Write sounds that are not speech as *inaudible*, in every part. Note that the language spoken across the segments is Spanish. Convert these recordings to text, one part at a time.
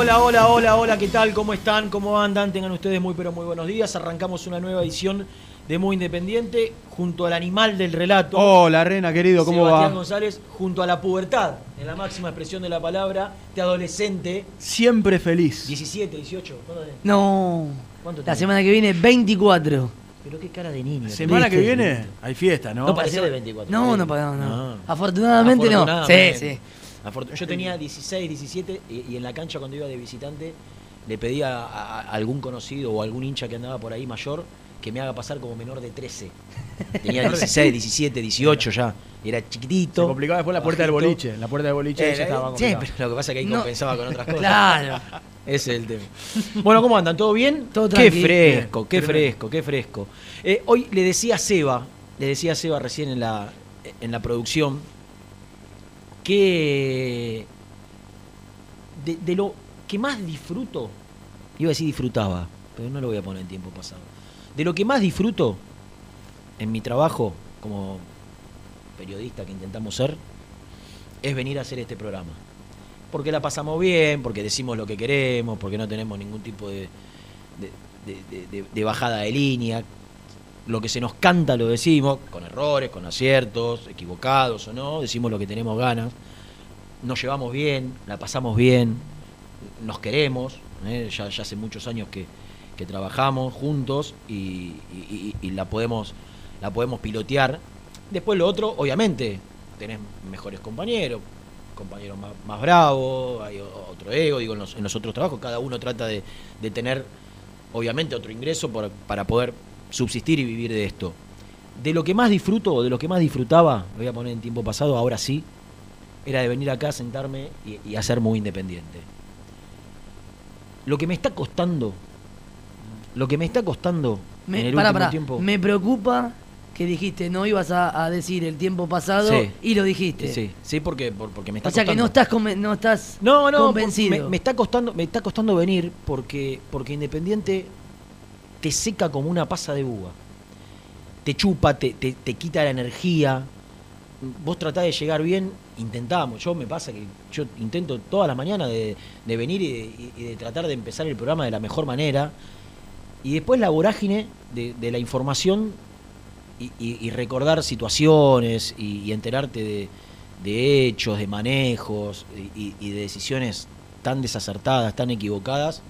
Hola, hola, hola, hola, ¿qué tal? ¿Cómo están? ¿Cómo andan? Tengan ustedes muy pero muy buenos días. Arrancamos una nueva edición de Muy Independiente junto al animal del relato. Hola, Rena, querido, ¿cómo Sebastián va? González, junto a la pubertad, en la máxima expresión de la palabra, de adolescente, Siempre feliz. 17, 18, ¿cuánto tenés? No. ¿Cuánto La tenés? semana que viene, 24. Pero qué cara de niño. Semana que viene hay fiesta, ¿no? No parecía de 24. No, no, no, no. Afortunadamente, no. Sí, sí. Yo tenía 16, 17 y, y en la cancha cuando iba de visitante le pedía a, a algún conocido o algún hincha que andaba por ahí mayor que me haga pasar como menor de 13. *laughs* Tenía 16, 17, 18 ya. Era Se chiquitito. complicaba después la puerta del boliche. La puerta del boliche Eh, ya estaba sí, pero lo que pasa es que ahí No. compensaba con otras *laughs* cosas. Claro. Ese es el tema. Bueno, ¿cómo andan? ¿Todo bien? Todo Qué fresco, qué fresco, qué fresco. Eh, hoy le decía a Seba, le decía a Seba recién en la, en la producción, que de, lo que más disfruto, iba a decir disfrutaba, pero no lo voy a poner en tiempo pasado. De lo que más disfruto en mi trabajo como periodista que intentamos ser, es venir a hacer este programa porque la pasamos bien, porque decimos lo que queremos, porque no tenemos ningún tipo de- de bajada de línea. Lo que se nos canta lo decimos, con errores, con aciertos, equivocados o no, decimos lo que tenemos ganas. Nos llevamos bien, la pasamos bien, nos queremos, ¿eh? ya, hace muchos años que, que trabajamos juntos y, la, podemos, la podemos pilotear. Después lo otro, obviamente, tenés mejores compañeros, compañeros más, más bravos, hay otro ego, digo, en los, en los otros trabajos, cada uno trata de, de tener, obviamente, otro ingreso por- para poder subsistir y vivir de esto. De lo que más disfruto, o de lo que más disfrutaba, lo voy a poner en tiempo pasado, ahora sí, era de venir acá, sentarme y, y hacer muy independiente. Lo que me está costando, lo que me está costando en Me, el pará, último tiempo. Me preocupa que dijiste no ibas a, a decir el tiempo pasado Sí. y lo dijiste. Sí, sí, porque, por- porque me está O sea que no estás, no estás No, no, convencido. Me, me está costando, me está costando venir porque, porque Independiente te seca como una pasa de uva. Te chupa, te, te- te quita la energía. Vos tratás de llegar bien, intentamos. Yo me pasa que yo intento todas las mañanas de, de venir y de, tratar de empezar el programa de la mejor manera. Y después la vorágine de, de la información y, recordar situaciones y, enterarte de, de hechos, de manejos y de decisiones tan desacertadas, tan equivocadas,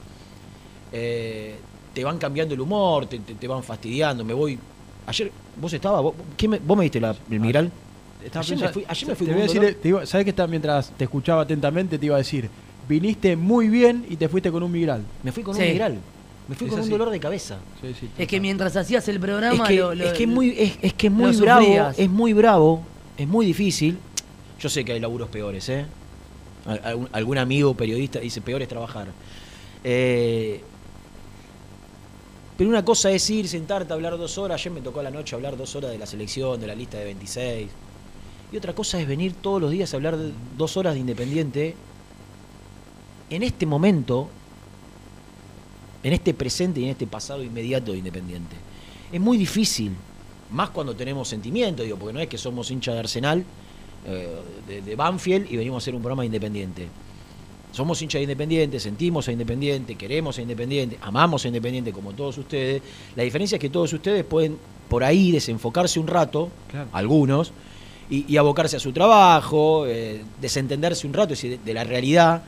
eh, te van cambiando el humor, te, te- te van fastidiando. Me voy Ayer, ¿vos estabas? ¿Vos, ¿quién me- vos me diste la, el Migral? Estaba Ayer me fui- ayer me fui te con voy a un decir, dolor. te digo, ¿sabes que está mientras te escuchaba atentamente? Te iba a decir, viniste muy bien y te fuiste con un migral. Me fui con Sí. un Migral. Me fui Es con así. un dolor de cabeza. Sí, sí, Es que mientras hacías el programa Es que, lo- lo- es que muy, es, es que es muy bravo, sufrías. es muy bravo, es muy difícil. Yo sé que hay laburos peores, ¿eh? Al- Algún, algún amigo periodista dice peor es trabajar. Eh, pero una cosa es ir, sentarte, hablar dos horas. Ayer me tocó a la noche hablar dos horas de la selección, de la lista de 26. Y otra cosa es venir todos los días a hablar dos horas de Independiente. En este momento, en este presente y en este pasado inmediato de Independiente. Es muy difícil, más cuando tenemos sentimiento, digo, porque no es que somos hinchas de Arsenal, eh, de Banfield y venimos a hacer un programa de Independiente. Somos hinchas de Independiente, sentimos a Independiente, queremos a Independiente, amamos a Independiente como todos ustedes. La diferencia es que todos ustedes pueden por ahí desenfocarse un rato, Claro. algunos, y, y abocarse a su trabajo, eh, desentenderse un rato de, de la realidad.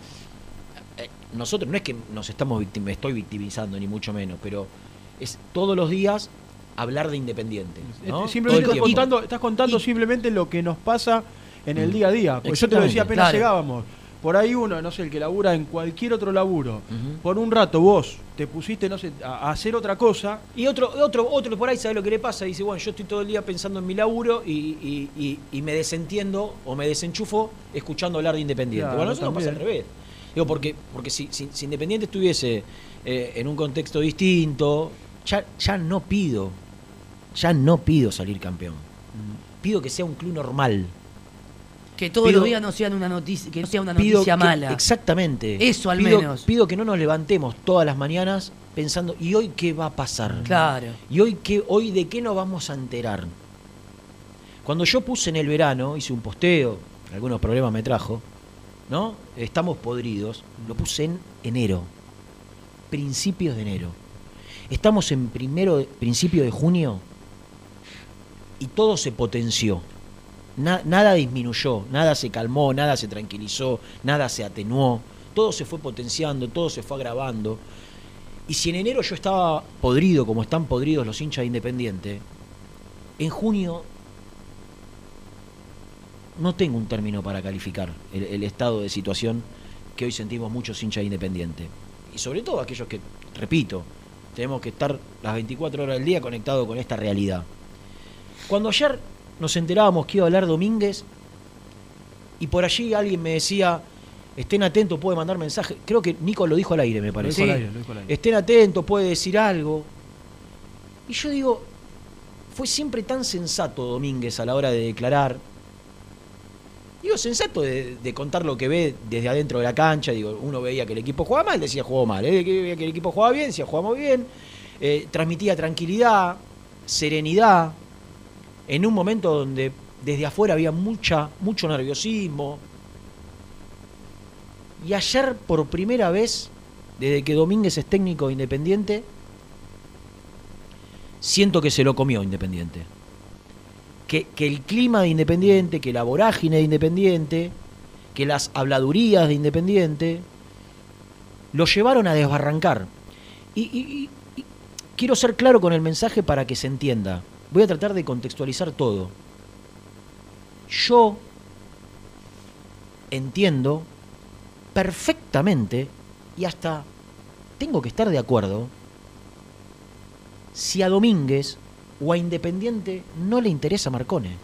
Eh, nosotros no es que nos estamos victim- estoy victimizando ni mucho menos, pero es todos los días hablar de Independiente. ¿no? Simplemente estás contando, estás contando simplemente lo que nos pasa en el día a día. Pues yo te lo decía apenas Claro. llegábamos. Por ahí uno, no sé, el que labura en cualquier otro laburo, por un rato vos te pusiste, no sé, a, a hacer otra cosa, Y otro, otro, otro por ahí sabe lo que le pasa, dice, bueno, yo estoy todo el día pensando en mi laburo y, y- y- y me desentiendo o me desenchufo escuchando hablar de Independiente. Claro, bueno, eso no pasa al revés. Digo, porque, porque si, si- si Independiente estuviese eh, en un contexto distinto, ya, ya no pido, ya no pido salir campeón. Pido que sea un club normal. Que todos pido- los días no sean una noticia, que no sea una noticia que- mala. Exactamente. Eso al Pido- menos. Pido que no nos levantemos todas las mañanas pensando, ¿y hoy qué va a pasar? Claro. ¿Y hoy, qué, hoy de qué nos vamos a enterar? Cuando yo puse en el verano, hice un posteo, algunos problemas me trajo, ¿no? Estamos podridos, lo puse en enero, principios de enero. Estamos en primero, principio de junio y todo se potenció. Na- nada disminuyó, nada se calmó, nada se tranquilizó, nada se atenuó. Todo se fue potenciando, todo se fue agravando. Y si en enero yo estaba podrido, como están podridos los hinchas de Independiente, en junio no tengo un término para calificar el, el estado de situación que hoy sentimos muchos hinchas de Independiente. Y sobre todo aquellos que, repito, tenemos que estar las 24 horas del día conectados con esta realidad. Cuando ayer nos enterábamos que iba a hablar Domínguez y por allí alguien me decía, estén atentos, puede mandar mensaje. Creo que Nico lo dijo al aire, me lo parece. dijo al aire, lo dijo al aire. Estén atentos, puede decir algo. Y yo digo, fue siempre tan sensato Domínguez a la hora de declarar. Digo, sensato de, de contar lo que ve desde adentro de la cancha. Digo, uno veía que el equipo jugaba mal, decía jugó mal. Él veía que el equipo jugaba bien, decía jugamos bien. Eh, transmitía tranquilidad, serenidad. En un momento donde desde afuera había mucha, mucho nerviosismo. Y ayer, por primera vez, desde que Domínguez es técnico de Independiente, siento que se lo comió Independiente. Que, que el clima de Independiente, que la vorágine de Independiente, que las habladurías de Independiente, lo llevaron a desbarrancar. Y quiero ser claro con el mensaje para que se entienda. Voy a tratar de contextualizar todo. Yo entiendo perfectamente y hasta tengo que estar de acuerdo si a Domínguez o a Independiente no le interesa Marcone.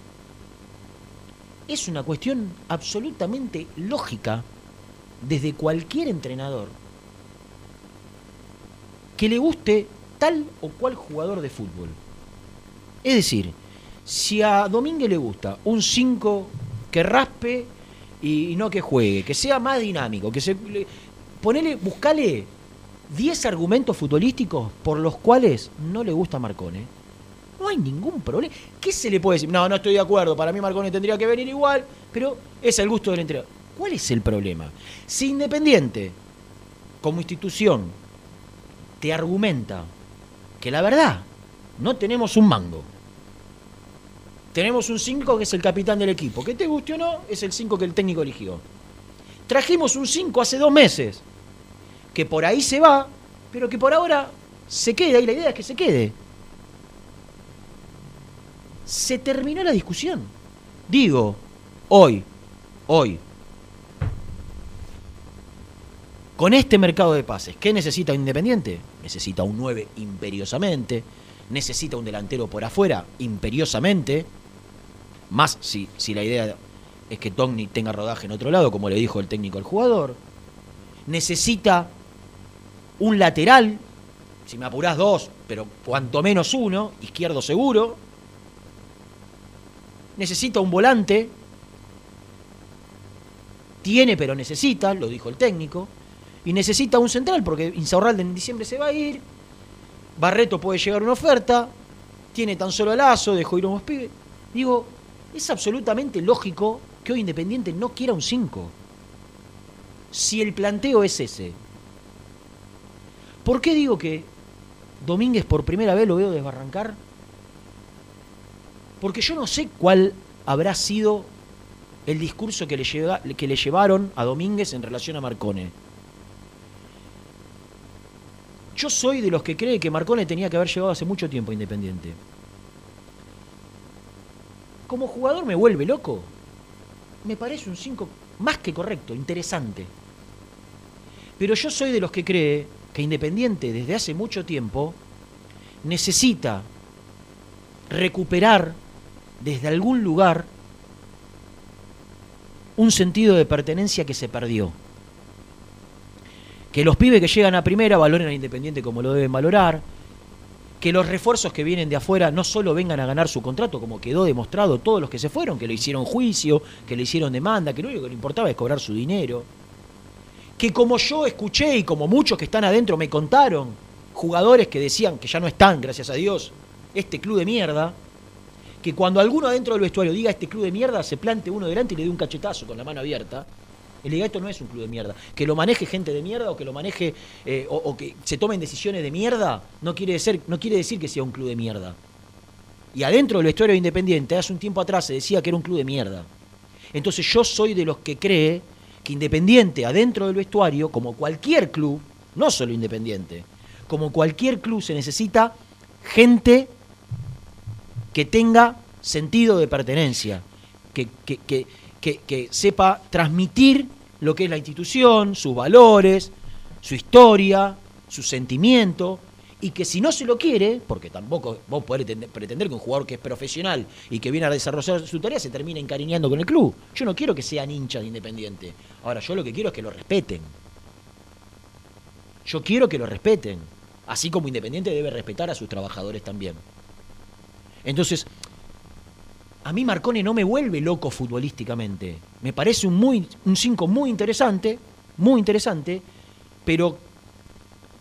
Es una cuestión absolutamente lógica desde cualquier entrenador que le guste tal o cual jugador de fútbol. Es decir, si a Domínguez le gusta un 5 que raspe y, no que juegue, que sea más dinámico, que se le- ponele, buscale 10 argumentos futbolísticos por los cuales no le gusta Marcone. No hay ningún problema. ¿Qué se le puede decir? No, no estoy de acuerdo. Para mí Marcone tendría que venir igual, pero es el gusto del entrenador. ¿Cuál es el problema? Si Independiente, como institución, te argumenta que la verdad, no tenemos un mango. Tenemos un 5 que es el capitán del equipo. Que te guste o no, es el 5 que el técnico eligió. Trajimos un 5 hace dos meses, que por ahí se va, pero que por ahora se queda, y la idea es que se quede. se terminó la discusión. Digo, hoy, hoy, con este mercado de pases, ¿qué necesita un Independiente? Necesita un 9 imperiosamente, necesita un delantero por afuera imperiosamente, más si, si la idea es que Togni tenga rodaje en otro lado, como le dijo el técnico al jugador. Necesita un lateral, si me apurás dos, pero cuanto menos uno, izquierdo seguro. Necesita un volante. Tiene, pero necesita, lo dijo el técnico. Y necesita un central, porque Insaurralde en diciembre se va a ir. Barreto puede llegar una oferta. Tiene tan solo a Lazo, dejó ir a unos pibes. Digo, es absolutamente lógico que hoy Independiente no quiera un 5. Si el planteo es ese. ¿Por qué digo que Domínguez por primera vez lo veo desbarrancar? Porque yo no sé cuál habrá sido el discurso que le, lleva- que le llevaron a Domínguez en relación a Marcone. Yo soy de los que cree que Marcone tenía que haber llegado hace mucho tiempo a Independiente. Como jugador me vuelve loco. Me parece un 5 más que correcto, interesante. Pero yo soy de los que cree que Independiente desde hace mucho tiempo necesita recuperar desde algún lugar un sentido de pertenencia que se perdió. Que los pibes que llegan a primera valoren a Independiente como lo deben valorar. Que los refuerzos que vienen de afuera no solo vengan a ganar su contrato, como quedó demostrado todos los que se fueron, que lo hicieron juicio, que le hicieron demanda, que lo único que le importaba es cobrar su dinero. Que como yo escuché y como muchos que están adentro me contaron, jugadores que decían que ya no están, gracias a Dios, este club de mierda, que cuando alguno adentro del vestuario diga este club de mierda, se plante uno delante y le dé un cachetazo con la mano abierta. Y le diga, esto no es un club de mierda. Que lo maneje gente de mierda o que lo maneje eh, o, o que se tomen decisiones de mierda, no quiere, ser, no quiere decir que sea un club de mierda. Y adentro del vestuario de Independiente, hace un tiempo atrás se decía que era un club de mierda. Entonces yo soy de los que cree que Independiente adentro del vestuario, como cualquier club, no solo Independiente, como cualquier club se necesita gente que tenga sentido de pertenencia, que, que- que- que- sepa transmitir lo que es la institución, sus valores, su historia, su sentimiento, y que si no se lo quiere, porque tampoco vos podés pretender- pretender que un jugador que es profesional y que viene a desarrollar su tarea se termine encariñando con el club. Yo no quiero que sean hinchas de Independiente. Ahora, yo lo que quiero es que lo respeten. Yo quiero que lo respeten. Así como Independiente debe respetar a sus trabajadores también. Entonces, a mí Marcone no me vuelve loco futbolísticamente. Me parece un muy un 5 muy interesante, muy interesante, pero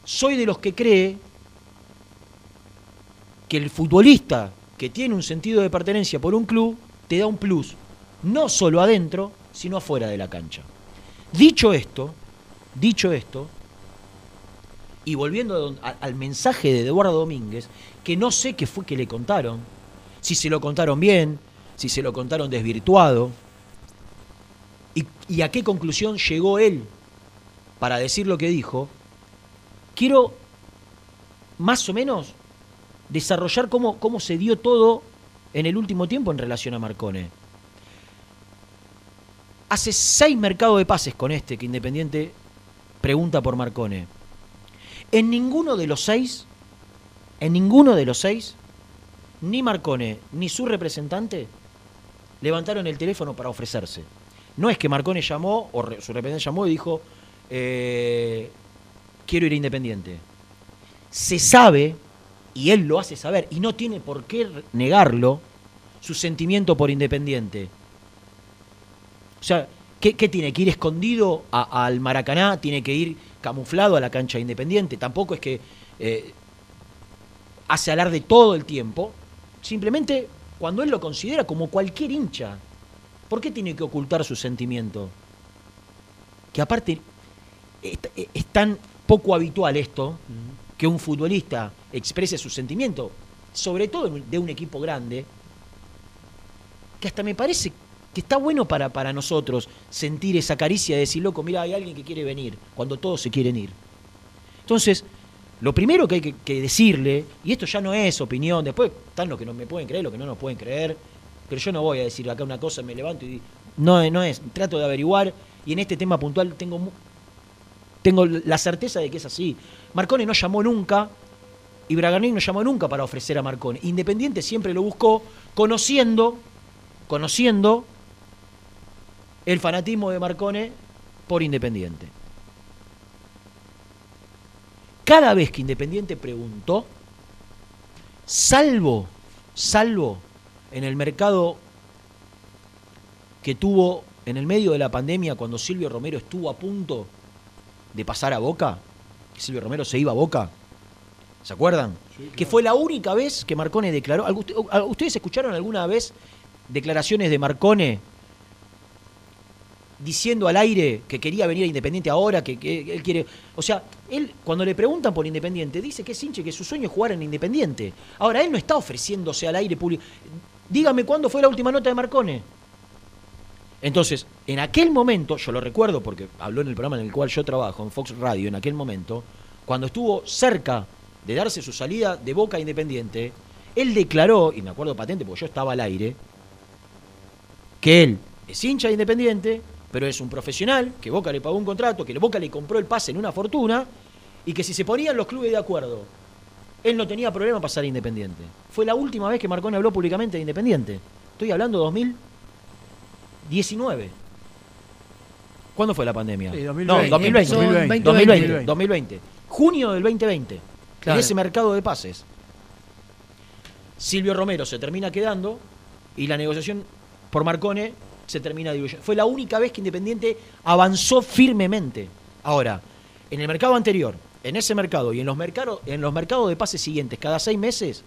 soy de los que cree que el futbolista que tiene un sentido de pertenencia por un club te da un plus, no solo adentro, sino afuera de la cancha. Dicho esto, dicho esto, y volviendo al mensaje de Eduardo Domínguez, que no sé qué fue que le contaron, si se lo contaron bien, si se lo contaron desvirtuado, y, a qué conclusión llegó él para decir lo que dijo, quiero más o menos desarrollar cómo, cómo se dio todo en el último tiempo en relación a Marcone. Hace seis mercados de pases con este que Independiente pregunta por Marcone. En ninguno de los seis, en ninguno de los seis, ni Marcone ni su representante levantaron el teléfono para ofrecerse. No es que Marcone llamó o su representante llamó y dijo, eh, quiero ir a Independiente. Se sabe, y él lo hace saber, y no tiene por qué negarlo, su sentimiento por Independiente. O sea, ¿qué, tiene que ir escondido al Maracaná? ¿Tiene que ir camuflado a la cancha de Independiente? Tampoco es que eh, hace alarde todo el tiempo. Simplemente cuando él lo considera como cualquier hincha. ¿Por qué tiene que ocultar su sentimiento? Que aparte es, es tan poco habitual esto, que un futbolista exprese su sentimiento, sobre todo de un equipo grande, que hasta me parece que está bueno para, para nosotros sentir esa caricia de decir, loco, mira, hay alguien que quiere venir, cuando todos se quieren ir. Entonces, lo primero que hay que, decirle, y esto ya no es opinión, después están los que no me pueden creer, los que no nos pueden creer, pero yo no voy a decir acá una cosa, me levanto y no, no es, trato de averiguar, y en este tema puntual tengo, tengo la certeza de que es así. Marcone no llamó nunca, y Bragarnik no llamó nunca para ofrecer a Marcone. Independiente siempre lo buscó, conociendo, conociendo el fanatismo de Marcone por Independiente. Cada vez que Independiente preguntó, salvo, salvo en el mercado que tuvo en el medio de la pandemia cuando Silvio Romero estuvo a punto de pasar a Boca, que Silvio Romero se iba a Boca, ¿se acuerdan? Que fue la única vez que Marcone declaró. ¿Algu- usted- a- ¿Ustedes escucharon alguna vez declaraciones de Marcone diciendo al aire que quería venir a Independiente ahora, que, que él quiere. O sea, él, cuando le preguntan por Independiente, dice que es hinche, que su sueño es jugar en Independiente. Ahora, él no está ofreciéndose al aire público. Dígame cuándo fue la última nota de Marcone. Entonces, en aquel momento, yo lo recuerdo porque habló en el programa en el cual yo trabajo, en Fox Radio, en aquel momento, cuando estuvo cerca de darse su salida de Boca Independiente, él declaró, y me acuerdo patente porque yo estaba al aire, que él es hincha de Independiente, pero es un profesional, que Boca le pagó un contrato, que Boca le compró el pase en una fortuna, y que si se ponían los clubes de acuerdo, él no tenía problema pasar a Independiente. Fue la última vez que Marconi habló públicamente de Independiente. Estoy hablando de 2019. ¿Cuándo fue la pandemia? Sí, No, 2020. 2020. Empezó en 2020. 2020. 2020. Junio del 2020. Claro. En ese mercado de pases. Silvio Romero se termina quedando y la negociación por Marcone se termina diluyendo. Fue la única vez que Independiente avanzó firmemente. Ahora, en el mercado anterior, en ese mercado y en los mercados, en los mercados de pases siguientes, cada seis meses,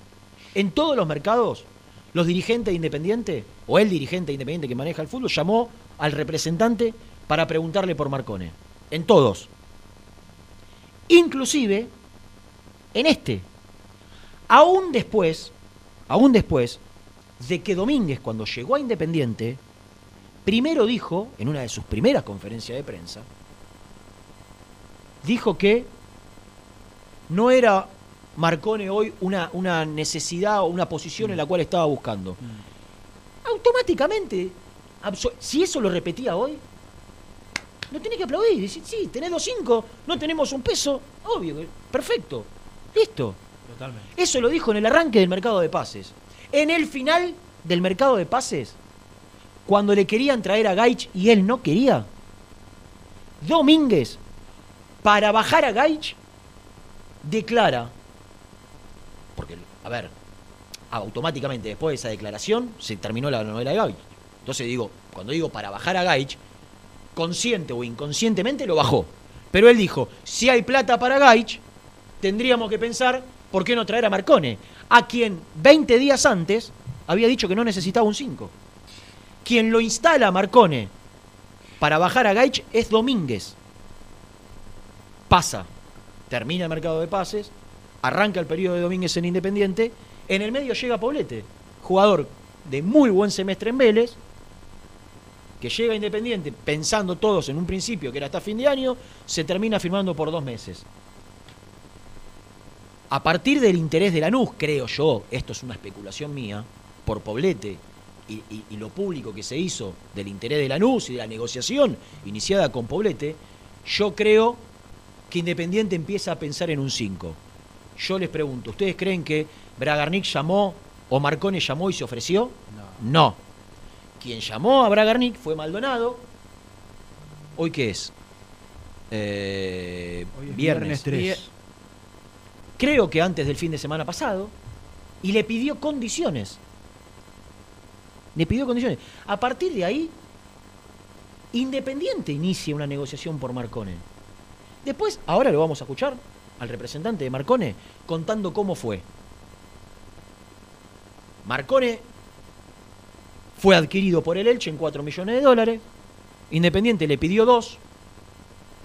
en todos los mercados, los dirigentes de Independiente, o el dirigente Independiente que maneja el fútbol, llamó al representante para preguntarle por Marcone. En todos. Inclusive, en este. Aún después, aún después de que Domínguez, cuando llegó a Independiente, primero dijo, en una de sus primeras conferencias de prensa, dijo que no era Marcone hoy una, una necesidad o una posición en la cual estaba buscando. Automáticamente, abso- si eso lo repetía hoy, no tenés que aplaudir. Decir, sí, tenés dos cinco, no tenemos un peso, obvio, perfecto, listo. Totalmente. Eso lo dijo en el arranque del mercado de pases. En el final del mercado de pases, cuando le querían traer a Gaich y él no quería, Domínguez, para bajar a Gaich, declara, porque, a ver, automáticamente después de esa declaración se terminó la novela de Gaich. Entonces digo, cuando digo para bajar a Gaich, consciente o inconscientemente lo bajó. Pero él dijo, si hay plata para Gaich, tendríamos que pensar por qué no traer a Marcone, a quien 20 días antes había dicho que no necesitaba un 5. Quien lo instala Marcone para bajar a Gaich es Domínguez. Pasa, termina el mercado de pases, arranca el periodo de Domínguez en Independiente, en el medio llega Poblete, jugador de muy buen semestre en Vélez, que llega Independiente pensando todos en un principio que era hasta fin de año, se termina firmando por dos meses. A partir del interés de Lanús, creo yo, esto es una especulación mía, por Poblete y, y- y lo público que se hizo del interés de Lanús y de la negociación iniciada con Poblete, yo creo que Independiente empieza a pensar en un 5. Yo les pregunto, ¿ustedes creen que Bragarnik llamó o Marcone llamó y se ofreció? No. Quien llamó a Bragarnik fue Maldonado. ¿Hoy qué es? Eh, Hoy es viernes. viernes 3. Creo que antes del fin de semana pasado. Y le pidió condiciones. Le pidió condiciones. A partir de ahí, Independiente inicia una negociación por Marcone. Después, ahora lo vamos a escuchar al representante de Marcone contando cómo fue. Marcone fue adquirido por el Elche en 4 millones de dólares. Independiente le pidió 2.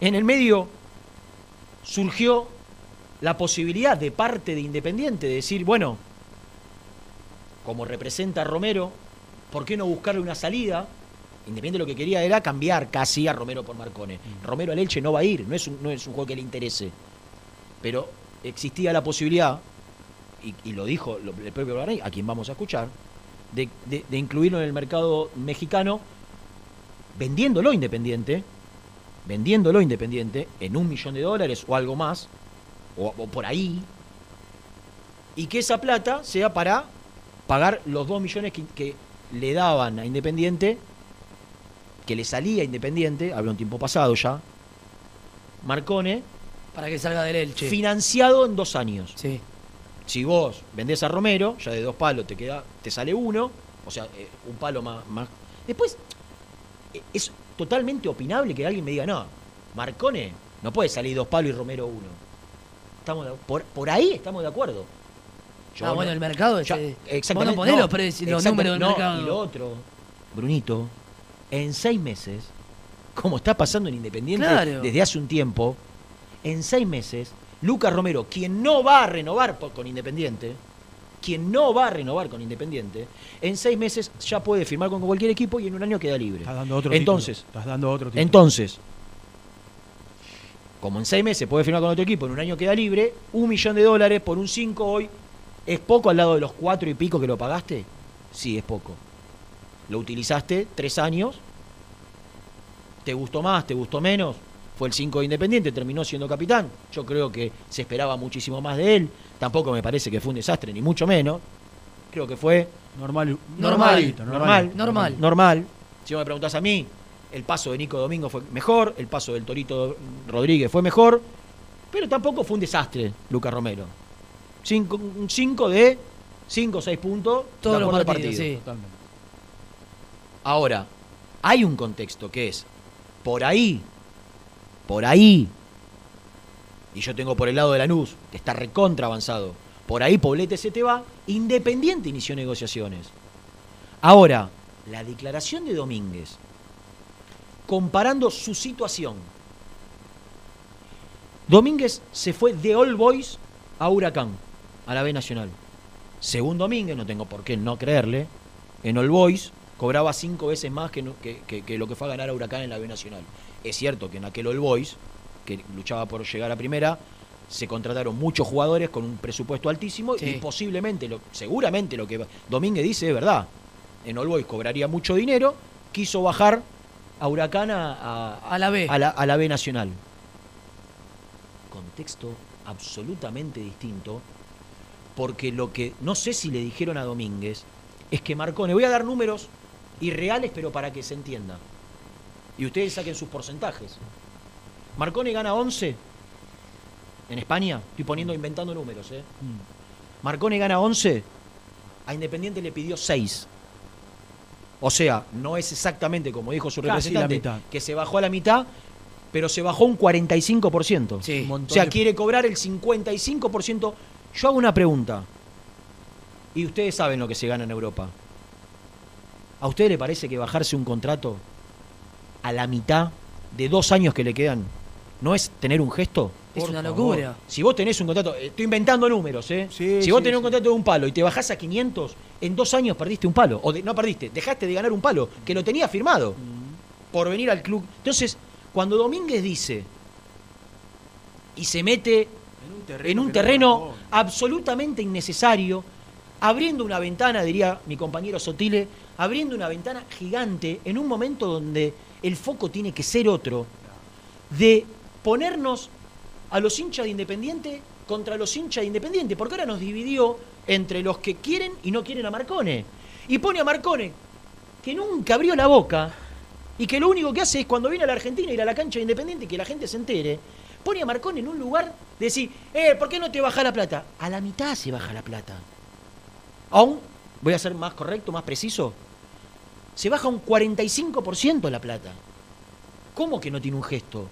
En el medio surgió la posibilidad de parte de Independiente de decir, bueno, como representa Romero, ¿por qué no buscarle una salida? Independiente lo que quería era cambiar casi a Romero por Marcone. Romero al Elche no va a ir, no es un, no es un juego que le interese. Pero existía la posibilidad, y, y lo dijo el propio Guaraní, a quien vamos a escuchar, de, de- de incluirlo en el mercado mexicano, vendiéndolo independiente, vendiéndolo independiente en un millón de dólares o algo más, o, o por ahí, y que esa plata sea para pagar los dos millones que, que le daban a Independiente, que le salía a Independiente, había un tiempo pasado ya, Marcone, Para que salga del Elche. financiado en dos años. Sí. Si vos vendés a Romero, ya de dos palos te queda, te sale uno, o sea, eh, un palo más, más. Después, eh, es totalmente opinable que alguien me diga, no, Marcone no puede salir dos palos y Romero uno. Estamos de- por, por ahí estamos de acuerdo. Yo ah, no- bueno, el mercado es. exactamente. Vos no ponés no, los, precios- los exacta- números del no, mercado. Y lo otro, Brunito, en seis meses, como está pasando en Independiente Claro. desde hace un tiempo, en seis meses, Lucas Romero, quien no va a renovar con Independiente, quien no va a renovar con Independiente, en seis meses ya puede firmar con cualquier equipo y en un año queda libre. Estás dando otro Entonces, título. Estás dando otro título. entonces, como en seis meses puede firmar con otro equipo, en un año queda libre, un millón de dólares por un 5 hoy, ¿es poco al lado de los cuatro y pico que lo pagaste? Sí, es poco. Lo utilizaste tres años, ¿te gustó más, te gustó menos? Fue el 5 de Independiente, terminó siendo capitán. Yo creo que se esperaba muchísimo más de él. Tampoco me parece que fue un desastre, ni mucho menos. Creo que fue Normal, Normal. normal, Normal. normal. Si vos me preguntás a mí, el paso de Nico Domingo fue mejor, el paso del Torito Rodríguez fue mejor, pero tampoco fue un desastre, Lucas Romero. Cinco- un 5 de 5 o 6 puntos Todos los partidos, partido. sí. Totalmente. Ahora, hay un contexto que es por ahí, por ahí, y yo tengo por el lado de Lanús, que está recontra avanzado, por ahí Poblete se te va, Independiente inició negociaciones. Ahora, la declaración de Domínguez, comparando su situación. Domínguez se fue de All Boys a Huracán, a la B Nacional. Según Domínguez, no tengo por qué no creerle, en All Boys cobraba cinco veces más que, no- que- que- que lo que fue a ganar a Huracán en la B Nacional. Es cierto que en aquel All Boys, que luchaba por llegar a primera, se contrataron muchos jugadores con un presupuesto altísimo Sí. y posiblemente, lo, seguramente lo que Domínguez dice es verdad. En All Boys cobraría mucho dinero, quiso bajar a Huracán a, a- A la B. a la, a la B Nacional. Contexto absolutamente distinto, porque lo que no sé si le dijeron a Domínguez es que Marcone, voy a dar números irreales, pero para que se entienda. Y ustedes saquen sus porcentajes. Marcone gana 11 en España, estoy poniendo, inventando números, ¿eh? Mm. Marcone gana 11, a Independiente le pidió 6. O sea, no es exactamente como dijo su representante, que se bajó a la mitad, pero se bajó un 45%. Sí. Un O sea, de- quiere cobrar el 55%. Yo hago una pregunta. Y ustedes saben lo que se gana en Europa. ¿A usted le parece que bajarse un contrato a la mitad de dos años que le quedan no es tener un gesto? Es Por una favor. locura. Si vos tenés un contrato, eh, estoy inventando números, ¿eh? Sí, si vos sí, tenés un sí. contrato de un palo y te bajás a 500, en dos años perdiste un palo. O de- no perdiste, dejaste de ganar un palo, que lo tenía firmado por venir al club. Entonces, cuando Domínguez dice y se mete En un terreno, absolutamente innecesario, abriendo una ventana, diría mi compañero Sotile, abriendo una ventana gigante en un momento donde el foco tiene que ser otro, de ponernos a los hinchas de Independiente contra los hinchas de Independiente, porque ahora nos dividió entre los que quieren y no quieren a Marcone. Y pone a Marcone, que nunca abrió la boca, y que lo único que hace es cuando viene a la Argentina ir a la cancha de Independiente y que la gente se entere, pone a Marcone en un lugar de decir, eh, ¿por qué no te baja la plata? A la mitad se baja la plata. Aún, voy a ser más correcto, más preciso, se baja un 45% la plata. ¿Cómo que no tiene un gesto?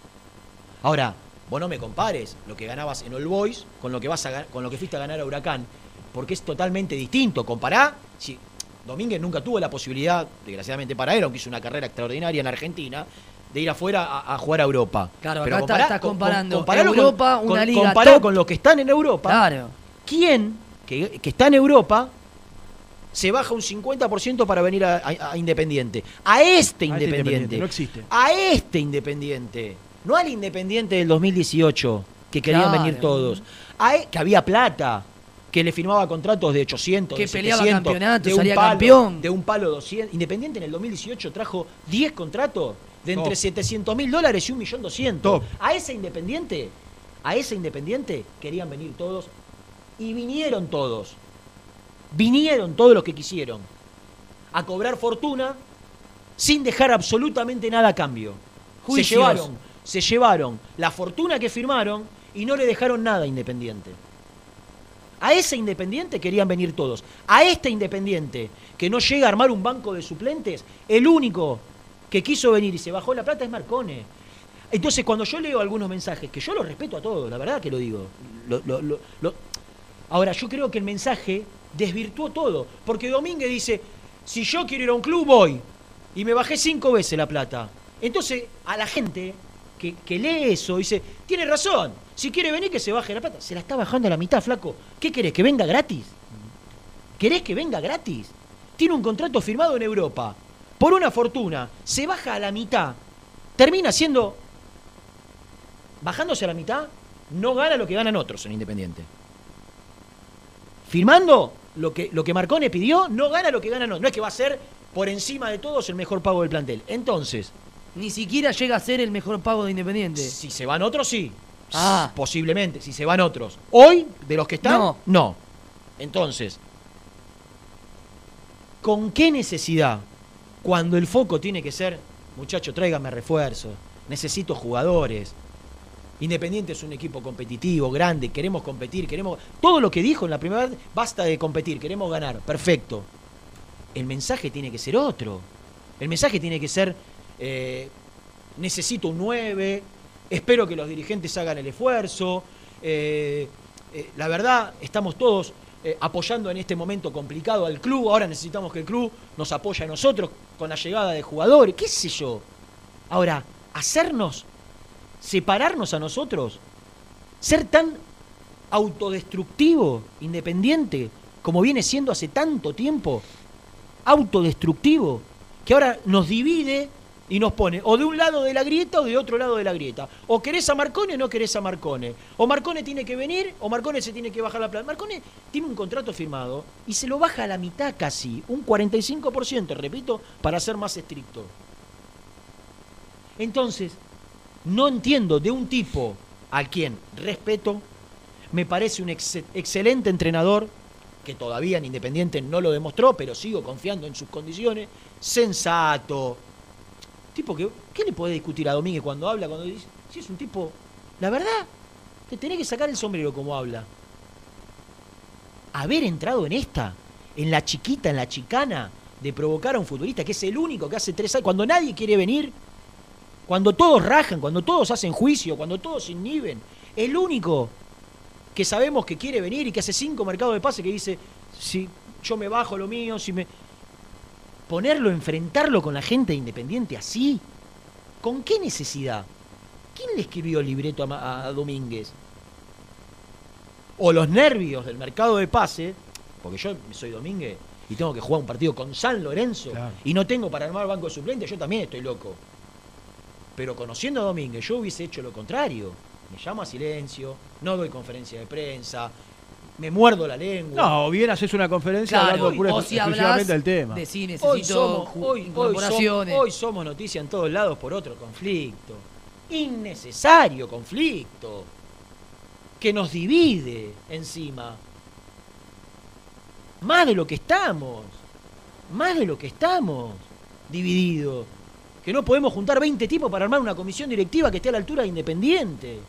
Ahora, vos no me compares lo que ganabas en All Boys con lo que vas a con lo que fuiste a ganar a Huracán, porque es totalmente distinto. Compará, si Domínguez nunca tuvo la posibilidad, desgraciadamente para él, aunque hizo una carrera extraordinaria en Argentina, de ir afuera a, a jugar a Europa. Claro, Pero acá está- compará- estás con- con- comparando con- Europa, una con- liga top. con los que están en Europa. Claro. ¿Quién que, que está en Europa se baja un 50% para venir a, a- a Independiente? A este A este Independiente. Independiente, no existe. A este Independiente. No al Independiente del 2018. que querían Claro. venir todos. A e- que había plata, que le firmaba contratos de 800, Que de peleaba 700, campeonato, de un salía palo, campeón. De un palo 200. Independiente en el 2018 trajo 10 contratos de entre Top. 700 mil dólares y 1.200.000. Top. A ese Independiente, a ese Independiente querían venir todos y vinieron todos. Vinieron todos los que quisieron a cobrar fortuna sin dejar absolutamente nada a cambio. Juicios. Se llevaron, se llevaron la fortuna que firmaron y no le dejaron nada a Independiente. A ese Independiente querían venir todos. A este Independiente que no llega a armar un banco de suplentes, el único que quiso venir y se bajó la plata es Marcone. Entonces, cuando yo leo algunos mensajes, que yo los respeto a todos, la verdad que lo digo. Ahora, yo creo que el mensaje desvirtuó todo. Porque Domínguez dice, si yo quiero ir a un club, voy. Y me bajé cinco veces la plata. Entonces, a la gente que, que lee eso dice, tiene razón. Si quiere venir, que se baje la plata. Se la está bajando a la mitad, flaco. ¿Qué querés? ¿Que venga gratis? ¿Querés que venga gratis? Tiene un contrato firmado en Europa. Por una fortuna. Se baja a la mitad. Termina siendo... Bajándose a la mitad, no gana lo que ganan otros en Independiente. Firmando lo que, lo que Marcone pidió, no gana lo que ganan otros. No es que va a ser por encima de todos el mejor pago del plantel. Entonces, Ni siquiera llega a ser el mejor pago de Independiente. si se van otros, sí. Ah. Posiblemente, si se van otros. Hoy, de los que están, No. no. Entonces, ¿con qué necesidad? Cuando el foco tiene que ser, muchacho, tráigame refuerzos, necesito jugadores. Independiente es un equipo competitivo, grande, queremos competir, queremos. Todo lo que dijo en la primera vez, basta de competir, queremos ganar. Perfecto. El mensaje tiene que ser otro. El mensaje tiene que ser. eh, necesito un 9, espero que los dirigentes hagan el esfuerzo. eh, eh, la verdad, estamos todos eh, apoyando en este momento complicado al club. Ahora necesitamos que el club nos apoye a nosotros con la llegada de jugadores, qué sé yo. Ahora, hacernos, separarnos a nosotros, ser tan autodestructivo, independiente, como viene siendo hace tanto tiempo, autodestructivo, que ahora nos divide y nos pone o de un lado de la grieta o de otro lado de la grieta. O querés a Marcone o no querés a Marcone. O Marcone tiene que venir o Marcone se tiene que bajar la plata. Marcone tiene un contrato firmado y se lo baja a la mitad casi, un 45%, repito, para ser más estricto. Entonces, no entiendo de un tipo a quien respeto, me parece un ex- excelente entrenador, que todavía en Independiente no lo demostró, pero sigo confiando en sus condiciones, sensato. Tipo que, ¿qué le puede discutir a Domínguez cuando habla? Cuando dice, si es un tipo, la verdad, te tenés que sacar el sombrero como habla. Haber entrado en esta, en la chiquita, en la chicana, de provocar a un futbolista que es el único que hace tres años, cuando nadie quiere venir, cuando todos rajan, cuando todos hacen juicio, cuando todos inhiben, el único que sabemos que quiere venir y que hace cinco mercados de pase que dice, si yo me bajo lo mío, si me... Ponerlo, enfrentarlo con la gente de independiente así, ¿con qué necesidad? ¿Quién le escribió el libreto a, Domínguez? O los nervios del mercado de pase, porque yo soy Domínguez y tengo que jugar un partido con San Lorenzo Claro. y no tengo para armar banco de suplentes, yo también estoy loco. Pero conociendo a Domínguez, yo hubiese hecho lo contrario. Me llamo a silencio, no doy conferencia de prensa, me muerdo la lengua. No, bien haces una conferencia Claro, hablando pura o si exclusivamente del tema. decí, necesito hoy somos, hoy, hoy, incorporaciones. somos, hoy somos noticia en todos lados por otro conflicto. Innecesario conflicto. Que nos divide encima. Más de lo que estamos. Más de lo que estamos divididos. Que no podemos juntar 20 tipos para armar una comisión directiva que esté a la altura de Independiente.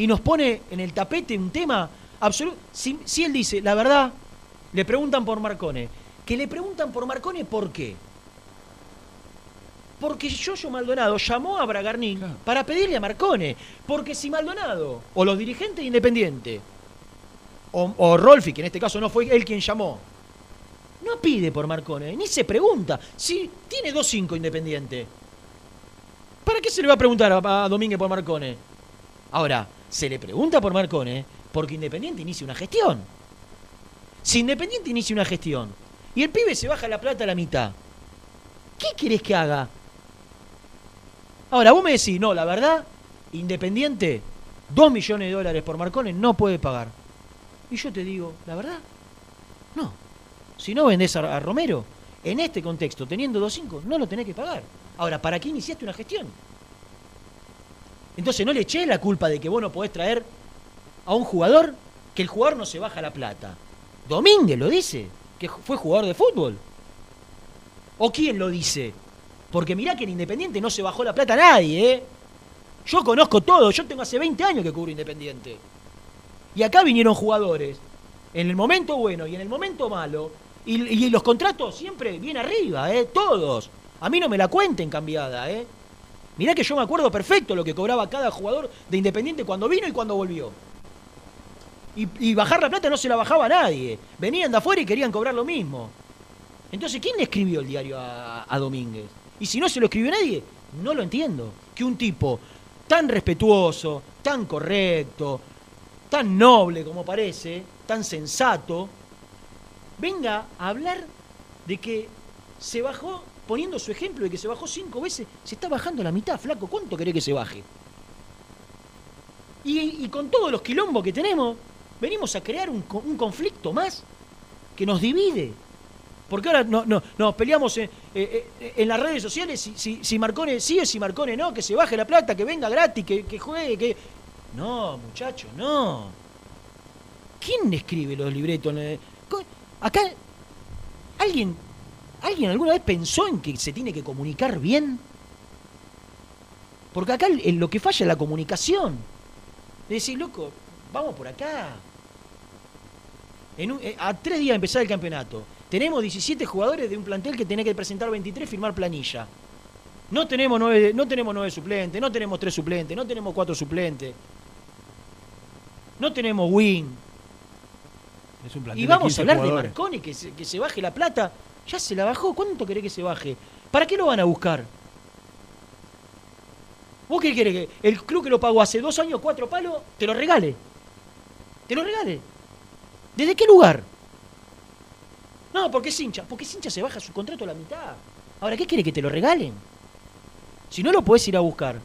Y nos pone en el tapete un tema absoluto. Si, si él dice, la verdad, le preguntan por Marcone. Que le preguntan por Marcone, ¿por qué? Porque Yoyo Maldonado llamó a Bragarnik Claro. para pedirle a Marcone. Porque si Maldonado, o los dirigentes de Independiente, o, o Rolfi, que en este caso no fue él quien llamó, no pide por Marcone, ni se pregunta. Si tiene 2-5 Independiente, ¿para qué se le va a preguntar a, a Domínguez por Marcone? Ahora, se le pregunta por Marcone porque Independiente inicia una gestión. Si Independiente inicia una gestión y el pibe se baja la plata a la mitad, ¿qué querés que haga? Ahora, vos me decís, no, la verdad, Independiente, 2 millones de dólares por Marcone no puede pagar. Y yo te digo, la verdad, no. Si no vendés a, Romero, en este contexto, teniendo 2.5, no lo tenés que pagar. Ahora, ¿para qué iniciaste una gestión? Entonces no le eché la culpa de que vos no podés traer a un jugador que el jugador no se baja la plata. Domínguez lo dice, que fue jugador de fútbol. ¿O quién lo dice? Porque mirá que en Independiente no se bajó la plata a nadie, ¿eh? Yo conozco todo, yo tengo hace 20 años que cubro Independiente. Y acá vinieron jugadores, en el momento bueno y en el momento malo, y, y los contratos siempre bien arriba, ¿eh? Todos. A mí no me la cuenten cambiada, ¿eh? Mirá que yo me acuerdo perfecto lo que cobraba cada jugador de Independiente cuando vino y cuando volvió. Y, bajar la plata no se la bajaba a nadie. Venían de afuera y querían cobrar lo mismo. Entonces, ¿quién le escribió el diario a, a Domínguez? Y si no se lo escribió nadie, no lo entiendo. Que un tipo tan respetuoso, tan correcto, tan noble como parece, tan sensato, venga a hablar de que se bajó, poniendo su ejemplo de que se bajó cinco veces, se está bajando la mitad, flaco. ¿Cuánto querés que se baje? Y, con todos los quilombos que tenemos, venimos a crear un, un conflicto más que nos divide. Porque ahora no, no, nos peleamos en, eh, eh, en las redes sociales si, si, si Marcone sí si Marcone no, que se baje la plata, que venga gratis, que, que juegue, que... No, muchacho, no. ¿Quién escribe los libretos? Acá, ¿alguien, ¿alguien alguna vez pensó en que se tiene que comunicar bien? Porque acá lo que falla es la comunicación. De decir, loco, vamos por acá. En un- eh, a tres días de empezar el campeonato, tenemos 17 jugadores de un plantel que tiene que presentar 23 y firmar planilla. No tenemos nueve, no tenemos nueve suplentes, no tenemos tres suplentes, no tenemos cuatro suplentes. No tenemos win. Es un plantel Y vamos 15 a hablar jugadores. de Marconi, que se, que se baje la plata. Ya se la bajó. ¿Cuánto querés que se baje? ¿Para qué lo van a buscar? ¿Vos qué querés? Que el club que lo pagó hace dos años, cuatro palos, te lo regale. Te lo regale. ¿Desde qué lugar? No, porque es hincha. Porque es hincha se baja su contrato a la mitad. Ahora, ¿qué quiere que te lo regalen? Si no lo podés ir a buscar.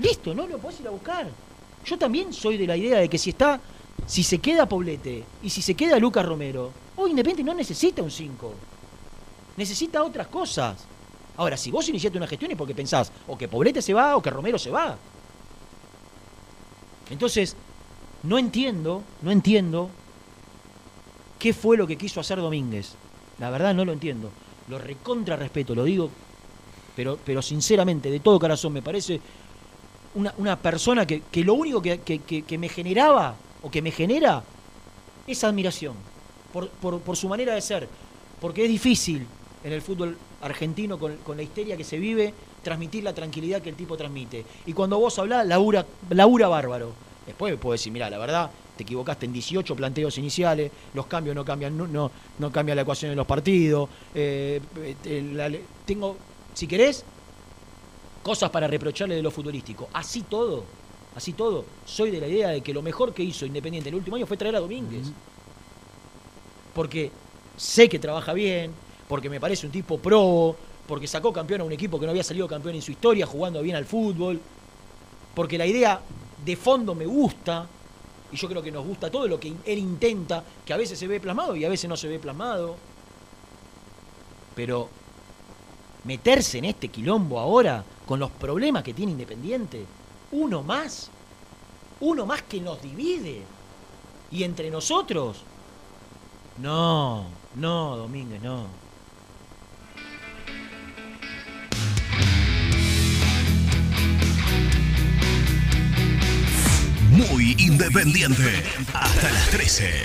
Listo, no lo podés ir a buscar. Yo también soy de la idea de que si está, si se queda Poblete y si se queda Lucas Romero, hoy Independiente no necesita un 5. Necesita otras cosas. Ahora, si vos iniciaste una gestión es porque pensás o que Poblete se va o que Romero se va. Entonces, no entiendo, no entiendo qué fue lo que quiso hacer Domínguez. La verdad no lo entiendo. Lo recontra respeto, lo digo, pero, pero sinceramente, de todo corazón, me parece una, una persona que, que lo único que, que- que- que me generaba o que me genera es admiración por, por- por su manera de ser. Porque es difícil en el fútbol argentino, con, la histeria que se vive, transmitir la tranquilidad que el tipo transmite. Y cuando vos hablás, labura, labura bárbaro. Después puedo decir, mira, la verdad, te equivocaste en 18 planteos iniciales, los cambios no cambian, no, no, no cambia la ecuación de los partidos. eh, eh, la- tengo, si querés, cosas para reprocharle de lo futbolístico. Así todo, así todo, soy de la idea de que lo mejor que hizo Independiente el último año fue traer a Domínguez. Porque sé que trabaja bien, porque me parece un tipo pro, porque sacó campeón a un equipo que no había salido campeón en su historia, jugando bien al fútbol, porque la idea de fondo me gusta, y yo creo que nos gusta todo lo que él intenta, que a veces se ve plasmado y a veces no se ve plasmado. Pero meterse en este quilombo ahora, con los problemas que tiene Independiente, uno más, uno más que nos divide, y entre nosotros, no, no, Domínguez, no. Muy independiente. Hasta las 13.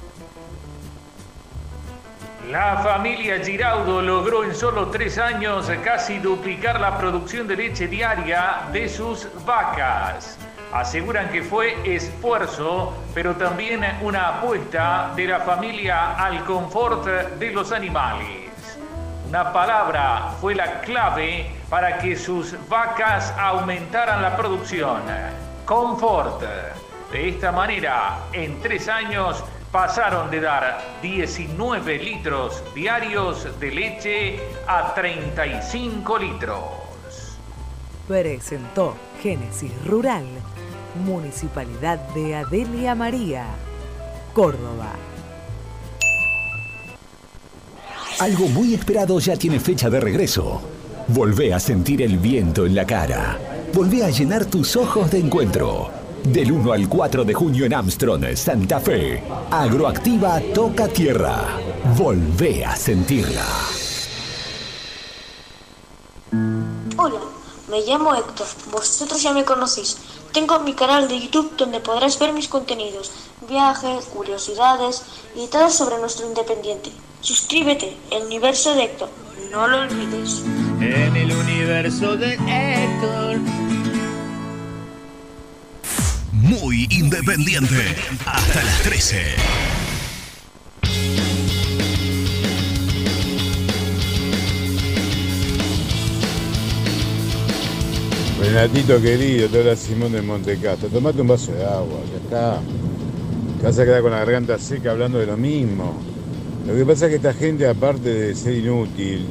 La familia Giraudo logró en solo tres años casi duplicar la producción de leche diaria de sus vacas. Aseguran que fue esfuerzo, pero también una apuesta de la familia al confort de los animales. Una palabra fue la clave para que sus vacas aumentaran la producción. Confort. De esta manera, en tres años, pasaron de dar 19 litros diarios de leche a 35 litros. Presentó Génesis Rural, Municipalidad de Adelia María, Córdoba. Algo muy esperado ya tiene fecha de regreso. Volvé a sentir el viento en la cara. Volvé a llenar tus ojos de encuentro. Del 1 al 4 de junio en Armstrong, Santa Fe. Agroactiva toca tierra. Volvé a sentirla. Hola, me llamo Héctor. Vosotros ya me conocéis. Tengo mi canal de YouTube donde podrás ver mis contenidos, viajes, curiosidades y todo sobre nuestro independiente. Suscríbete, el universo de Héctor. No lo olvides. En el universo de Héctor. Muy independiente. Hasta las 13. Renatito querido, te habla Simón de Montecastro. Tomate un vaso de agua, ya está. Te vas a quedar con la garganta seca hablando de lo mismo. Lo que pasa es que esta gente, aparte de ser inútil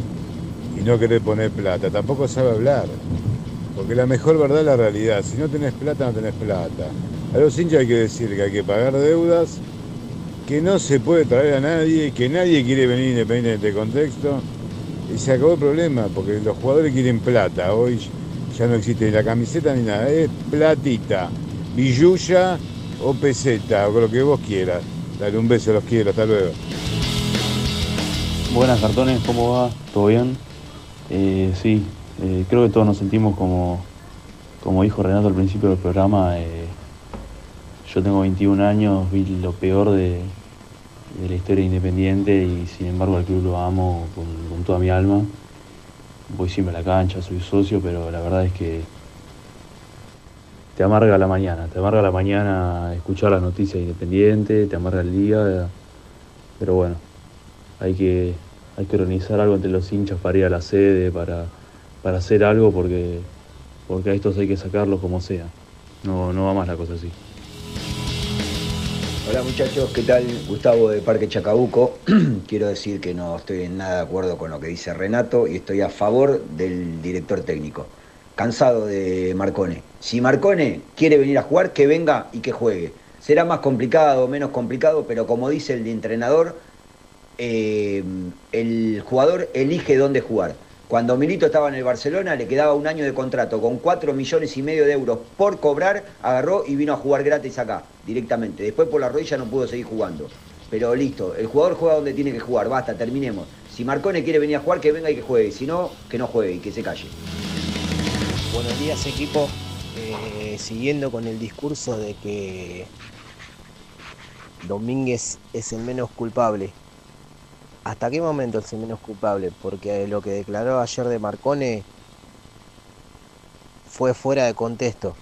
y no querer poner plata, tampoco sabe hablar. Porque la mejor verdad es la realidad. Si no tenés plata, no tenés plata. A los hinchas hay que decir que hay que pagar deudas, que no se puede traer a nadie, que nadie quiere venir independiente de este contexto. Y se acabó el problema, porque los jugadores quieren plata. Hoy ya no existe ni la camiseta ni nada. Es platita, billulla o peseta, o lo que vos quieras. Dale un beso, los quiero, hasta luego. Buenas cartones, ¿cómo va? ¿Todo bien? Eh, sí, eh, creo que todos nos sentimos como, como dijo Renato al principio del programa. eh, yo tengo 21 años, vi lo peor de, de la historia independiente y sin embargo al club lo amo con, toda mi alma. Voy siempre a la cancha, soy socio, pero la verdad es que te amarga la mañana, te amarga la mañana escuchar las noticias independientes, te amarga el día, pero bueno, hay que, hay que organizar algo entre los hinchas para ir a la sede, para, para hacer algo porque, porque a estos hay que sacarlos como sea. No, no va más la cosa así. Hola muchachos, ¿qué tal? Gustavo de Parque Chacabuco. *clears throat* Quiero decir que no estoy en nada de acuerdo con lo que dice Renato y estoy a favor del director técnico. Cansado de Marcone. Si Marcone quiere venir a jugar, que venga y que juegue. Será más complicado o menos complicado, pero como dice el entrenador, eh, el jugador elige dónde jugar. Cuando Milito estaba en el Barcelona, le quedaba un año de contrato con 4 millones y medio de euros por cobrar, agarró y vino a jugar gratis acá, directamente. Después por la rodilla no pudo seguir jugando. Pero listo, el jugador juega donde tiene que jugar, basta, terminemos. Si Marcone quiere venir a jugar, que venga y que juegue. Si no, que no juegue y que se calle. Buenos días equipo. Eh, siguiendo con el discurso de que Domínguez es el menos culpable. ¿Hasta qué momento es el menos culpable? Porque lo que declaró ayer de Marcone fue fuera de contexto.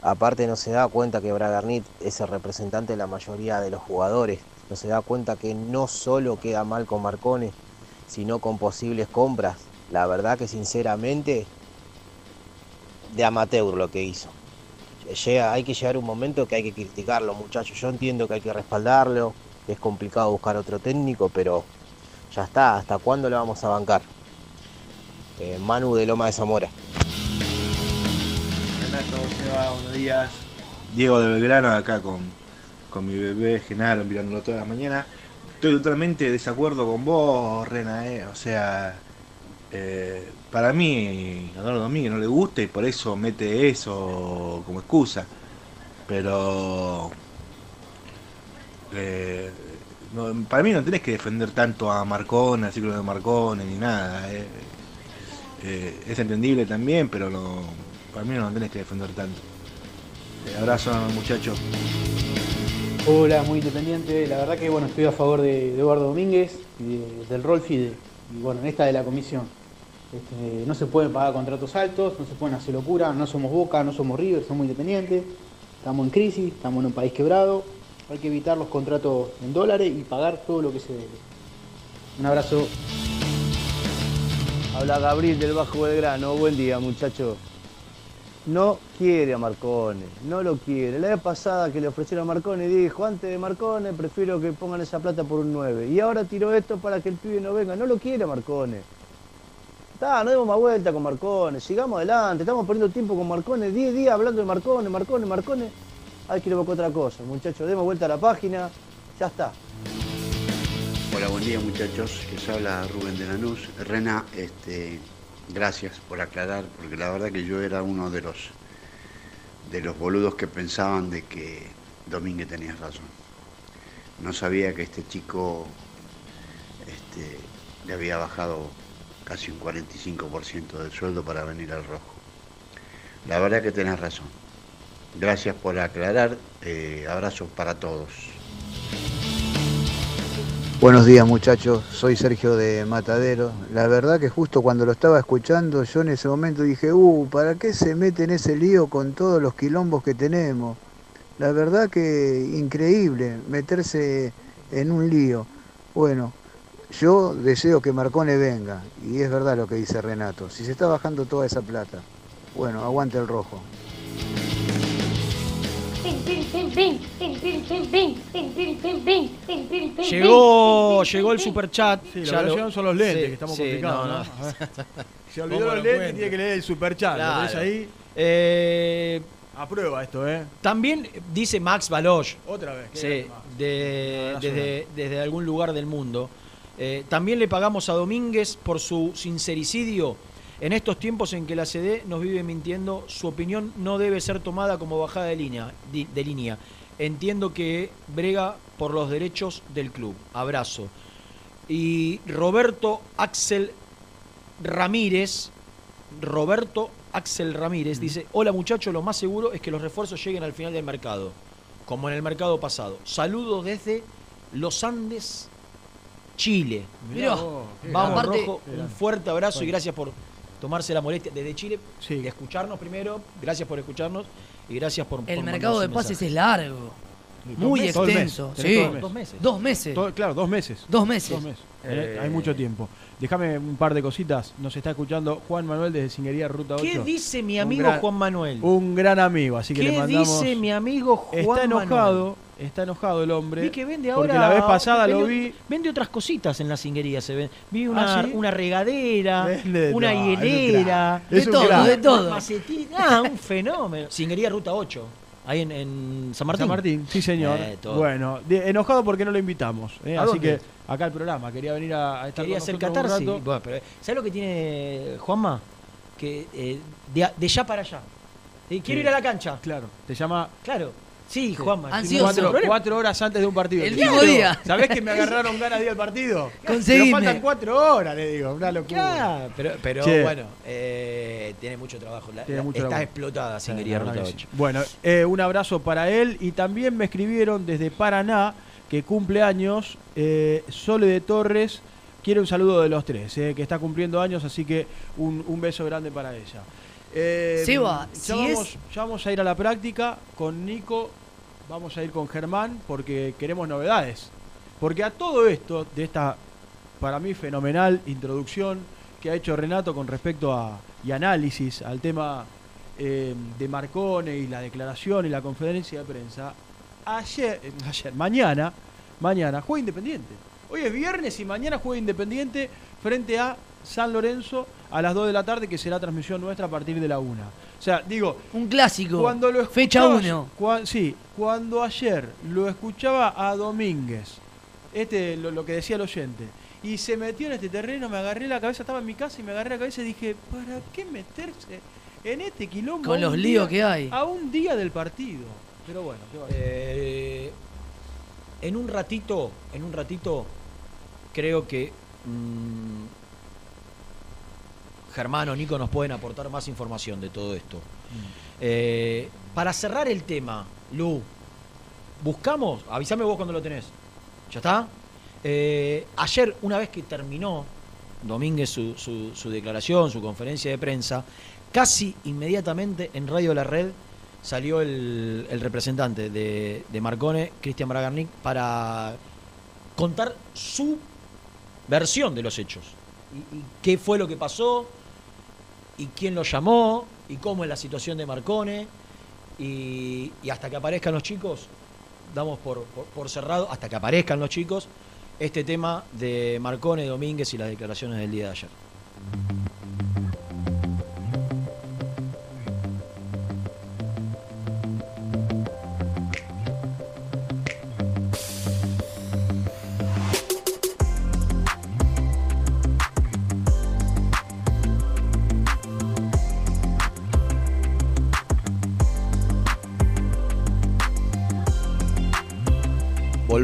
Aparte no se da cuenta que Bragarnit es el representante de la mayoría de los jugadores. No se da cuenta que no solo queda mal con Marcone, sino con posibles compras. La verdad que sinceramente de amateur lo que hizo. Hay que llegar un momento que hay que criticarlo, muchachos. Yo entiendo que hay que respaldarlo, es complicado buscar otro técnico, pero ya está. ¿Hasta cuándo lo vamos a bancar? Eh, Manu de Loma de Zamora. Renato, Seba, buenos días. Diego de Belgrano, acá con, con mi bebé Genaro, mirándolo todas las mañanas. Estoy totalmente de desacuerdo con vos, Rena, eh. O sea, eh, para mí, a Eduardo Domínguez no le gusta y por eso mete eso como excusa. Pero. eh, para mí no tenés que defender tanto a Marcone, al ciclo de Marcone, ni nada. eh. Eh, es entendible también, pero para mí no lo tenés que defender tanto. Abrazo, muchachos. Hola, muy independiente. La verdad que bueno, estoy a favor de, Eduardo Domínguez, del Rolfi de- y bueno, en esta de la comisión. Este, no se pueden pagar contratos altos, no se pueden hacer locura, no somos Boca, no somos River, somos independientes, estamos en crisis, estamos en un país quebrado, hay que evitar los contratos en dólares y pagar todo lo que se debe. Un abrazo. Habla Gabriel del Bajo Belgrano. Buen día, muchachos. No quiere a Marcone, no lo quiere. La vez pasada que le ofrecieron a Marcone dijo, antes de Marcone prefiero que pongan esa plata por un 9. Y ahora tiró esto para que el pibe no venga. No lo quiere a Marcone. Está, no demos más vuelta con Marcone, sigamos adelante, estamos perdiendo tiempo con Marcone, 10 días hablando de Marcone, Marcone, Marcone. Hay que ir otra cosa, muchachos, demos vuelta a la página, ya está. Hola, buen día muchachos. Les habla Rubén de Lanús. Rena, este, gracias por aclarar, porque la verdad que yo era uno de los de los boludos que pensaban de que Domínguez tenía razón. No sabía que este chico este, le había bajado casi un 45% del sueldo para venir al rojo. La verdad que tenés razón. Gracias por aclarar. Eh, abrazos para todos. Buenos días muchachos, soy Sergio de Matadero. La verdad que justo cuando lo estaba escuchando, yo en ese momento dije, uh, ¿para qué se mete en ese lío con todos los quilombos que tenemos? La verdad que increíble meterse en un lío. Bueno, yo deseo que Marcone venga, y es verdad lo que dice Renato, si se está bajando toda esa plata, bueno, aguante el rojo. Llegó, llegó el superchat. Sí, lo no llegan son los lentes, que estamos complicados, ¿no? A ver. Se olvidó ¿Cómo los lo lentes tiene que leer el superchat. ¿Lo Claro. ves ahí? Eh, Aprueba esto, ¿eh? También dice Max Baloch. Otra vez. ¿qué Sí, de- desde, desde algún lugar del mundo. Eh, también le pagamos a Domínguez por su sincericidio. En estos tiempos en que la CD nos vive mintiendo, su opinión no debe ser tomada como bajada de línea. De línea. Entiendo que brega por los derechos del club. Abrazo. Y Roberto Axel Ramírez, Roberto Axel Ramírez dice, hola muchachos, lo más seguro es que los refuerzos lleguen al final del mercado, como en el mercado pasado. Saludos desde Los Andes, Chile. Mirá, Vamos. Rojo, un fuerte abrazo y gracias por tomarse la molestia desde Chile de escucharnos primero, gracias por escucharnos y gracias por... El por mercado de pases mensaje. es largo. Muy mes. extenso. Sí. Dos meses. Dos meses. Todo- claro, dos meses. Dos meses. Dos meses. Eh, Hay mucho tiempo. Déjame un par de cositas. Nos está escuchando Juan Manuel desde Singuería Ruta 8. ¿Qué dice mi Un amigo gran- Juan Manuel? Un gran amigo, así que ¿Qué le mandamos. dice mi amigo Juan está enojado, Manuel? está enojado el hombre. Vi que vende ahora. Porque la vez pasada lo vi. Vende otras cositas en la cinguería, se ve. Vi una, ¿Ah, sí? una regadera, Vende de una todo, un hielera, un crack. de todo. macetín. Ah, un fenómeno. Cinguería Ruta 8, ahí en, en San Martín. San Martín, sí señor. Eh, bueno, de- enojado porque no lo invitamos. ¿eh? ¿A Así dónde? que acá al programa, quería venir a, a estar Quería con hacer catarsis. Bueno, pero, ¿Sabes lo que tiene Juanma? Que eh, de, de ya para allá. Quiero ir a la cancha. Claro, te llama Claro. Sí, Juanma. Ansioso. Cuatro, cuatro horas antes de un partido. El mismo día. ¿Sabés que me agarraron ganas de ir al partido? *laughs* Conseguime. Pero faltan cuatro horas, le digo. Una locura. Claro, pero, pero Che. bueno, eh, tiene mucho trabajo. La- Tiene la- mucho está trabajo. explotada, sin Sí, quería la verdad Ruta que sí. 8. Bueno, eh, un abrazo para él y también me escribieron desde Paraná que cumple años eh, Sole de Torres. Quiere un saludo de los tres, eh, que está cumpliendo años, así que un, un beso grande para ella. Eh, Seba, ya, si vamos, es- ya vamos a ir a la práctica con Nico, vamos a ir con Germán porque queremos novedades. Porque a todo esto, de esta para mí fenomenal introducción que ha hecho Renato con respecto a y análisis al tema eh, de Marcone y la declaración y la conferencia de prensa, ayer, eh, ayer, mañana, mañana juega Independiente. Hoy es viernes y mañana juega Independiente frente a San Lorenzo a las 2 de la tarde, que será transmisión nuestra a partir de la 1. O sea, digo, Un clásico. cuando lo Fecha escuchaba- 1. cua- sí, cuando ayer lo escuchaba a Domínguez, este lo, lo que decía el oyente, y se metió en este terreno, me agarré la cabeza, estaba en mi casa y me agarré la cabeza y dije, ¿para qué meterse en este quilombo? Con a los un líos día- que hay. A un día del partido. Pero bueno, qué va a hacer? Eh, en un ratito, en un ratito, creo que mm, Germán o Nico nos pueden aportar más información de todo esto. Eh, para cerrar el tema, Lu, buscamos, avísame vos cuando lo tenés. ¿Ya está? Eh, ayer, una vez que terminó Domínguez su, su- su declaración, su conferencia de prensa, casi inmediatamente en Radio La Red salió el, el representante de, de Marcone, Cristian Bragarnik, para contar su versión de los hechos. Y, y qué fue lo que pasó, y quién lo llamó, y cómo es la situación de Marcone. Y, hasta que aparezcan los chicos, damos por cerrado, hasta que aparezcan los chicos, este tema de Marcone, Domínguez y las declaraciones del día de ayer.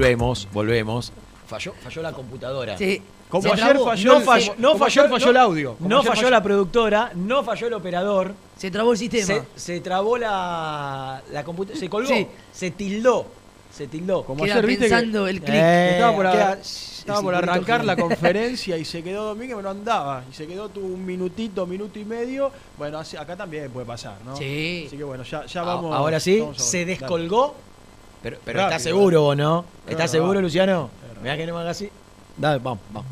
Volvemos, volvemos. Falló, falló la computadora. Sí. Como ayer falló no el- falló, como- no como falló, ayer falló no- el audio. Como No falló falló- la productora, no falló el operador. Se trabó el sistema. Se, se trabó la, la computadora. Se colgó. Sí. Se tildó. Se tildó. Como Queda ayer viste que pensando el clic. Eh, estaba por, queda- estaba arrancar la *laughs* conferencia y se quedó Domínguez, pero no andaba. Y se quedó tuvo un minutito, minuto y medio. Bueno, así- acá también puede pasar, ¿no? Sí. Así que bueno, ya, vamos. Ahora sí, vamos se descolgó. Pero, pero Rápido, está seguro vos, ¿no? Es ¿Estás seguro, Luciano? Es. Mirá que no me haga así. Dale, vamos, vamos.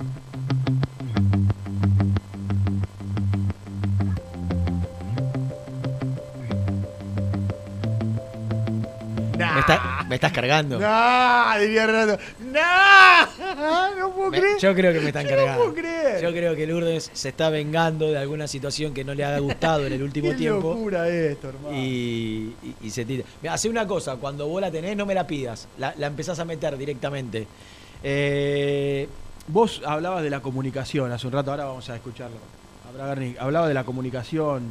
Me, está- me estás cargando. ¡No! Diría Renato. ¡No! No puedo Me- creer. yo creo que me están Yo no cargando. puedo creer. Yo creo que Lourdes se está vengando de alguna situación que no le haya gustado en el último *laughs* Qué tiempo. locura esto, hermano. Y, y- y se tira. Mira, hace una cosa, cuando vos la tenés, no me la pidas. La, la empezás a meter directamente. Eh, Vos hablabas de la comunicación hace un rato, ahora vamos a escucharlo. Hablaba de la comunicación.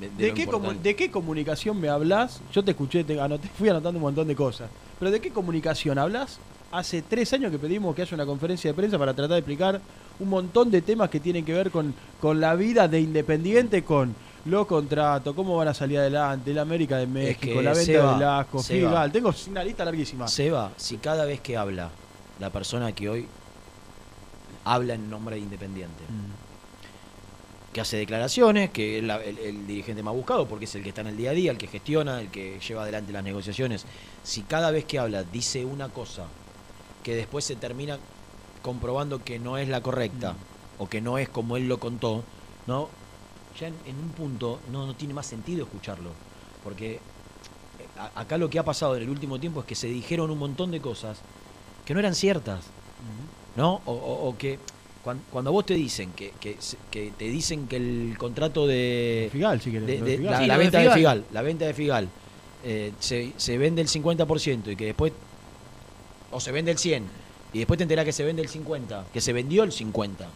de- de ¿De, lo qué, comu- importante. ¿De qué comunicación me hablas? Yo te escuché, te anoté, fui anotando un montón de cosas. Pero ¿de qué comunicación hablas? Hace tres años que pedimos que haya una conferencia de prensa para tratar de explicar un montón de temas que tienen que ver con, con la vida de Independiente, con los contratos, cómo van a salir adelante, la América de México, que, la venta de Velasco. Figal. Tengo una lista larguísima. Seba, si cada vez que habla la persona que hoy habla en nombre de Independiente, que hace declaraciones, que es la- el, el dirigente más buscado, porque es el que está en el día a día, el que gestiona, el que lleva adelante las negociaciones, si cada vez que habla dice una cosa que después se termina comprobando que no es la correcta, o que no es como él lo contó, ¿no? Ya en, en un punto no, no tiene más sentido escucharlo, porque eh, a- acá lo que ha pasado en el último tiempo es que se dijeron un montón de cosas que no eran ciertas, ¿no? O, o- o que cuan- cuando, vos te dicen que, que, se- que te dicen que el contrato de, Figal, si querés, de- de de- Figal. la, Sí, la de venta de Figal. Figal, la venta de Figal eh, se, se vende el 50% y que después o se vende el 100 y después te enterás que se vende el 50, que se vendió el 50.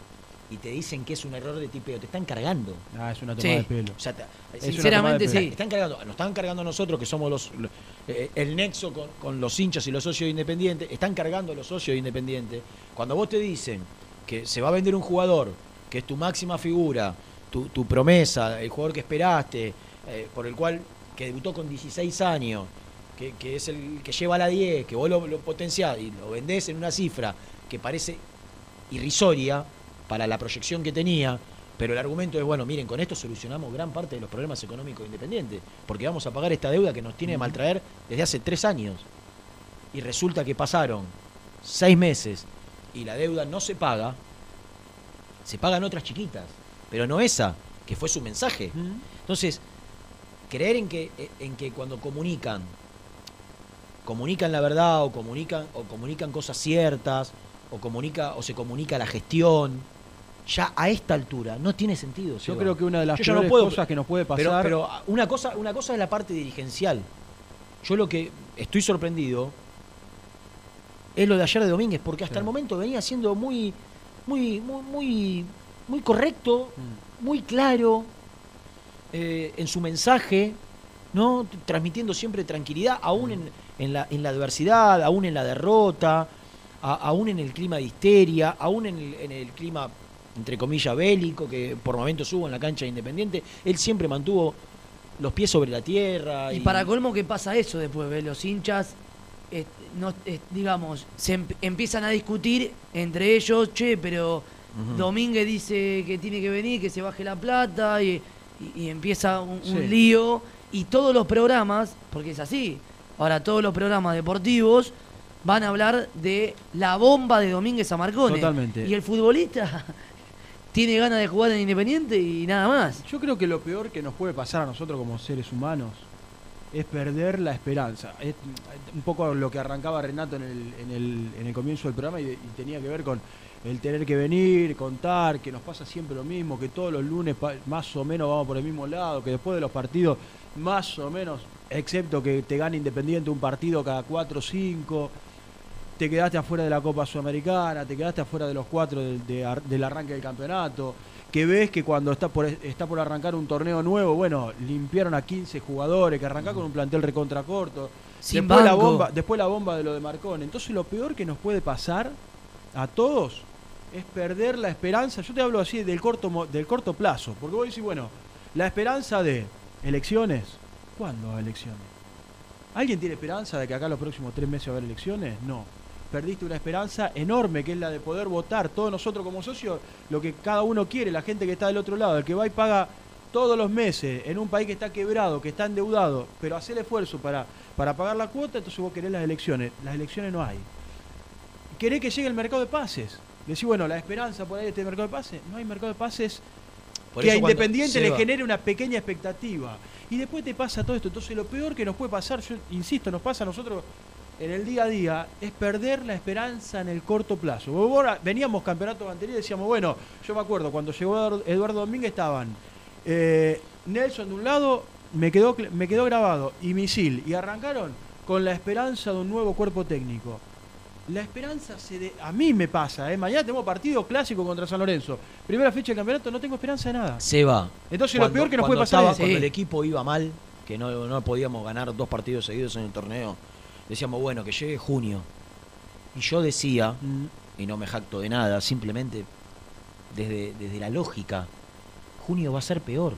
y te dicen que es un error de tipeo, te están cargando. Ah, es una toma Sí. de pelo. O sea, te- Es Sinceramente, sí. Están cargando, nos están cargando a nosotros que somos los lo- eh, el nexo con, con los hinchas y los socios de Independiente, están cargando a los socios de Independiente. Cuando vos te dicen que se va a vender un jugador, que es tu máxima figura, tu, tu promesa, el jugador que esperaste, eh, por el cual que debutó con 16 años, que, que es el que lleva la 10, que vos lo, lo potenciás y lo vendés en una cifra que parece irrisoria para la proyección que tenía, pero el argumento es, bueno, miren, con esto solucionamos gran parte de los problemas económicos de Independiente, porque vamos a pagar esta deuda que nos tiene de maltraer desde hace tres años. Y resulta que pasaron seis meses y la deuda no se paga, se pagan otras chiquitas, pero no esa, que fue su mensaje. Entonces, creer en que, en que cuando comunican, comunican la verdad o comunican, o comunican cosas ciertas, o comunica, o se comunica la gestión, ya a esta altura no tiene sentido. Yo Seba. creo que una de las no puedo- cosas que nos puede pasar. pero una cosa, una cosa es la parte dirigencial. Yo lo que estoy sorprendido es lo de ayer de Domínguez, porque hasta el momento venía siendo muy, muy, muy, muy, muy correcto, Mm. muy claro eh, en su mensaje, ¿no? Transmitiendo siempre tranquilidad, aún en, en la, en la adversidad, aún en la derrota, a- aún en el clima de histeria, aún en el, en el clima, entre comillas, bélico, que por momentos hubo en la cancha de Independiente, él siempre mantuvo los pies sobre la tierra. Y para colmo que pasa eso después, ¿ves? los hinchas, eh, no, eh, digamos, se em- empiezan a discutir entre ellos, che, pero Ujú. Domínguez dice que tiene que venir, que se baje la plata, y, y- y empieza un, lío, y todos los programas, porque es así, ahora todos los programas deportivos van a hablar de la bomba de Domínguez a Marcone. Totalmente. Y el futbolista *laughs* tiene ganas de jugar en Independiente y nada más. Yo creo que lo peor que nos puede pasar a nosotros como seres humanos es perder la esperanza. Es un poco lo que arrancaba Renato en el, en el, en el comienzo del programa y, y tenía que ver con el tener que venir, contar, que nos pasa siempre lo mismo, que todos los lunes más o menos vamos por el mismo lado, que después de los partidos más o menos, excepto que te gane Independiente un partido cada cuatro o cinco, te quedaste afuera de la Copa Sudamericana, te quedaste afuera de los cuatro del, de del arranque del campeonato, que ves que cuando está por, está por arrancar un torneo nuevo, bueno, limpiaron a 15 jugadores, que arrancá con un plantel recontra corto, Sin después la, bomba, después la bomba de lo de Marcón. Entonces lo peor que nos puede pasar a todos es perder la esperanza, yo te hablo así del corto, del corto plazo, porque vos decís, bueno, la esperanza de elecciones, ¿cuándo elecciones? ¿Alguien tiene esperanza de que acá los próximos tres meses va a haber elecciones? No. Perdiste una esperanza enorme que es la de poder votar todos nosotros como socios lo que cada uno quiere, la gente que está del otro lado, el que va y paga todos los meses en un país que está quebrado, que está endeudado, pero hace el esfuerzo para, para pagar la cuota, entonces vos querés las elecciones. Las elecciones no hay. Querés que llegue el mercado de pases. Decís, bueno, la esperanza por ahí de este mercado de pases. No hay mercado de pases Por que a Independiente le genere una pequeña expectativa. Y después te pasa todo esto. Entonces lo peor que nos puede pasar, yo insisto, nos pasa a nosotros en el día a día, es perder la esperanza en el corto plazo. Veníamos campeonatos anteriores y decíamos, bueno, yo me acuerdo, cuando llegó Eduardo- Domínguez estaban eh, Nelson de un lado, me quedó, me quedó grabado, y Misil, y arrancaron con la esperanza de un nuevo cuerpo técnico. La esperanza se de- a mí me pasa, ¿eh? mañana tenemos partido clásico contra San Lorenzo. Primera fecha del campeonato, no tengo esperanza de nada. Seba. Entonces lo cuando- peor que nos puede pasar estaba- es- Cuando el equipo iba mal, que no, no podíamos ganar dos partidos seguidos en el torneo, decíamos, bueno, que llegue junio. Y yo decía, Mm. y no me jacto de nada, simplemente desde, desde la lógica, junio va a ser peor.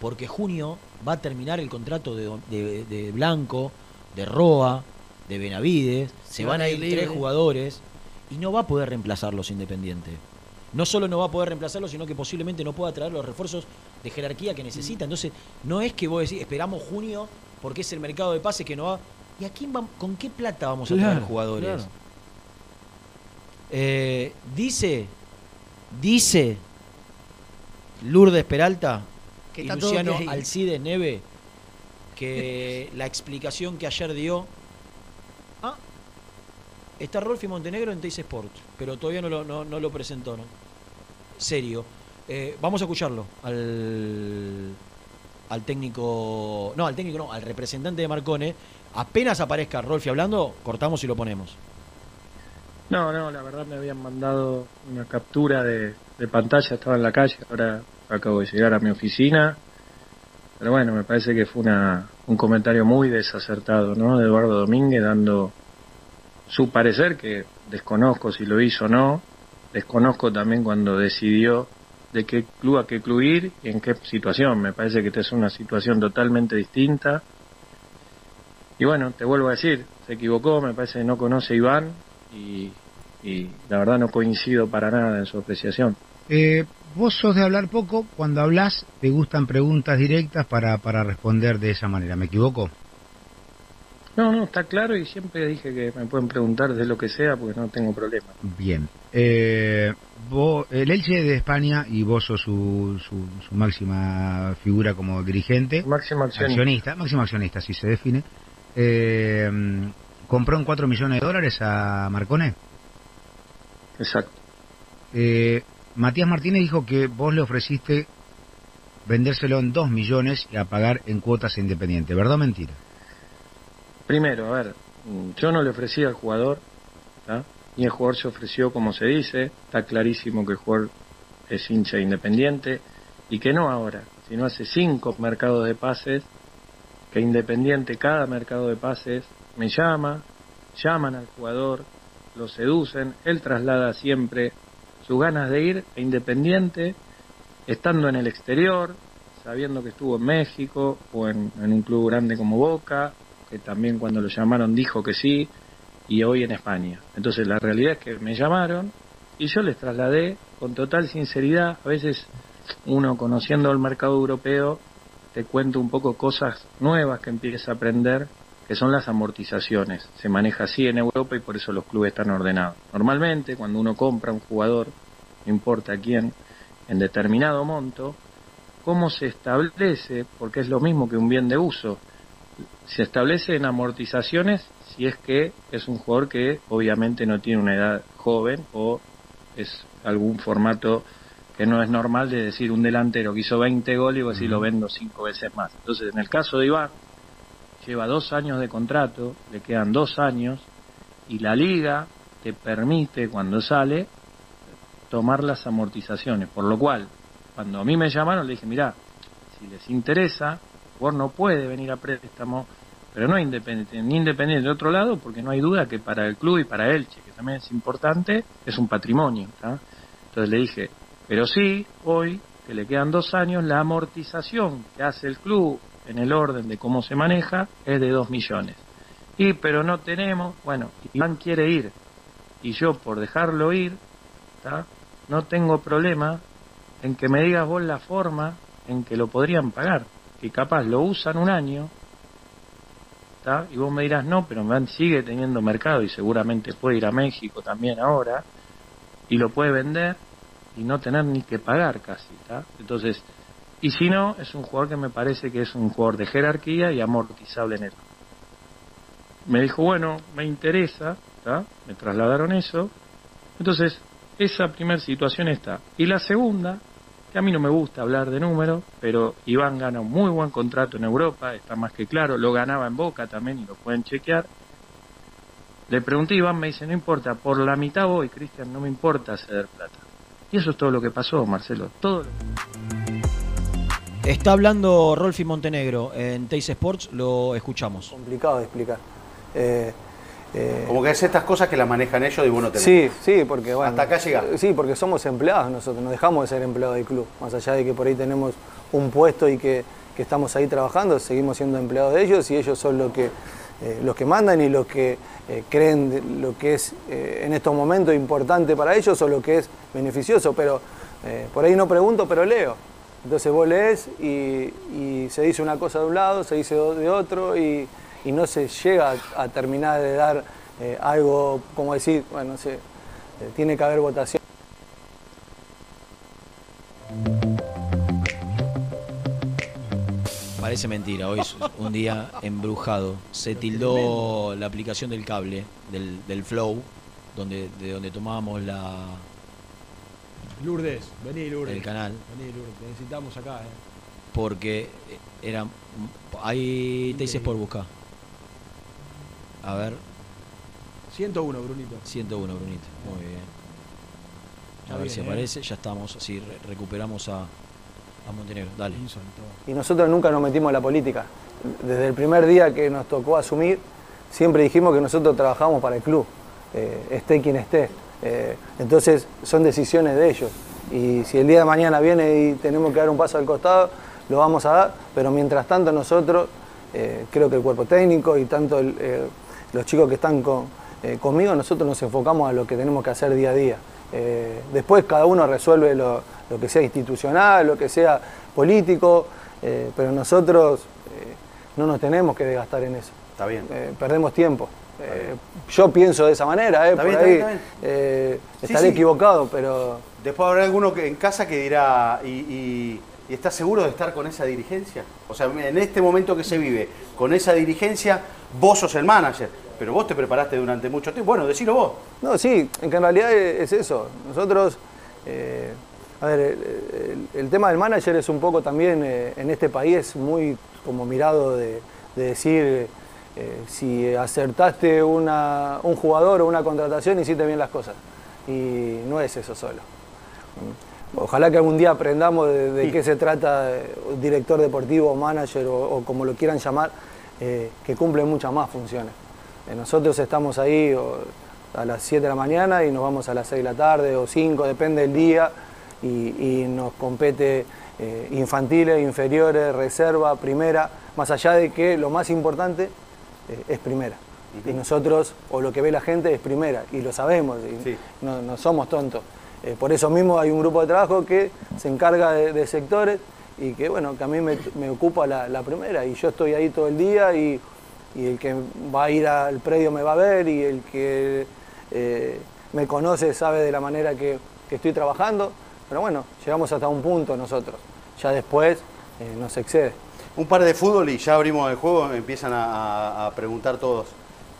Porque junio va a terminar el contrato de, de- de Blanco, de Roa, de Benavides, se van a ir tres jugadores y no va a poder reemplazarlos Independiente. No solo no va a poder reemplazarlos, sino que posiblemente no pueda traer los refuerzos de jerarquía que necesita. Entonces, no es que vos decís, esperamos junio porque es el mercado de pases que no va. ¿Y a quién vam- con qué plata vamos a traer jugadores? claro. Eh, dice, dice Lourdes Peralta Que y Luciano. Alcides Neve que *laughs* la explicación que ayer dio. Está Rolfi Montenegro en Teis Sports, pero todavía no lo, no lo presentó, ¿no? Serio. Eh, vamos a escucharlo al, al técnico. No, al técnico no, al representante de Marcone. Apenas aparezca Rolfi hablando, cortamos y lo ponemos. No, no, la verdad me habían mandado una captura de, de pantalla, estaba en la calle, ahora acabo de llegar a mi oficina. Pero bueno, me parece que fue una, un comentario muy desacertado, ¿no? De Eduardo Domínguez dando su parecer, que desconozco si lo hizo o no, desconozco también cuando decidió de qué club a qué club ir y en qué situación. Me parece que esta es una situación totalmente distinta. Y bueno, te vuelvo a decir, se equivocó, me parece que no conoce a Iván y, la verdad no coincido para nada en su apreciación. Eh, vos sos de hablar poco, cuando hablas te gustan preguntas directas para, para responder de esa manera, ¿me equivoco? No, no, está claro y siempre dije que me pueden preguntar de lo que sea porque no tengo problema. Bien. Eh, vos, el Elche de España y vos sos su, su, su máxima figura como dirigente. Máximo accionista. accionista. Máximo accionista, así se define. Eh, ¿Compró en 4 millones de dólares a Marcone? Exacto. Eh, Matías Martínez dijo que vos le ofreciste vendérselo en 2 millones y a pagar en cuotas Independiente. ¿Verdad o mentira? Primero, a ver, yo no le ofrecí al jugador, ¿tá? y el jugador se ofreció como se dice, está clarísimo que el jugador es hincha independiente, y que no ahora, sino hace cinco mercados de pases, que Independiente, cada mercado de pases, me llama, llaman al jugador, lo seducen, él traslada siempre sus ganas de ir a Independiente, estando en el exterior, sabiendo que estuvo en México o en un club grande como Boca, que también cuando lo llamaron dijo que sí, y hoy en España. Entonces la realidad es que me llamaron y yo les trasladé con total sinceridad, a veces uno conociendo el mercado europeo te cuento un poco cosas nuevas que empieza a aprender, que son las amortizaciones. Se maneja así en Europa y por eso los clubes están ordenados. Normalmente cuando uno compra un jugador, no importa quién, en determinado monto, cómo se establece, porque es lo mismo que un bien de uso, se establece en amortizaciones si es que es un jugador que obviamente no tiene una edad joven o es algún formato que no es normal de decir un delantero que hizo 20 goles y vos decís lo vendo cinco veces más. Entonces, en el caso de Iván, lleva dos años de contrato, le quedan dos años y la liga te permite cuando sale tomar las amortizaciones, por lo cual cuando a mí me llamaron le dije, mirá, si les interesa, jugador no puede venir a préstamo, pero no independiente, ni independiente de otro lado, porque no hay duda que para el club y para Elche, que también es importante, es un patrimonio. Entonces le dije, pero sí, hoy, que le quedan dos años, la amortización que hace el club en el orden de cómo se maneja es de dos millones. Y pero no tenemos, bueno, Iván quiere ir, y yo por dejarlo ir, no tengo problema en que me digas vos la forma en que lo podrían pagar, que capaz lo usan un año, ¿tá? y vos me dirás, no, pero sigue teniendo mercado y seguramente puede ir a México también ahora, y lo puede vender y no tener ni que pagar casi, ¿tá? Entonces, y si no, es un jugador que me parece que es un jugador de jerarquía y amortizable en él. Me dijo, bueno, me interesa, ¿tá? me trasladaron eso. Entonces, esa primera situación está. Y la segunda, que a mí no me gusta hablar de números, pero Iván gana un muy buen contrato en Europa, está más que claro, lo ganaba en Boca también y lo pueden chequear. Le pregunté a Iván, me dice, no importa, por la mitad voy, Cristian, no me importa ceder plata. Y eso es todo lo que pasó, Marcelo, todo lo Está hablando Rolfi Montenegro en Teis Sports, lo escuchamos. complicado de explicar. Eh, eh, Como que es estas cosas que las manejan ellos y bueno, Sí, sí, porque bueno, Hasta acá llega. Sí, porque somos empleados nosotros, no dejamos de ser empleados del club. Más allá de que por ahí tenemos un puesto y que, que estamos ahí trabajando, seguimos siendo empleados de ellos y ellos son los que, eh, los que mandan y los que eh, creen lo que es eh, en estos momentos importante para ellos o lo que es beneficioso. Pero eh, por ahí no pregunto, pero leo. Entonces vos lees y, y se dice una cosa de un lado, se dice de otro y, y no se llega a, a terminar de dar eh, algo, como decir, bueno, no sé, eh, tiene que haber votación. Parece mentira, hoy es un día embrujado. Se tildó la aplicación del cable, del, del Flow, donde, de donde tomábamos la, Lourdes, vení Lourdes. el canal, Vení Lourdes, te necesitamos acá, eh. porque era. Hay Teis por buscar. A ver. 101, Brunito. 101, Brunito. Muy bien. A ver bien, si ¿eh? aparece. Ya estamos, así re- recuperamos a, a Montenegro. Dale. Y nosotros nunca nos metimos en la política. Desde el primer día que nos tocó asumir, siempre dijimos que nosotros trabajamos para el club, eh, esté quien esté. Eh, entonces son decisiones de ellos. Y si el día de mañana viene y tenemos que dar un paso al costado, lo vamos a dar. Pero mientras tanto nosotros, eh, creo que el cuerpo técnico y tanto el, eh, los chicos que están con- eh, conmigo, nosotros nos enfocamos a lo que tenemos que hacer día a día. Eh, después cada uno resuelve lo, lo que sea institucional, lo que sea político, eh, pero nosotros no nos tenemos que desgastar en eso. Está bien. Perdemos tiempo. Yo pienso de esa manera, Está por bien, está ahí bien, está bien. Sí, estaré sí. equivocado, pero Después habrá alguno que en casa que dirá, ¿y, y, y estás seguro de estar con esa dirigencia? O sea, en este momento que se vive, con esa dirigencia, vos sos el manager, pero vos te preparaste durante mucho tiempo. Bueno, decilo vos. No, sí, en que en realidad es es eso. Nosotros, eh, a ver, el, tema del manager es un poco también, eh, en este país muy como mirado de, de decir eh, si acertaste una, un jugador o una contratación, hiciste bien las cosas. Y no es eso solo. Ojalá que algún día aprendamos de, de qué se trata director deportivo, manager o, o como lo quieran llamar, eh, que cumple muchas más funciones. Eh, nosotros estamos ahí o, a las 7 de la mañana y nos vamos a las 6 de la tarde o 5, depende del día, y, y nos compete eh, infantiles, inferiores, reserva, primera, más allá de que lo más importante es primera. Y nosotros, o lo que ve la gente, es primera, y lo sabemos, y no, no somos tontos. Por eso mismo hay un grupo de trabajo que se encarga de, de sectores y que, bueno, que a mí me, me ocupa la, la primera, y yo estoy ahí todo el día y, y el que va a ir al predio me va a ver y el que eh, me conoce sabe de la manera que, que estoy trabajando, pero bueno, llegamos hasta un punto nosotros, ya después eh, nos excede. Un par de fútbol y ya abrimos el juego, empiezan a, preguntar todos.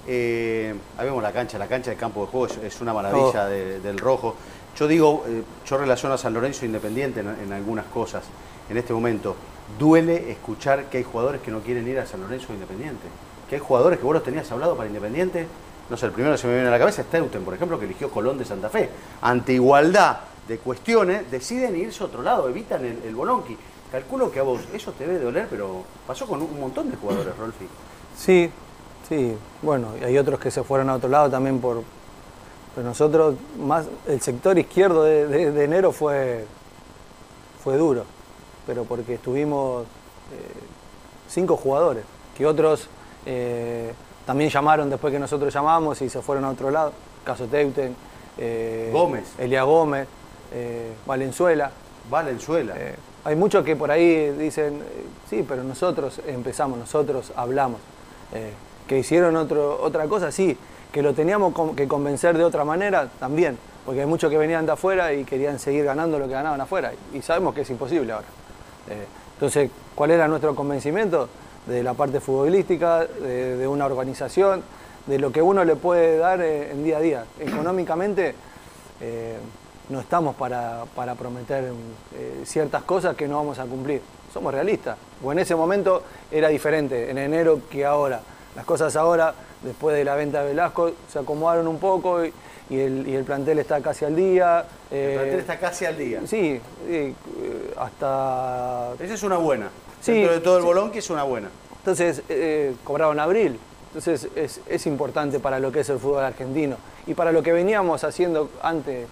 Eh, ahí vemos la cancha, la cancha del campo de juego es, es una maravilla Oh. de- del rojo. Yo digo, eh, yo relaciono a San Lorenzo Independiente en, en algunas cosas. En este momento, duele escuchar que hay jugadores que no quieren ir a San Lorenzo Independiente. Que hay jugadores que vos los tenías hablado para Independiente. No sé, el primero que se me viene a la cabeza es Teuten, por ejemplo, que eligió Colón de Santa Fe. Ante igualdad de cuestiones, deciden irse a otro lado, evitan el, el bolonqui. Calculo que a vos eso te debe doler, pero pasó con un montón de jugadores, Rolfi. Sí, sí, bueno, y hay otros que se fueron a otro lado también por... Pero nosotros, más el sector izquierdo de, enero fue, fue duro, pero porque estuvimos eh, cinco jugadores, que otros eh, también llamaron después que nosotros llamamos y se fueron a otro lado, caso Teuten, eh, Gómez. Elia Gómez, Valenzuela. Valenzuela. Hay muchos que por ahí dicen, sí, pero nosotros empezamos, nosotros hablamos. Que hicieron otro, otra cosa, sí. Que lo teníamos que convencer de otra manera, también. Porque hay muchos que venían de afuera y querían seguir ganando lo que ganaban afuera. Y sabemos que es imposible ahora. Eh, entonces, ¿cuál era nuestro convencimiento? De la parte futbolística, de, una organización, de lo que uno le puede dar eh, en día a día. Económicamente, eh, no estamos para, para prometer ciertas cosas que no vamos a cumplir. Somos realistas. O en ese momento era diferente, en enero que ahora. Las cosas ahora, después de la venta de Velasco, se acomodaron un poco y, y el, y el plantel está casi al día. El plantel Eh, está casi al día. Sí, eh, hasta... Esa es una buena. Sí, Dentro de todo el sí. bolón que es una buena. Entonces, eh, cobraron abril. Entonces, es, es importante para lo que es el fútbol argentino y para lo que veníamos haciendo antes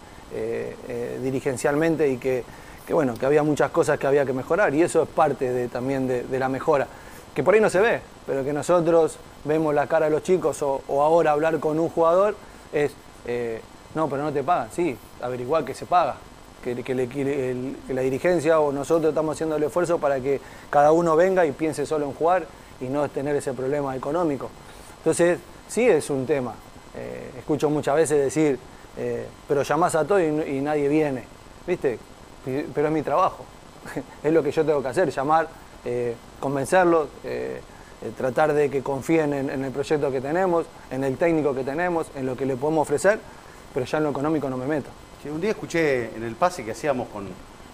dirigencialmente y que, que, bueno, que había muchas cosas que había que mejorar y eso es parte de, también de, de la mejora. Que por ahí no se ve, pero que nosotros vemos la cara de los chicos o, o ahora hablar con un jugador es, eh, no, pero no te pagan. Sí, averiguar que se paga. Que, que le- la dirigencia o nosotros estamos haciendo el esfuerzo para que cada uno venga y piense solo en jugar y no tener ese problema económico. Entonces, sí es un tema. Eh, escucho muchas veces decir, eh, pero llamás a todo y, y nadie viene. ¿Viste? Pero es mi trabajo. *laughs* es lo que yo tengo que hacer, llamar, convencerlos, eh, tratar de que confíen en, el proyecto que tenemos, en el técnico que tenemos, en lo que le podemos ofrecer, pero ya en lo económico no me meto. Sí, un día escuché en el pase que hacíamos con,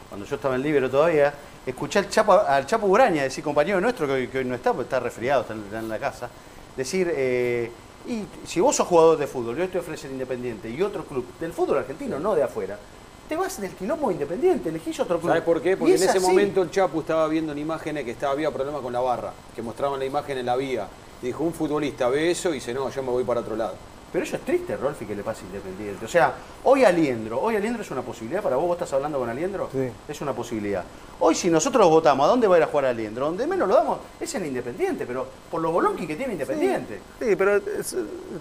cuando yo estaba en Libero todavía, escuché al Chapo, al Chapo Uraña, decir compañero nuestro que hoy, no está, porque está resfriado, está en, la casa, decir eh, Y si vos sos jugador de fútbol, yo estoy ofreciendo Independiente y otro club del fútbol argentino, no de afuera, te vas del quilombo de Independiente, elegís otro club. ¿Sabes por qué? Porque en ese así. momento el Chapu estaba viendo en imágenes que estaba, había problemas con la barra, que mostraban la imagen en la vía. Y dijo, un futbolista ve eso y dice, no, yo me voy para otro lado. Pero eso es triste, Rolfi, que le pase Independiente. O sea, hoy Aliendro, hoy Aliendro es una posibilidad para vos, vos estás hablando con Aliendro, Sí. es una posibilidad. Hoy si nosotros votamos, ¿a dónde va a ir a jugar Aliendro? Donde menos lo damos es en Independiente, pero por los bolonqui que tiene Independiente. Sí, pero es-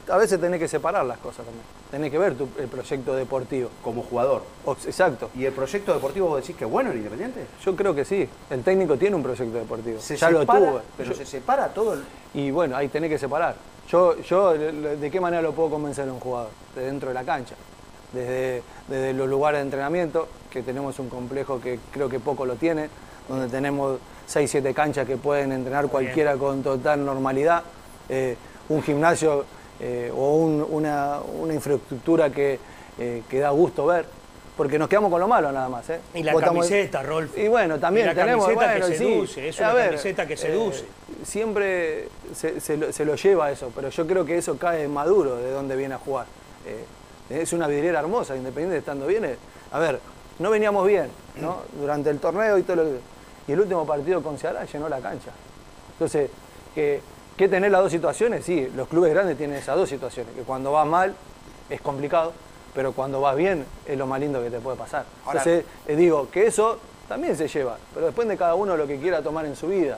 a veces tenés que separar las cosas también. Tenés que ver tu- el proyecto deportivo. Como jugador. O- exacto. ¿Y el proyecto deportivo vos decís que es bueno en Independiente? Yo creo que sí. El técnico tiene un proyecto deportivo. Se ya lo separa, tuvo. pero Yo- se separa todo el... Y bueno, ahí tenés que separar. Yo, yo, ¿de qué manera lo puedo convencer a un jugador? De dentro de la cancha. Desde, desde los lugares de entrenamiento, que tenemos un complejo que creo que poco lo tiene, donde tenemos 6, 7 canchas que pueden entrenar cualquiera con total normalidad. Eh, un gimnasio eh, o un- una, una infraestructura que, eh, que da gusto ver. Porque nos quedamos con lo malo nada más. ¿eh? Y la camiseta, Rolf. Y bueno, también Y la tenemos. camiseta bueno, que y sí. seduce, es una ver, camiseta que eh, seduce. siempre se, se lo, se lo lleva eso, pero yo creo que eso cae en maduro de dónde viene a jugar. Eh, es una vidriera hermosa, Independiente estando bien. eh, A ver, no veníamos bien, ¿no? Durante el torneo y todo lo que- Y el último partido con Ceará llenó la cancha. Entonces, que, que tener las dos situaciones, sí, los clubes grandes tienen esas dos situaciones, que cuando vas mal es complicado, pero cuando vas bien es lo más lindo que te puede pasar. Ahora- Entonces, eh, digo que eso también se lleva, pero después de cada uno lo que quiera tomar en su vida.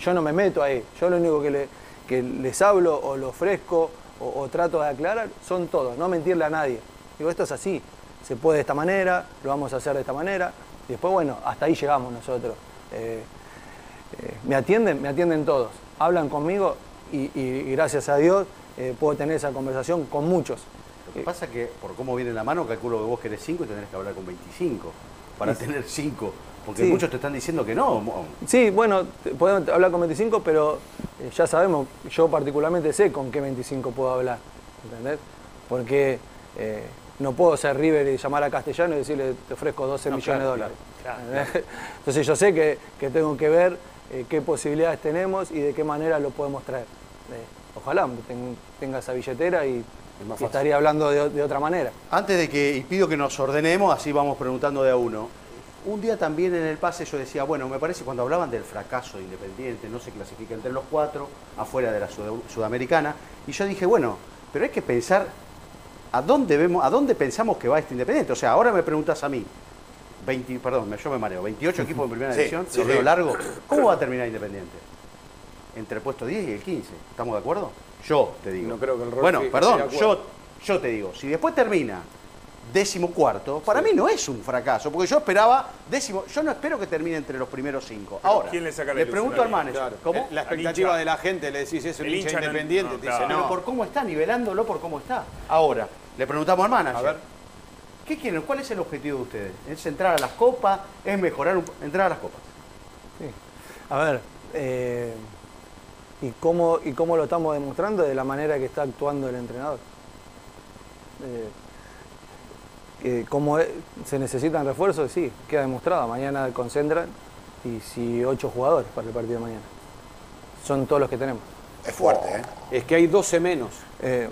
Yo no me meto ahí, yo lo único que, le- que les hablo o lo ofrezco o, o trato de aclarar son todos, no mentirle a nadie. Digo, esto es así, se puede de esta manera, lo vamos a hacer de esta manera, y después, bueno, hasta ahí llegamos nosotros. Eh, eh, me atienden, me atienden todos, hablan conmigo y, y- y gracias a Dios puedo tener esa conversación con muchos. Lo que pasa es que, por cómo viene la mano, calculo que vos querés 5 y tenés que hablar con 25 para Sí. tener 5. Porque Sí. muchos te están diciendo que no. Sí, bueno, podemos hablar con 25, pero eh, ya sabemos, yo particularmente sé con qué 25 puedo hablar, ¿entendés? Porque eh, no puedo ser River y llamar a Castellano y decirle, te ofrezco 12 No, millones claro, de dólares. *laughs* Entonces yo sé que, que tengo que ver eh, qué posibilidades tenemos y de qué manera lo podemos traer. Eh, ojalá ten- tenga esa billetera y, estaría hablando de, de otra manera. Antes de que, y pido que nos ordenemos, así vamos preguntando de a uno. Un día también en el pase yo decía, bueno, me parece cuando hablaban del fracaso de Independiente, no se clasifica entre los cuatro, afuera de la Sud- Sudamericana, y yo dije, bueno, pero hay que pensar a dónde vemos, a dónde pensamos que va este Independiente. O sea, ahora me preguntas a mí, 20, perdón, me- yo me mareo, 28 equipos en primera Sí, división, sí. largo, ¿cómo va a terminar Independiente? Entre el puesto 10 y el 15, ¿estamos de acuerdo? Yo te digo. No creo que el Rolfi Bueno, perdón, yo, yo te digo, si después termina décimo cuarto, para mí no es un fracaso, porque yo esperaba décimo, yo no espero que termine entre los primeros cinco. Ahora, ¿quién le saca la le pregunto al manager, Claro. ¿cómo? La expectativa de la gente, le decís eso, el, El hincha, independiente, no, te dice, claro. no. Pero por cómo está, nivelándolo por cómo está. Ahora, le preguntamos al manager. A ver. ¿Qué quieren? ¿Cuál es el objetivo de ustedes? ¿Es entrar a las copas? ¿Es mejorar un- entrar a las copas? A ver, eh, ¿y, cómo, ¿y cómo lo estamos demostrando? De la manera que está actuando el entrenador. Eh, ¿Cómo es- se necesitan refuerzos? Sí, queda demostrado. Mañana concentran y si ocho jugadores para el partido de mañana. Son todos los que tenemos. Es fuerte, ¿eh? Es que hay 12 menos. Eh,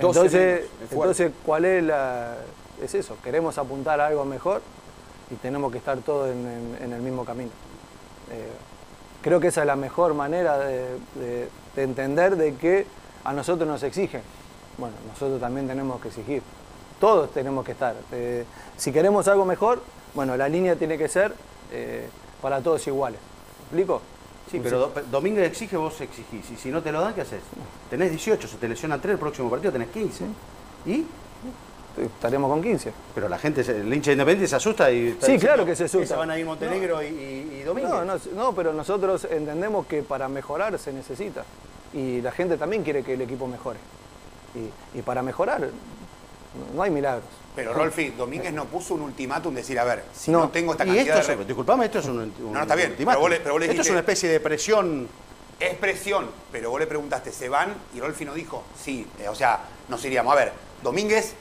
12 entonces, menos, es entonces, ¿cuál es la...? Es eso, queremos apuntar a algo mejor y tenemos que estar todos en, en- en el mismo camino. Eh, creo que esa es la mejor manera de, de- de entender de que a nosotros nos exigen. Bueno, nosotros también tenemos que exigir. Todos tenemos que estar. Eh, si queremos algo mejor, bueno, la línea tiene que ser eh, para todos iguales. ¿Me explico? Sí, pero Do- Domínguez exige, vos exigís. Y si no te lo dan, ¿qué haces? Tenés 18, se te lesionan 3, el próximo partido tenés 15. ¿Y? Estaremos con 15. Pero la gente, se- el hincha independiente se asusta y... Sí, diciendo, claro que se asusta. "Esa van a ir Montenegro y, y, y Domínguez. No, no, no, pero nosotros entendemos que para mejorar se necesita. Y la gente también quiere que el equipo mejore. Y, y para mejorar no- no hay milagros. Pero Rolfi, Domínguez no puso un ultimátum, decir, a ver, si No. no, tengo esta Y cantidad esto de... es, disculpame, esto es un, un No, no, está bien, pero vos le- pero vos le Esto es una especie de presión. Es presión, pero vos le preguntaste, ¿se van? Y Rolfi no dijo, sí, eh, o sea, nos iríamos. A ver, Domínguez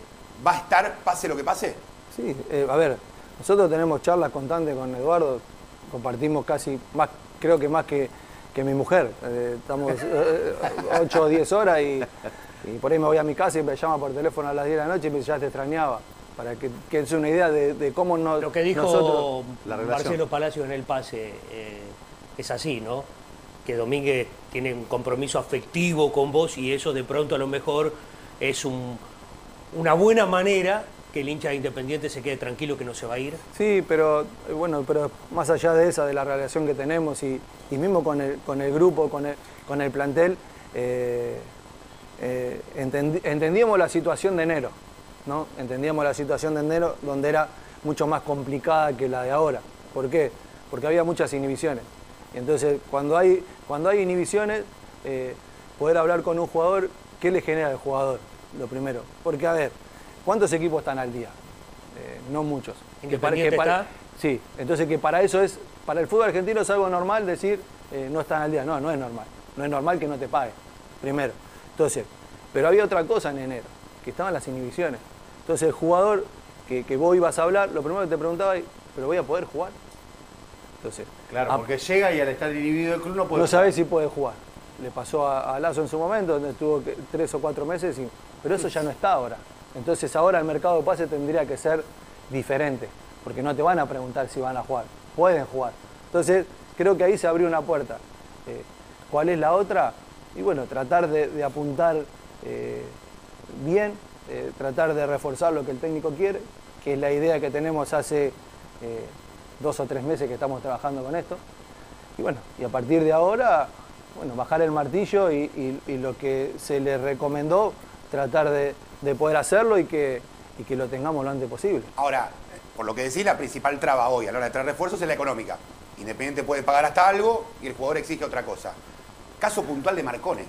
va a estar, pase lo que pase. Sí, eh, a ver, nosotros tenemos charlas constantes con Eduardo, compartimos casi más, creo que más que, que mi mujer. Eh, estamos 8 o 10 horas y, Y por ahí me voy a mi casa y me llama por teléfono a las 10 de la noche y me dice, ya te extrañaba. Para que, que es una idea de, de cómo nos, Lo que dijo nosotros... la relación. Marcelo Palacios en el pase eh, es así, ¿no? Que Domínguez tiene un compromiso afectivo con vos y eso de pronto a lo mejor es un- una buena manera que el hincha de Independiente se quede tranquilo que no se va a ir. Sí, pero eh, bueno, pero más allá de esa, de la relación que tenemos y, y mismo con el, con el grupo, con el, con el plantel, eh, eh, entendíamos la situación de enero, ¿no? Entendíamos la situación de enero donde era mucho más complicada que la de ahora. ¿Por qué? Porque había muchas inhibiciones. Entonces, cuando hay, cuando hay inhibiciones, eh, poder hablar con un jugador, ¿qué le genera al jugador? Lo primero. Porque, a ver, ¿cuántos equipos están al día? Eh, no muchos. Que para- que para-. Sí, entonces que para eso es, para el fútbol argentino es algo normal decir eh, no están al día. No, no es normal. No es normal que no te pague, primero. Entonces, pero había otra cosa en enero, que estaban las inhibiciones. Entonces el jugador que, que vos ibas a hablar, lo primero que te preguntaba es, ¿pero voy a poder jugar? Entonces, Claro, ah, porque llega y al estar inhibido el club no puede no sabés si puede jugar. Le pasó a, a Lazo en su momento, donde estuvo tres o cuatro meses, y- pero eso ya no está ahora. Entonces ahora el mercado de pase tendría que ser diferente, porque no te van a preguntar si van a jugar, pueden jugar. Entonces creo que ahí se abrió una puerta. Eh, ¿Cuál es la otra? Y bueno, tratar de, apuntar eh, bien, eh, tratar de reforzar lo que el técnico quiere, que es la idea que tenemos hace dos o tres meses que estamos trabajando con esto. Y bueno, y a partir de ahora, bueno, bajar el martillo y, y- y lo que se le recomendó, tratar de, de poder hacerlo y que, lo tengamos lo antes posible. Ahora, por lo que decís, la principal traba hoy a la hora de traer refuerzos es la económica. Independiente puede pagar hasta algo y el jugador exige otra cosa. Caso puntual de Marcone.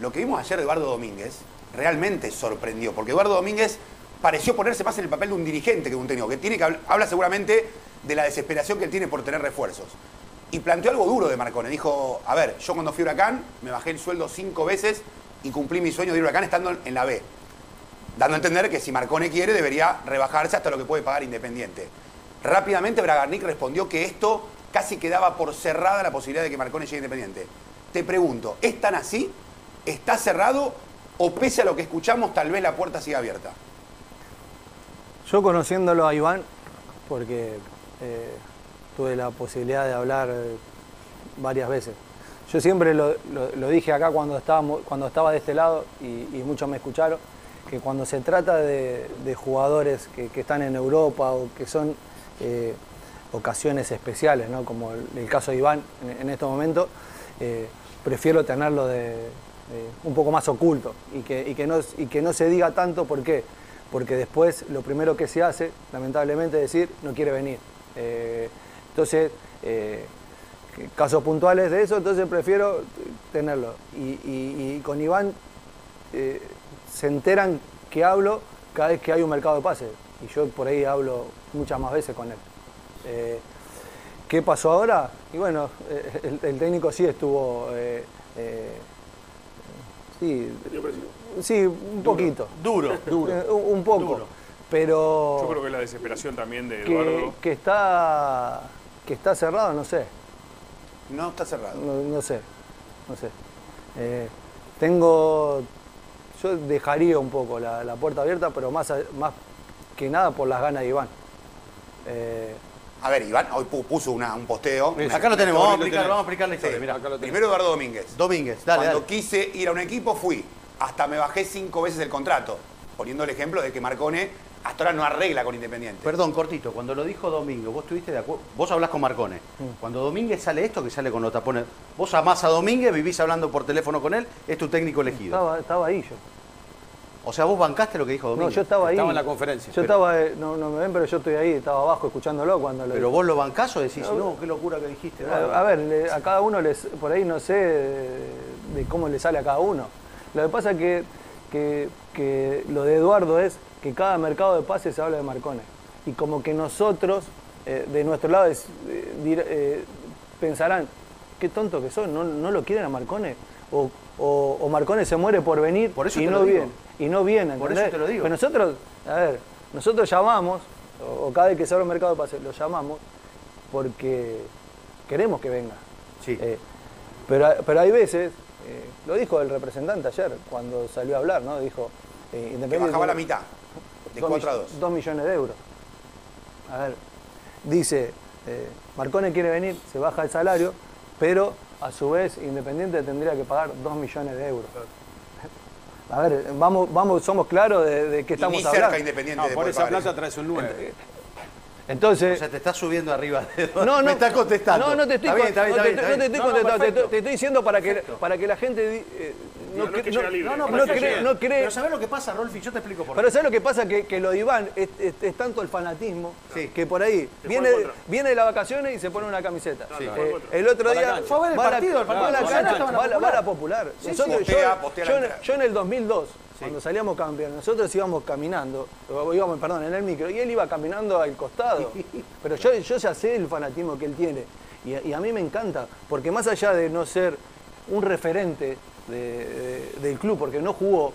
Lo que vimos ayer de Eduardo Domínguez realmente sorprendió, porque Eduardo Domínguez pareció ponerse más en el papel de un dirigente que de un técnico, que tiene que habl- habla seguramente de la desesperación que él tiene por tener refuerzos. Y planteó algo duro de Marcone. Dijo, a ver, yo cuando fui a Huracán me bajé el sueldo cinco veces y cumplí mi sueño de ir a Huracán estando en la B dando a entender que si Marcone quiere debería rebajarse hasta lo que puede pagar Independiente. Rápidamente Bragarnik respondió que esto casi quedaba por cerrada la posibilidad de que Marcone llegue Independiente. Te pregunto, ¿es tan así? ¿Está cerrado? ¿O pese a lo que escuchamos tal vez la puerta siga abierta? Yo conociéndolo a Iván, porque eh, tuve la posibilidad de hablar eh, varias veces. Yo siempre lo, dije acá cuando, estábamos, cuando estaba de este lado y, muchos me escucharon, que cuando se trata de, jugadores que, están en Europa o que son eh, ocasiones especiales, como el, caso de Iván en, en este momento, eh, prefiero tenerlo de, un poco más oculto y que, no, y que no se diga tanto, ¿por qué? Porque después lo primero que se hace, lamentablemente, es decir, no quiere venir. Eh, entonces, casos puntuales de eso, entonces prefiero tenerlo. Y, y- y con Iván eh, se enteran que hablo cada vez que hay un mercado de pases. Y yo por ahí hablo muchas más veces con él. Eh, ¿Qué pasó ahora? Y bueno, eh, el, el técnico sí estuvo. eh, eh, sí, sí, un poquito. Duro. Duro. Un, un poco. Duro. Pero. Yo creo que la desesperación también de que, Eduardo. que está que está cerrado, no sé. No está cerrado. No, no sé, no sé. Eh, tengo, yo dejaría un poco la, la puerta abierta, pero más, a- más que nada por las ganas de Iván. Eh, A ver, Iván hoy pu- puso una- un posteo. Acá lo tenemos, vamos a explicar, vamos a explicar la historia, Sí. mirá. Acá lo tenemos. Primero Eduardo Domínguez. Domínguez, dale, Cuando dale. quise ir a un equipo fui. Hasta me bajé cinco veces el contrato. Poniendo el ejemplo de que Marcone hasta ahora no arregla con Independiente. Perdón, cortito, cuando lo dijo Domingo, vos estuviste de acuerdo, vos hablás con Marcone. Cuando Domínguez sale esto, que sale con los tapones, vos amás a Domínguez, vivís hablando por teléfono con él, es tu técnico elegido. estaba, estaba ahí yo. O sea, vos bancaste lo que dijo No, Domínguez. yo estaba ahí. conferencia. Yo estaba, eh, no, no me ven, pero yo estoy ahí, estaba abajo escuchándolo cuando lo Pero vos lo bancás o decís, No, no, qué locura que dijiste. A, a ver, le- a cada uno les, por ahí no sé de, de cómo le sale a cada uno. Lo que pasa es que, que, que lo de Eduardo es que cada mercado de pases se habla de Marcone. Y como que nosotros, eh, de nuestro lado, es, eh, eh, pensarán, qué tonto que son, no, no lo quieren a Marcone. O, o- o Marcone se muere por venir eso y no viene. Y no viene, Por ¿entendés? eso te lo digo. Pero nosotros, a ver, nosotros llamamos, o, o cada vez que se abre un mercado de pases, lo llamamos porque queremos que venga. Eh, pero, pero hay veces, eh, lo dijo el representante ayer cuando salió a hablar, ¿no? Dijo, eh, Que bajaba la mitad, de dos 4 a mill- 2. dos millones de euros. A ver, dice, eh, Marcone quiere venir, se baja el salario, pero a su vez Independiente tendría que pagar 2 millones de euros. A ver, vamos, vamos, somos claros de, de qué estamos ni cerca hablando. Independiente No, de por esa plata eso. traes un 9. Entonces, O sea, te estás subiendo arriba de no, no, Me estás contestando. No, no te estoy, contestando, te, estoy diciendo para que, para que la gente eh, no, No, no es que no- libre. no, No, no, no, cree- llega. no cree- Pero ¿sabés lo que pasa, Rolfi? Yo te explico por qué. Pero ¿sabes lo que pasa? Que, que lo de Iván es, es- es tanto el fanatismo que por ahí viene, viene de las vacaciones y se pone una camiseta. Sí. Eh, el otro día. Fue a ver el partido, el partido va a la de la cancha, cancha, va a popular. Yo- en- el 2002, cuando salíamos campeones, nosotros íbamos caminando, íbamos, perdón, en el micro, y él iba caminando al costado. *laughs* Pero yo, yo ya sé el fanatismo que él tiene. Y, a- y a mí me encanta, porque más allá de no ser un referente de- de- del club, porque no jugó,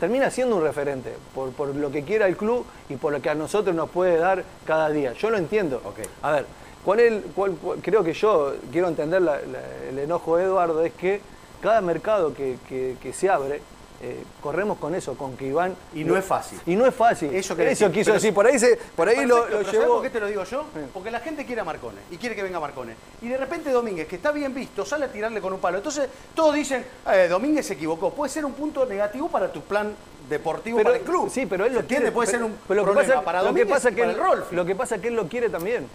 termina siendo un referente por, por lo que quiera el club y por lo que a nosotros nos puede dar cada día. Yo lo entiendo. A ver, ¿cuál es, el- cuál- cuál- creo que yo quiero entender la- la- el enojo de Eduardo, es que cada mercado que, que- que se abre, eh, corremos con eso, con que Iván... Y no es fácil. Y no es fácil. Eso, Eso, quiere decir, quiso decir. Por ahí, se, por ahí lo, Perfecto, lo pero ¿sabés llevó... por qué te lo digo yo? Porque la gente quiere a Marcone y quiere que venga Marcone. Y de repente Domínguez, que está bien visto, sale a tirarle con un palo. Entonces todos dicen, eh, Domínguez se equivocó. Puede ser un punto negativo para tu plan deportivo Pero- para el club. Sí, pero él lo quiere. Puede pero- ser un pero lo que problema pasa, para lo que Domínguez pasa que él, el Rolfi. Lo que pasa es que él lo quiere también.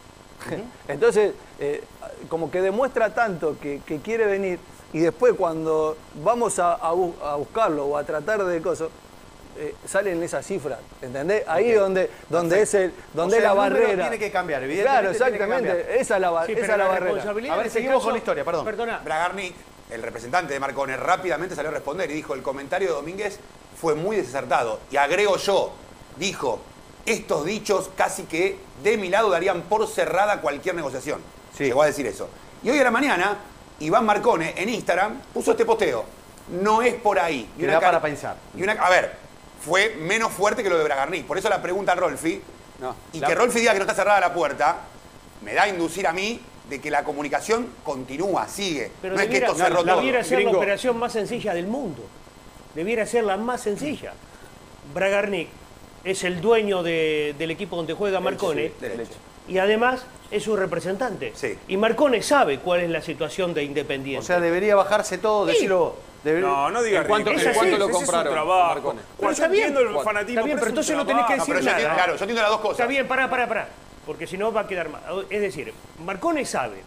Entonces, eh, como que demuestra tanto que, que quiere venir y después cuando vamos a, a bu- a buscarlo o a tratar de cosas, eh, salen esas cifras, ¿entendés? Ahí donde, donde Perfecto. es el, donde O es la el barrera. tiene que cambiar, evidentemente Claro, tiene que exactamente. Esa es la, Sí, esa la la barrera. A ver, seguimos caso- con la historia, perdón. Perdona. Bragarnik, el representante de Marcone, rápidamente salió a responder y dijo, el comentario de Domínguez fue muy desacertado. Y agrego yo, dijo, estos dichos casi que de mi lado darían por cerrada cualquier negociación. Llegó a decir eso. Y hoy a la mañana, Iván Marcone en Instagram puso este posteo. No es por ahí. Que da cari- para pensar. Y una, a ver, fue menos fuerte que lo de Bragarnik. Por eso la pregunta a Rolfi. y la- que Rolfi diga que no está cerrada la puerta, me da a inducir a mí de que la comunicación continúa, sigue. Pero no es que esto cerró todo. debiera ser la operación más sencilla del mundo. Debiera ser la más sencilla. Bragarnik es el dueño de- del equipo donde juega Marcone sí. Y además es su representante. Y Marcone sabe cuál es la situación de Independiente. O sea, debería bajarse todo, Sí. decirlo. Debería- No, no digas ¿En cuánto- en cuánto lo es su compraron, trabajo. Marcone? Cuando Pero yo está bien, entiendo el fanatismo, Está bien, pero es un entonces no tenés que trabajo. decir No, pero yo nada. claro, yo entiendo las dos cosas. Está bien, pará, pará, pará. Porque si no va a quedar mal. Es decir, Marcone sabe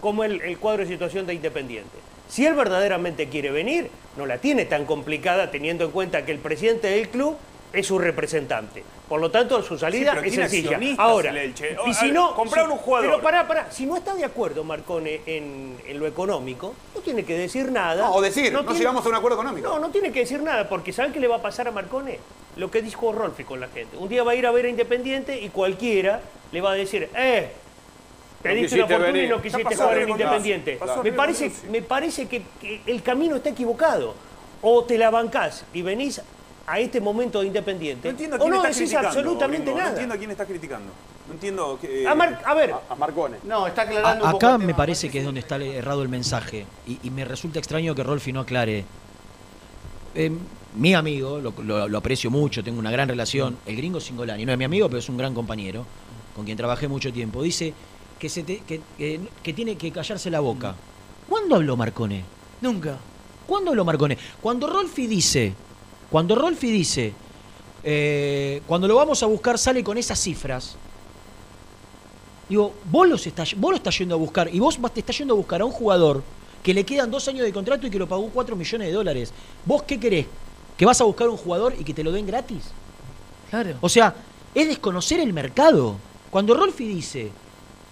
cómo es el, el cuadro de situación de Independiente. Si él verdaderamente quiere venir, no la tiene tan complicada teniendo en cuenta que el presidente del club es su representante. Por lo tanto, su salida Sí, es sencilla. Ahora, y si no, compraron si- un jugador. Pero pará, pará. Si no está de acuerdo Marcone en, en lo económico, no tiene que decir nada. No, o decir, no tiene- llegamos a un acuerdo económico. No, no tiene que decir nada, porque ¿saben qué le va a pasar a Marcone? Lo que dijo Rolfi con la gente. Un día va a ir a ver a Independiente y cualquiera le va a decir, eh, te No diste una oportunidad y no quisiste jugar en Independiente. Pasó Me parece, me parece que, que el camino está equivocado. O te la bancás y venís a este momento de Independiente, No entiendo a o quién no está decís criticando. absolutamente Gringo, No nada. entiendo a quién está criticando. No entiendo que... A, Mar- a ver, A Marcone. No, está A- aclarando un poco acá me parece que es donde está errado el mensaje y, y me resulta extraño que Rolfi no aclare. Eh, mi amigo, lo, lo- lo aprecio mucho, tengo una gran relación, el gringo Singolani, no es mi amigo, pero es un gran compañero, con quien trabajé mucho tiempo, dice que, se te- que, que- que tiene que callarse la boca. ¿Cuándo habló Marcone? Nunca. ¿Cuándo habló Marcone? Cuando Rolfi dice, cuando Rolfi dice, eh, cuando lo vamos a buscar sale con esas cifras, digo, vos, los estás, vos lo estás yendo a buscar y vos te estás yendo a buscar a un jugador que le quedan dos años de contrato y que lo pagó 4 millones de dólares. ¿Vos qué querés? ¿Que vas a buscar un jugador y que te lo den gratis? Claro. O sea, es desconocer el mercado. Cuando Rolfi dice,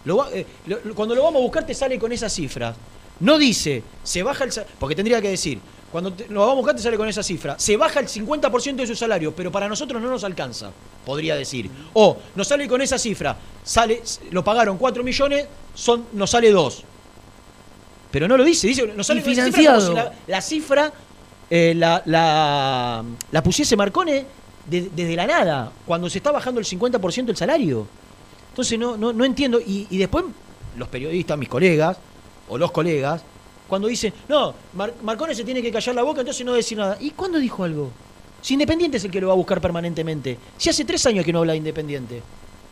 lo va- eh, lo- cuando lo vamos a buscar te sale con esas cifras. No dice, se baja el... Porque tendría que decir, cuando te- lo vamos a buscar te sale con esa cifra. Se baja el 50% de su salario, pero para nosotros no nos alcanza, podría decir. O nos sale con esa cifra, sale, lo pagaron 4 millones, son, nos sale 2. Pero no lo dice, dice, nos sale con esa cifra como si financiado. la, la cifra eh, la, la, la pusiese Marcone de- desde la nada, cuando se está bajando el 50% del salario. Entonces no, no, no entiendo. Y, y después los periodistas, mis colegas, o los colegas, Cuando dicen, no, Mar- Marcone se tiene que callar la boca, entonces no decir nada. ¿Y cuándo dijo algo? Si Independiente es el que lo va a buscar permanentemente. Si hace tres años que no habla de Independiente.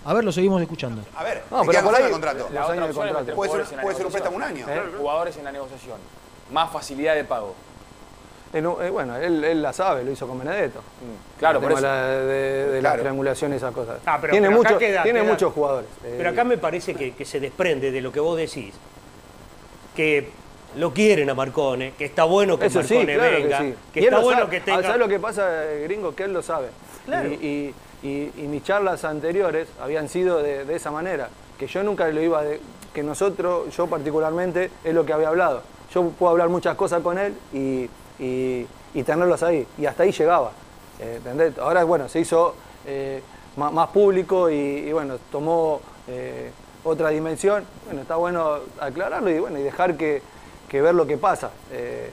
A ver, lo seguimos escuando. A ver, No, ¿en pero por ahí- el contrato? La otra es meter puede ser, en la puede ser un préstamo un año. ¿Eh? Jugadores en la negociación. Más facilidad de pago. En un- eh, bueno, él, él la sabe, lo hizo con Benedetto. Claro, El por eso. la- de, Claro. triangulaciones y esas cosas. Ah, pero- tiene pero acá mucho- queda- tiene queda- muchos jugadores. Eh, Pero acá me parece que, que se desprende de lo que vos decís. Que lo quieren a Marcone, que está bueno que Eso sí, Marcone claro venga, que sí. está bueno sabe. que Ah, tenga. ¿Sabes lo que pasa, gringo? Que él lo sabe. Claro. Y, y- y- y mis charlas anteriores habían sido de, de esa manera. Que yo nunca lo iba de, que nosotros, yo particularmente, es lo que había hablado. Yo puedo hablar muchas cosas con él y, tenerlos ahí. Y hasta ahí llegaba. eh, ¿entendés? Ahora, bueno, se hizo eh, más, más público y, y, bueno, tomó eh, otra dimensión. Bueno, está bueno aclararlo y bueno, y dejar que, que ver lo que pasa. Eh,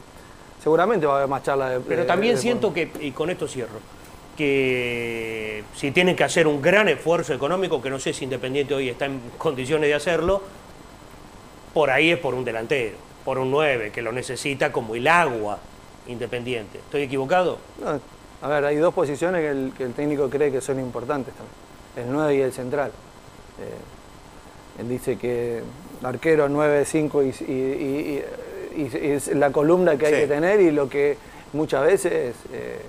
seguramente va a haber más charlas de Pero también de- siento que, y con esto cierro, que si tienen que hacer un gran esfuerzo económico, que no sé si Independiente hoy está en condiciones de hacerlo, por ahí es por un delantero, por un 9, que lo necesita como el agua Independiente. ¿Estoy equivocado? No, a ver, hay dos posiciones que el, que el técnico cree que son importantes también. El 9 y el central. Eh, él dice que arquero 9, 5 y, y- y- y- y es la columna que hay Sí. que tener y lo que muchas veces eh, eh,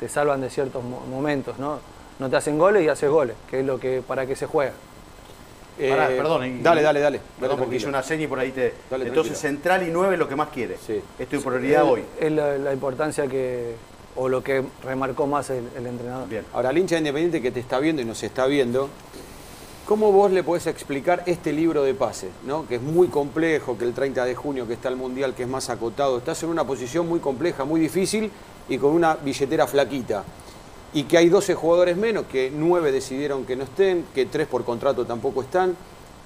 te salvan de ciertos mo- momentos, ¿no? No te hacen goles y haces goles, que es lo que para que se juega. Pará, Eh, perdón, y- dale, dale, dale. Perdón, porque hice una seña y por ahí te. Dale, Entonces, tranquilo. central y nueve es lo que más quiere. Sí. Es tu prioriddad Es- hoy. Es la, la importancia que, o lo que remarcó más el, el entrenador. Bien. Ahora, al hincha independiente que te está viendo y nos está viendo, ¿cómo vos le podés explicar este libro de pases? ¿no? Que es muy complejo, que el 30 de junio que está el Mundial, que es más acotado, estás en una posición muy compleja, muy difícil y con una billetera flaquita. Y que hay 12 jugadores menos, que 9 decidieron que no estén, que 3 por contrato tampoco están.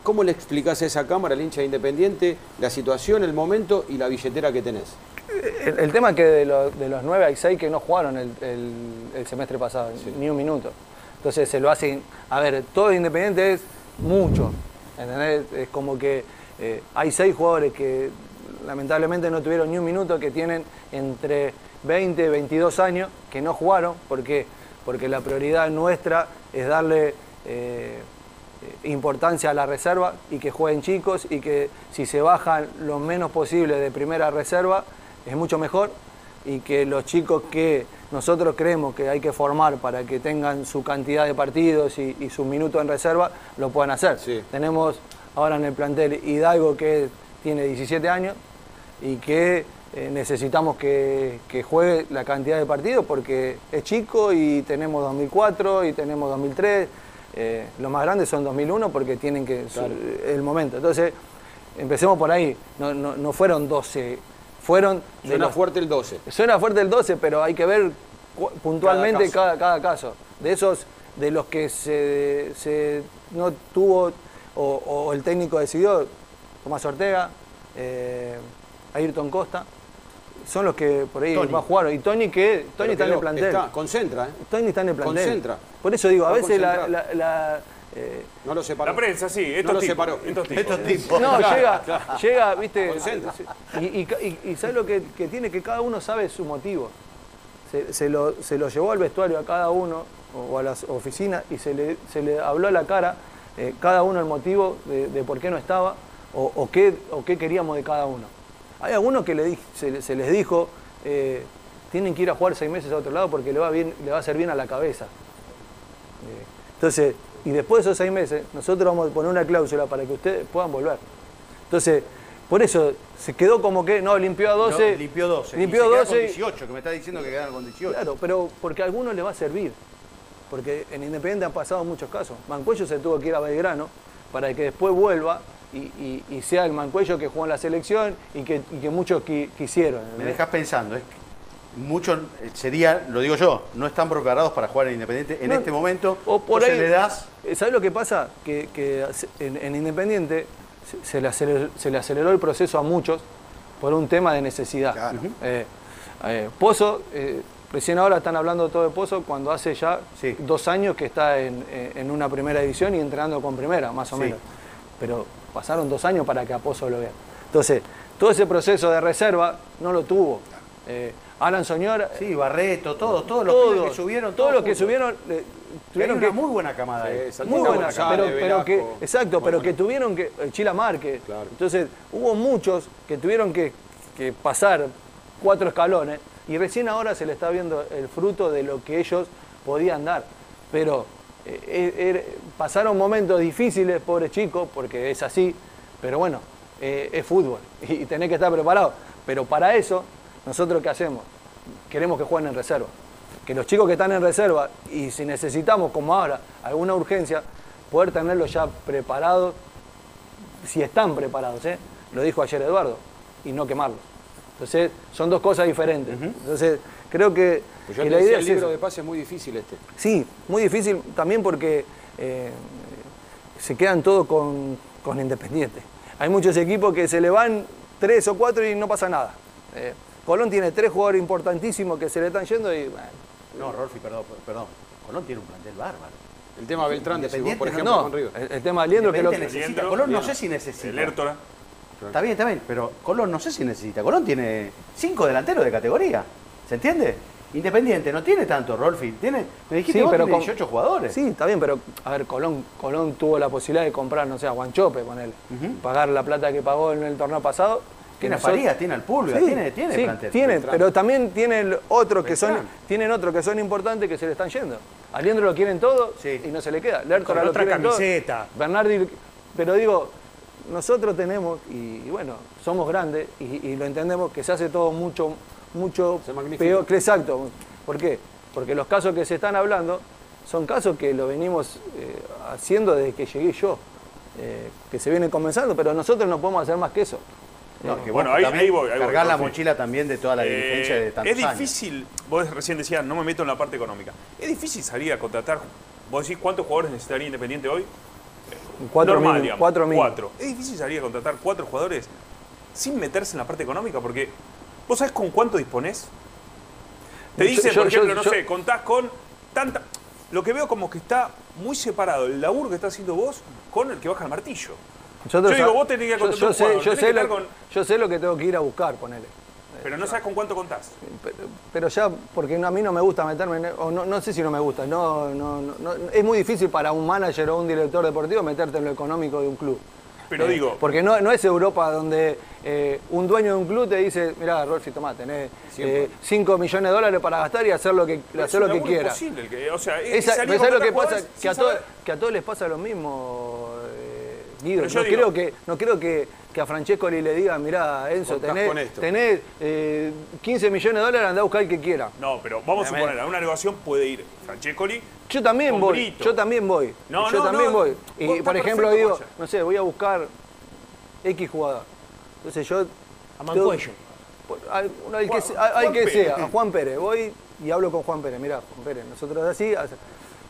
¿Cómo le explicás a esa cámara, al hincha independiente, la situación, el momento y la billetera que tenés? El, el tema es que de, los- de los nueve hay seis que no jugaron el, el- el semestre pasado, ni un minuto. Entonces se lo hacen. A ver, todo Independiente es mucho. ¿entendés? Es como que eh, hay seis jugadores que lamentablemente no tuvieron ni un minuto, que tienen entre 20 y 22 años, que no jugaron. ¿Por qué? Porque la prioridad nuestra es darle. eh, importancia a la reserva y que jueguen chicos y que si se bajan lo menos posible de primera reserva es mucho mejor y que los chicos que nosotros creemos que hay que formar para que tengan su cantidad de partidos y, y sus minutos en reserva lo puedan hacer. Tenemos ahora en el plantel Hidalgo que tiene 17 años y que eh, necesitamos que, que juegue la cantidad de partidos porque es chico y tenemos 2004 y tenemos 2003. Eh, los más grandes son 2001 porque tienen que su- el momento. Entonces, empecemos por ahí. No, no- no fueron 12, fueron... de Suena los- fuerte el 12. Suena fuerte el 12, pero hay que ver puntualmente Cada cada, cada caso. De esos, de los que se, se no tuvo o, o el técnico decidió, Tomás Ortega, eh, Ayrton Costa, son los que por ahí Tony. más jugaron. Y Tony que Tony está en el plantel. está, concentra, ¿eh? Tony está en el plantel. Concentra. Por eso digo, a Va veces la, concentrado. la- la, eh, No lo separó. La prensa, sí, estos no lo tipos, separó. estos tipos. No, Claro, llega, claro. llega, viste. Y, y, y, y ¿sabes lo que, que tiene? Que cada uno sabe su motivo. Se, se lo, se lo llevó al vestuario a cada uno o a las oficinas y se le, se le habló a la cara eh, cada uno el motivo de, de por qué no estaba o, o qué, o qué queríamos de cada uno. Hay algunos que le se, se les dijo, eh, tienen que ir a jugar seis meses a otro lado porque le va, bien, le va a hacer bien a la cabeza. Eh, Entonces, y después de esos seis meses, nosotros vamos a poner una cláusula para que ustedes puedan volver. Entonces, por eso se quedó como que, no, limpió a 12. No, limpió 12. Limpió y se queda 12. con 18, que me está diciendo que quedan con 18. Claro, pero porque a algunos le va a servir. Porque en Independiente han pasado muchos casos. Mancuello se tuvo que ir a Belgrano para que después vuelva y, y- y sea el Mancuello que jugó en la selección y que, y que muchos qui- quisieron. Me dejas pensando, es que muchos eh, sería, lo digo yo, no están preparados para jugar en Independiente en No, este momento. O por ahí, le das eh, ¿Sabes lo que pasa? Que, que en, en Independiente se, se le aceleró, se le aceleró el proceso a muchos por un tema de necesidad. Eh, eh, Pozo, eh, recién ahora están hablando todo de Pozo cuando hace ya dos años que está en, en- una primera edición y entrenando con primera, más o Sí. menos. Pero pasaron dos años para que a Pozo lo vean. Entonces, todo ese proceso de reserva no lo tuvo. Alan Soñora. Sí, Barreto, todo, todos los todos, pibes que subieron, Todos los que subieron. eh, tuvieron una que- muy buena camada ahí. muy buena, pero, pero que, exacto, pero que tuvieron que, eh, Chila Márquez, entonces hubo muchos que tuvieron que, que pasar cuatro escalones y recién ahora se le está viendo el fruto de lo que ellos podían dar. Pero eh, eh, er- pasaron momentos difíciles, pobres chicos, porque es así, pero bueno, eh, es fútbol *laughs* y, tenés que estar preparado. Pero para eso, nosotros qué hacemos? Queremos que jueguen en reserva que los chicos que están en reserva y si necesitamos, como ahora, alguna urgencia, poder tenerlos ya preparados, si están preparados, ¿eh? lo dijo ayer Eduardo, y no quemarlos. Entonces, son dos cosas diferentes. Entonces, creo que, Pues yo que te la idea el libro de pase es muy difícil este. Sí, muy difícil también porque eh, se quedan todos con, con Independiente. Hay muchos equipos que se le van tres o cuatro y no pasa nada. Eh, Colón tiene tres jugadores importantísimos que se le están yendo y bueno, No, Rolfi, perdón, perdón. Colón tiene un plantel bárbaro. El tema Beltrán, vos, por ejemplo, no. con River. El, el tema de Liendro que lo necesita. Colón no sé si necesita. El Hértora. Está bien, está bien, pero Colón no sé si necesita. Colón tiene cinco delanteros de categoría. ¿Se entiende? Independiente no tiene tanto, Rolfi. Tiene, me dijiste vos, tiene con- 18 jugadores. Sí, está bien, pero a ver, Colón, Colón tuvo la posibilidad de comprar, no sé, a Guanchope, ponerle, pagar la plata que pagó en el torneo pasado. Tiene a Farías, tiene al Pulga, Sí, tiene, tiene sí, plantel. tiene, pero también tienen otros que son, tienen otros que son importantes que se le están yendo. A lo quieren todo y no se le queda. Lertora Con lo otra quieren todo. camiseta. Bernardi, pero digo, nosotros tenemos, y, y bueno, somos grandes y, y lo entendemos, que se hace todo mucho, mucho peor. que Exacto. ¿Por qué? Porque los casos que se están hablando son casos que lo venimos eh, haciendo desde que llegué yo, eh, que se vienen comenzando, pero nosotros no podemos hacer más que eso. No, Eh, que Bueno, ahí- ahí voy, ahí voy, cargar la mochila también de toda la dirigencia Eh, de tantos Es años. difícil, vos recién decías, no me meto en la parte económica. Es difícil salir a contratar, vos decís, ¿cuántos jugadores necesitaría Independiente hoy? Cuatro Normal, mil, digamos, cuatro mil. cuatro. Es difícil salir a contratar cuatro jugadores sin meterse en la parte económica, porque vos sabés con cuánto disponés. Te dicen, yo- por yo- ejemplo, no yo- sé, contás con tanta... Lo que veo como que está muy separado el laburo que está haciendo vos con el que baja el martillo. Nosotros yo digo, vos tenés que yo, sé, yo, sé que lo, con- yo sé lo que tengo que ir a buscar, ponele. Pero no sabes con cuánto contás. Pero ya, porque a mí no me gusta meterme, en, o no, no sé si no me gusta, no, no, no, no- es muy difícil para un manager o un director deportivo meterte en lo económico de un club. Pero Eh, digo- Porque no, no es Europa donde eh, un dueño de un club te dice, mirá, Rolfi, tomá, tenés 5 millones de dólares para gastar y hacer lo que, Pero hacer es lo que quieras. imposible, el que- o sea, es Esa- ¿sabes lo que pasa? Que a, todo- que a todos les pasa lo mismo, eh, Guido. No digo- creo, que, no creo que, que a Francescoli le diga, mirá, Enzo, tenés, con esto". tenés, eh, 15 millones de dólares, andá a buscar el que quiera. No, pero vamos a suponer, a una negociación puede ir Francescoli. Yo también voy, Brito. yo también voy. No, yo no, también no, voy. Y por ejemplo digo, no sé, voy a buscar X jugador. Entonces yo. A Mancuello. Al- que, Juan- al- que Pérez. sea, a Juan Pérez. Voy y hablo con Juan Pérez. Mirá, Juan Pérez, nosotros así.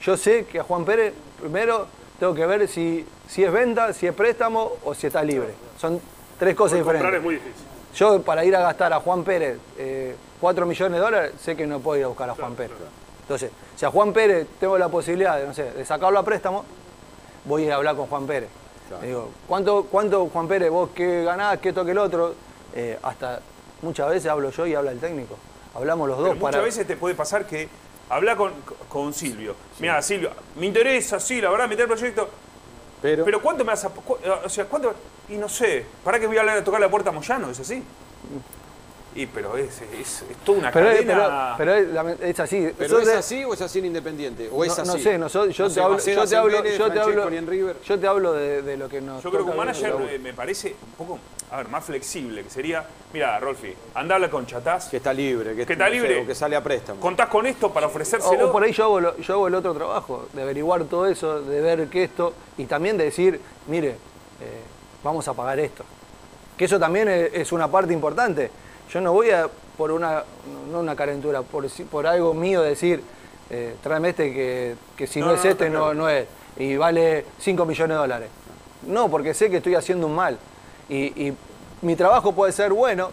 Yo sé que a Juan Pérez, primero, tengo que ver si, si es venta, si es préstamo o si está libre. Son tres cosas Porque comprar diferentes. es muy difícil. Yo para ir a gastar a Juan Pérez eh, 4 millones de dólares, sé que no puedo ir a buscar a Juan Pérez. Entonces, si a Juan Pérez tengo la posibilidad de, no sé, de sacarlo a préstamo, voy a ir a hablar con Juan Pérez. Le Digo, ¿cuánto, ¿cuánto Juan Pérez vos qué ganás, qué toque el otro? Eh, hasta muchas veces hablo yo y habla el técnico. Hablamos los dos Pero muchas para. veces te puede pasar que habla con, con Silvio. Mira, Silvio, me interesa, sí, la verdad, meter el proyecto. Pero, Pero ¿cuánto me vas a.? cu- O sea, ¿cuánto.? Y no sé, ¿para qué voy a hablar a tocar la puerta a Moyano? ¿Es así? Y pero es, es, es toda una Pero, cadena. pero, pero es, es así. ¿Pero es así o es así en Independiente? ¿O es no, así? no sé, nosotros- yo, No te sé, hablo, yo te hablo, yo te hablo, Francescoli en River. yo te hablo de, de lo que nos Yo creo que un manager me parece un poco, a ver, más flexible, que sería, mira, Rolfi, anda a hablar con Chatás. Que está libre, que, Que está libre. o que sale a préstamo. ¿Contás con esto para ofrecérselo? o por ahí yo hago, lo- yo hago el otro trabajo, de averiguar todo eso, de ver que esto, y también de decir, mire, eh, vamos a pagar esto. Que eso también es, es una parte importante. Yo no voy a, por una, no una calentura, por, si- por algo mío decir, eh, tráeme este que, que si no, No, es no, este no, no es, y vale 5 millones de dólares. No, porque sé que estoy haciendo un mal. Y, y mi trabajo puede ser bueno,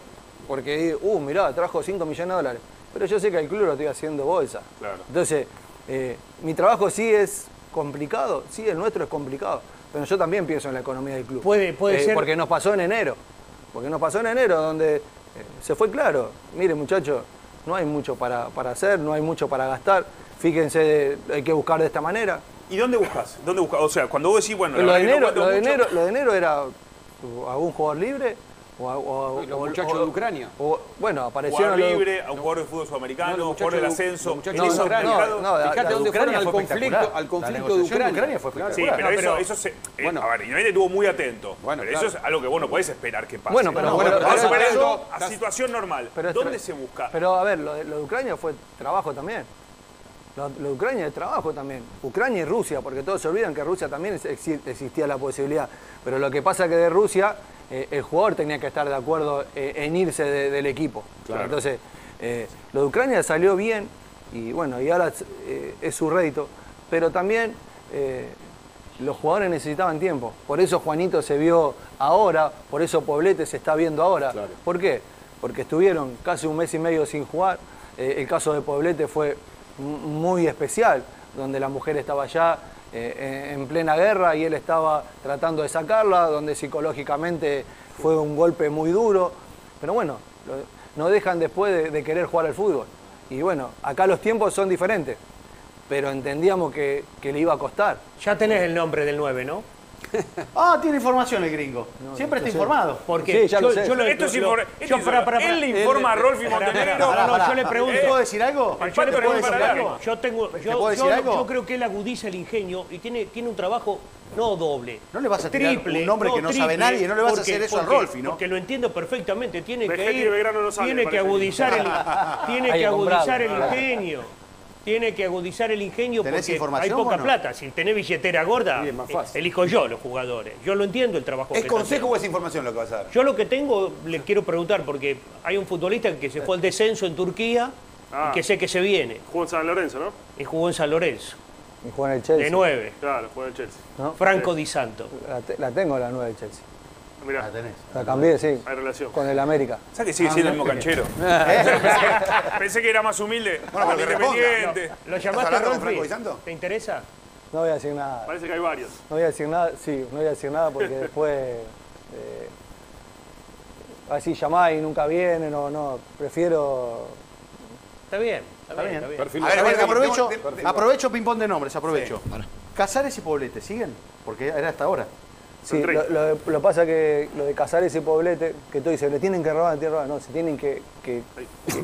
porque, uh, mirá, trajo 5 millones de dólares. Pero yo sé que al club lo estoy haciendo bolsa. Claro. Entonces, eh, mi trabajo sí es complicado, sí, el nuestro es complicado, pero yo también pienso en la economía del club. Puede- puede Eh, ser- Porque nos pasó en enero. Porque nos pasó en enero, donde eh, se fue claro. Mire, muchachos, no hay mucho para, para hacer, no hay mucho para gastar. Fíjense, hay que buscar de esta manera. ¿Y dónde buscas? ¿Dónde buscas? O sea, cuando vos decís, bueno, lo, de no enero, lo, de enero, lo de enero era uh, algún jugador libre o, a- o- los o- muchachos o- de Ucrania. o- bueno, aparecieron jugador libre, a un jugador de fútbol No, sudamericano, los jugador del ascenso. En de Ucrania. mercados- no, Fíjate dónde fueron al Ucrania fue conflicto, al conflicto de negociación de Ucrania. Ucrania fue Sí, espectacular. pero, No, pero- eso, eso se, eh, Bueno. a ver, Independiente estuvo muy atento. Bueno, pero claro. eso es algo que vos no podés esperar que pase. Bueno, pero- No, pero- pero- a a situación normal. ¿Dónde se busca? Pero a ver, lo de, lo de Ucrania fue trabajo también. Lo, lo de Ucrania es trabajo también. Ucrania y Rusia, porque todos se olvidan que Rusia también existía la posibilidad. Pero lo que pasa es que de Rusia eh, el jugador tenía que estar de acuerdo eh, en irse de- del equipo. Claro. Entonces, eh, lo de Ucrania salió bien y bueno, y ahora es su rédito. Pero también los jugadores necesitaban tiempo. Por eso Juanito se vio ahora, por eso Poblete se está viendo ahora. ¿Por qué? Porque estuvieron casi un mes y medio sin jugar. El caso de Poblete fue muy especial, donde la mujer estaba allá eh, en en plena guerra y él estaba tratando de sacarla, donde psicológicamente fue un golpe muy duro. Pero bueno, no dejan después de, de querer jugar al fútbol. Y bueno, acá los tiempos son diferentes, pero entendíamos que, que le iba a costar. Ya tenés el nombre del 9, ¿no? *laughs* Ah, tiene información el gringo. Siempre está informado. Porque Sí, ya lo sé. yo lo- Esto es lo- informa- yo esto es para- Él le informa a Rolfi Pará, pará, Montenegro. pará, no, Pará, yo le pregunto. ¿Te puedo decir algo? Yo le Pato pregunto pregunta algo. Yo tengo, yo, puedo decir yo- algo? yo creo que él agudiza el ingenio y tiene, tiene un trabajo no doble. No le vas a tirar triple, un nombre que no sabe nadie, no le vas a porque- hacer eso a porque- Rolfi, ¿no? Porque lo entiendo perfectamente, tiene que Vegetti ir, no sabe, tiene que agudizar el, tiene que que agudizar el ingenio. Tiene que agudizar el ingenio ¿Tenés porque hay poca no? plata. Si tenés billetera gorda, Sí, es más eh, fácil. elijo yo los jugadores. Yo lo entiendo el trabajo ¿Es que consejo o es información lo que vas a dar? Yo lo que tengo, le quiero preguntar, porque hay un futbolista que se fue al descenso en Turquía Ah. y que sé que se viene. Jugó en San Lorenzo, ¿no? Y jugó en San Lorenzo, Y juega en el Chelsea. de 9. Claro, jugó en Chelsea. ¿no? Franco Di Santo. La, te- la tengo la 9 del Chelsea. Mirá, La tenés. La cambié, sí, hay relación. con el América. ¿Sabes que sigue siendo el mismo canchero? *laughs* *laughs* Pensé que era más humilde. Bueno, pero independiente. ¿Lo ¿Estás llamaste? Franco Santo? ¿Te interesa? No voy a decir nada. Parece que hay varios. No voy a decir nada, sí, no voy a decir nada porque *laughs* después eh, así llamá y nunca vienen o no. Prefiero. Está bien, está, bien, está bien. A ver, a aprovecho, aprovecho ping-pong de nombres, aprovecho. Casares y Poblete, ¿siguen? Porque era hasta ahora. Sí, lo, 30. lo, lo pasa que lo de Casares y Poblete, que tú dices, le tienen que robar, le tienen que robar. No, se tienen que, que,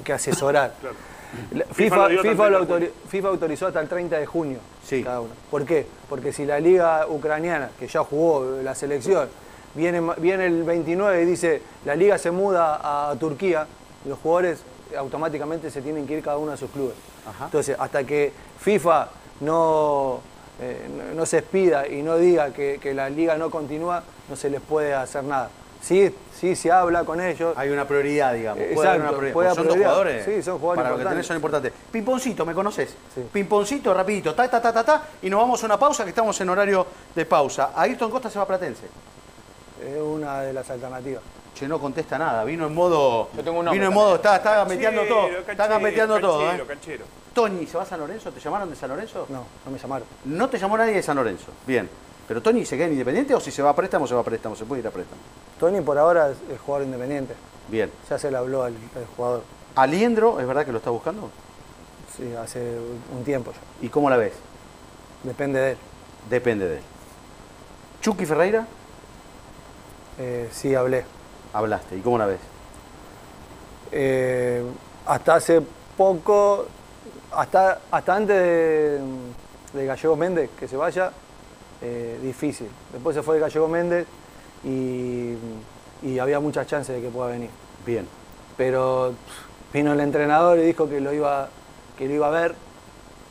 que asesorar. *laughs* Claro. FIFA FIFA, lo dio hasta el FIFA, lo 30 de autori- FIFA autorizó hasta el 30 de junio Sí. cada uno. ¿Por qué? Porque si la liga ucraniana, que ya jugó la selección, viene, viene el 29 y dice la liga se muda a Turquía, los jugadores automáticamente se tienen que ir cada uno a sus clubes. Ajá. Entonces, hasta que FIFA no, eh, no, no se expida y no diga que, que la liga no continúa, no se les puede hacer nada. Sí, sí se habla con ellos. Hay una prioridad, digamos. Puede haber exacto, una prioridad. puede son haber dos prioridad. jugadores. Sí, son jugadores Para lo que tenés son importantes. Pimponcito, ¿me conoces? Sí. Pimponcito, rapidito, ta, ta, ta, ta, ta, y nos vamos a una pausa, que estamos en horario de pausa. Ayrton Costa se va a Platense. Es una de las alternativas. Che, no contesta nada, vino en modo. Yo tengo un nombre Vino en modo, está, está gambeteando Canchero, todo. Está canchero, gambeteando todo, canchero, ¿eh? canchero. Tony, ¿se va a San Lorenzo? ¿Te llamaron de San Lorenzo? No, no me llamaron. No te llamó nadie de San Lorenzo. Bien. Pero Tony se queda en Independiente o si se va a préstamo, se va a préstamo. Se puede ir a préstamo. Tony por ahora es, es jugador independiente. Bien. Ya se le habló al, al jugador. Aliendro, ¿es verdad que lo está buscando? Sí, hace un tiempo ya. ¿Y cómo la ves? Depende de él. Depende de él. Chucky Ferreira, Eh, sí, hablé. hablaste. ¿Y cómo la ves? Eh, hasta hace poco, hasta, hasta antes de, de Gallego Méndez, que se vaya, eh, difícil. Después se fue Gallego Méndez y, y había muchas chances de que pueda venir. Bien. Pero pff, vino el entrenador y dijo que lo iba, que lo iba a ver.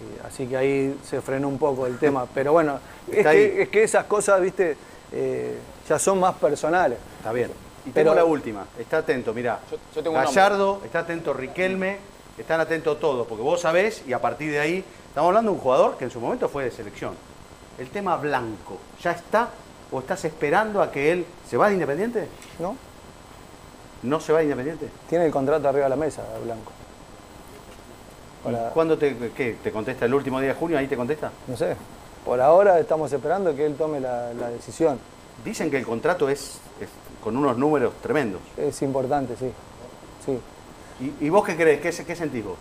y así que ahí se frenó un poco el tema. *laughs* Pero bueno, es que, es que esas cosas, viste, eh, ya son más personales. Está bien. Y Pero- tengo la última. Está atento, mirá. Yo, tengo. Gallardo, está atento Riquelme, están atentos todos, porque vos sabés y a partir de ahí, estamos hablando de un jugador que en su momento fue de selección. El tema blanco, ¿ya está o estás esperando a que él se va de Independiente? ¿No? ¿No se va de Independiente? Tiene el contrato arriba de la mesa, Blanco. ¿Y Para- ¿Cuándo te, qué, te contesta? ¿El último día de junio? ¿Ahí te contesta? No sé. Por ahora estamos esperando que él tome la, la decisión. Dicen que el contrato es, es con unos números tremendos. Es importante, sí. sí. ¿Y, vos qué crees? ¿Qué, qué sentís vos?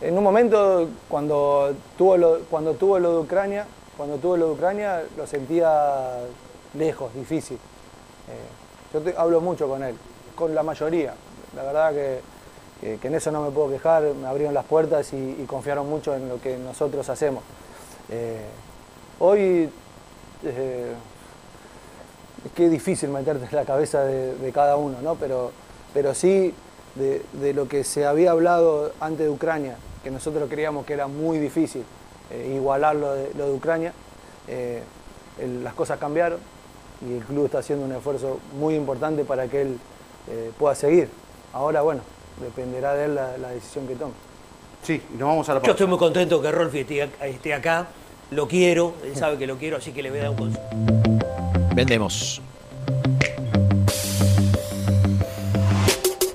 En un momento, cuando tuvo, lo, cuando tuvo lo de Ucrania, cuando tuvo lo de Ucrania, lo sentía lejos, difícil. Eh, yo hablo mucho con él, con la mayoría. La verdad que, que- en eso no me puedo quejar, me abrieron las puertas y, y confiaron mucho en lo que nosotros hacemos. Eh, hoy eh, es que es difícil meterte en la cabeza de, de cada uno, ¿no? Pero, pero sí de, de lo que se había hablado antes de Ucrania, que nosotros creíamos que era muy difícil eh, igualar lo de, lo de Ucrania, eh, el- las cosas cambiaron y el club está haciendo un esfuerzo muy importante para que él eh, pueda seguir. Ahora, bueno, dependerá de él la, la decisión que tome. Sí, y nos vamos a la Yo estoy muy contento que Rolfi esté acá. Lo quiero, él sabe que lo quiero, así que le voy a dar un consejo. Vendemos.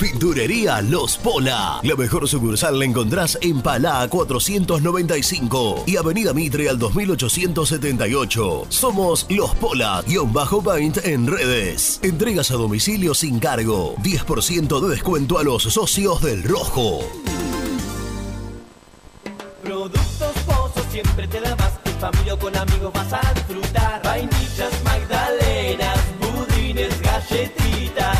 Pinturería Los Pola. La mejor sucursal la encontrás en Palá 495 y Avenida Mitre al 2878. Somos Los Pola, guion bajo paint en redes. Entregas a domicilio sin cargo. 10% de descuento a los socios del Rojo. Productos Pozos siempre te da más. En familia o con amigos vas a disfrutar. Vainillas, magdalenas, budines, galletitas.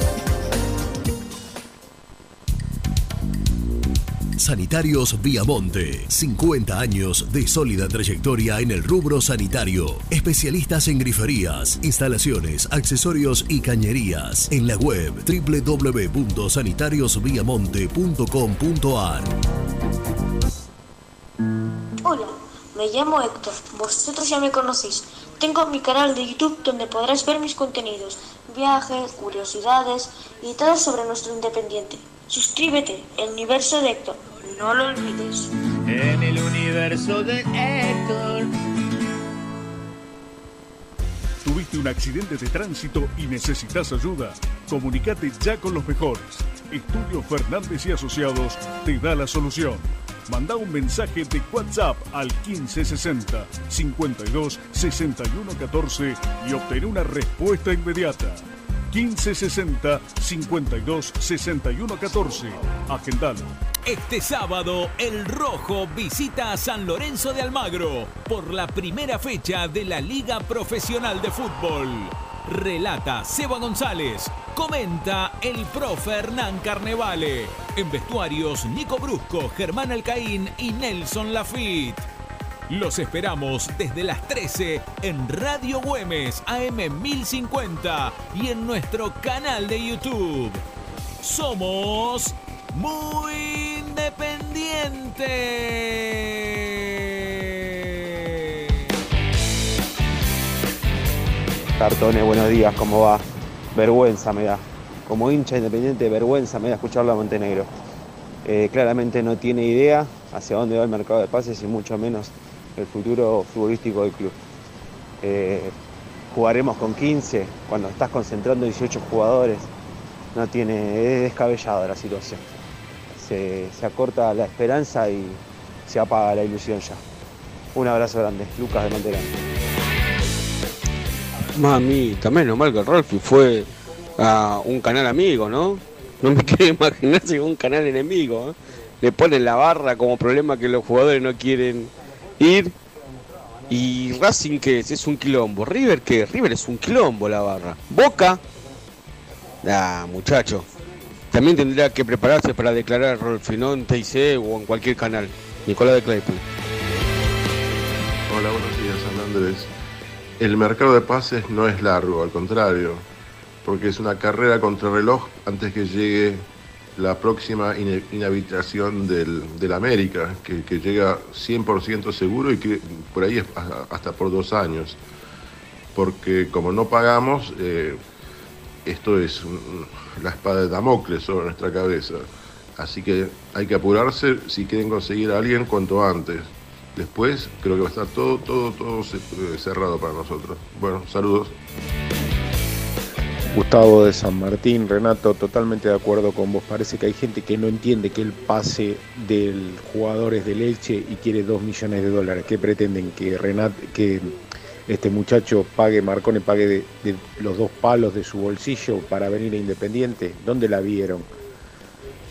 Sanitarios Viamonte. 50 años de sólida trayectoria en el rubro sanitario. Especialistas en griferías, instalaciones, accesorios y cañerías. En la web www.sanitariosviamonte.com.ar. Hola, me llamo Héctor. Vosotros ya me conocéis. Tengo mi canal de YouTube donde podrás ver mis contenidos, viajes, curiosidades y todo sobre nuestro independiente. Suscríbete, el universo de Héctor. No lo olvides. En el universo de Héctor. ¿Tuviste un accidente de tránsito y necesitas ayuda? Comunicate ya con los mejores. Estudio Fernández y Asociados te da la solución. Manda un mensaje de WhatsApp al 1560 52 61 14 y obtén una respuesta inmediata. 1560 52 61 14. Agendalo. Este sábado, el Rojo visita a San Lorenzo de Almagro por la primera fecha de la Liga Profesional de Fútbol. Relata Seba González. Comenta el profe Hernán Carnevale. En vestuarios, Nico Brusco, Germán Alcaín y Nelson Lafitte. Los esperamos desde las 13 en Radio Güemes AM 1050 y en nuestro canal de YouTube. Somos muy independientes. Cartones, buenos días, ¿cómo va? Vergüenza me da. Como hincha independiente, vergüenza me da escucharlo a Montenegro. Eh, claramente no tiene idea hacia dónde va el mercado de pases y mucho menos el futuro futbolístico del club. Eh, jugaremos con 15 cuando estás concentrando 18 jugadores. No tiene, es descabellada la situación. Se, se acorta la esperanza y se apaga la ilusión ya. Un abrazo grande, Lucas de Monterrey. Mamita, menos mal que Rolfi fue a un canal amigo, ¿no? No me *laughs* quiero imaginar si un canal enemigo. ¿eh? Le ponen la barra como problema que los jugadores no quieren ir. Y Racing, que es? Es un quilombo. River, que River es un quilombo la barra. Boca, ah, muchacho. también tendría que prepararse para declarar Rolfi, no en TIC o en cualquier canal. Nicolás de Claypool. Hola, buenos días, San Andrés. El mercado de pases no es largo, al contrario, porque es una carrera contra reloj antes que llegue la próxima ine- inhabilitación del, del América, que, que llega 100% seguro y que por ahí es hasta por dos años. Porque como no pagamos, eh, esto es la espada de Damocles sobre nuestra cabeza. Así que hay que apurarse si quieren conseguir a alguien cuanto antes. Después creo que va a estar todo, todo, todo eh, cerrado para nosotros. Bueno, saludos. Gustavo de San Martín, Renato, totalmente de acuerdo con vos. Parece que hay gente que no entiende que el pase del jugador es de leche y quiere dos millones de dólares. ¿Qué pretenden? Que Renat, que este muchacho pague, Marcone pague de, los dos palos de su bolsillo para venir a Independiente. ¿Dónde la vieron?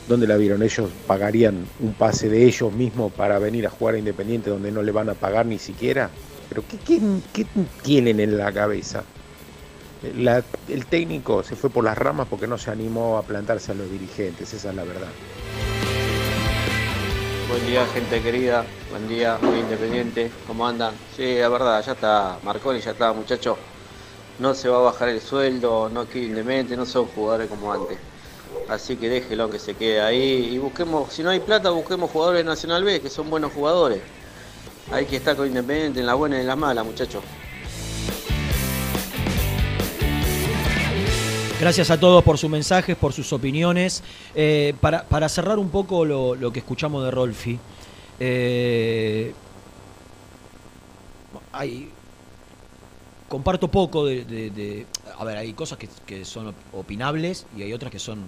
¿Dónde la vieron? Ellos pagarían un pase de ellos mismos para venir a jugar a Independiente donde no le van a pagar ni siquiera. Pero ¿qué, qué, qué tienen en la cabeza? El técnico se fue por las ramas porque no se animó a plantarse a los dirigentes, esa es la verdad. Buen día, gente querida. Buen día, muy independiente. ¿Cómo andan? Sí, la verdad, ya está. Marconi ya está, muchachos. No se va a bajar el sueldo, no quiere independiente, no son jugadores como antes. Así que déjelo que se quede ahí y busquemos, si no hay plata, busquemos jugadores de Nacional B, que son buenos jugadores. Hay que estar con Independiente en la buena y en la mala, muchachos. Gracias a todos por sus mensajes, por sus opiniones. Eh, para, para cerrar un poco lo, lo que escuchamos de Rolfi, eh, hay, comparto poco de, de- de- A ver, hay cosas que, que son opinables y hay otras que son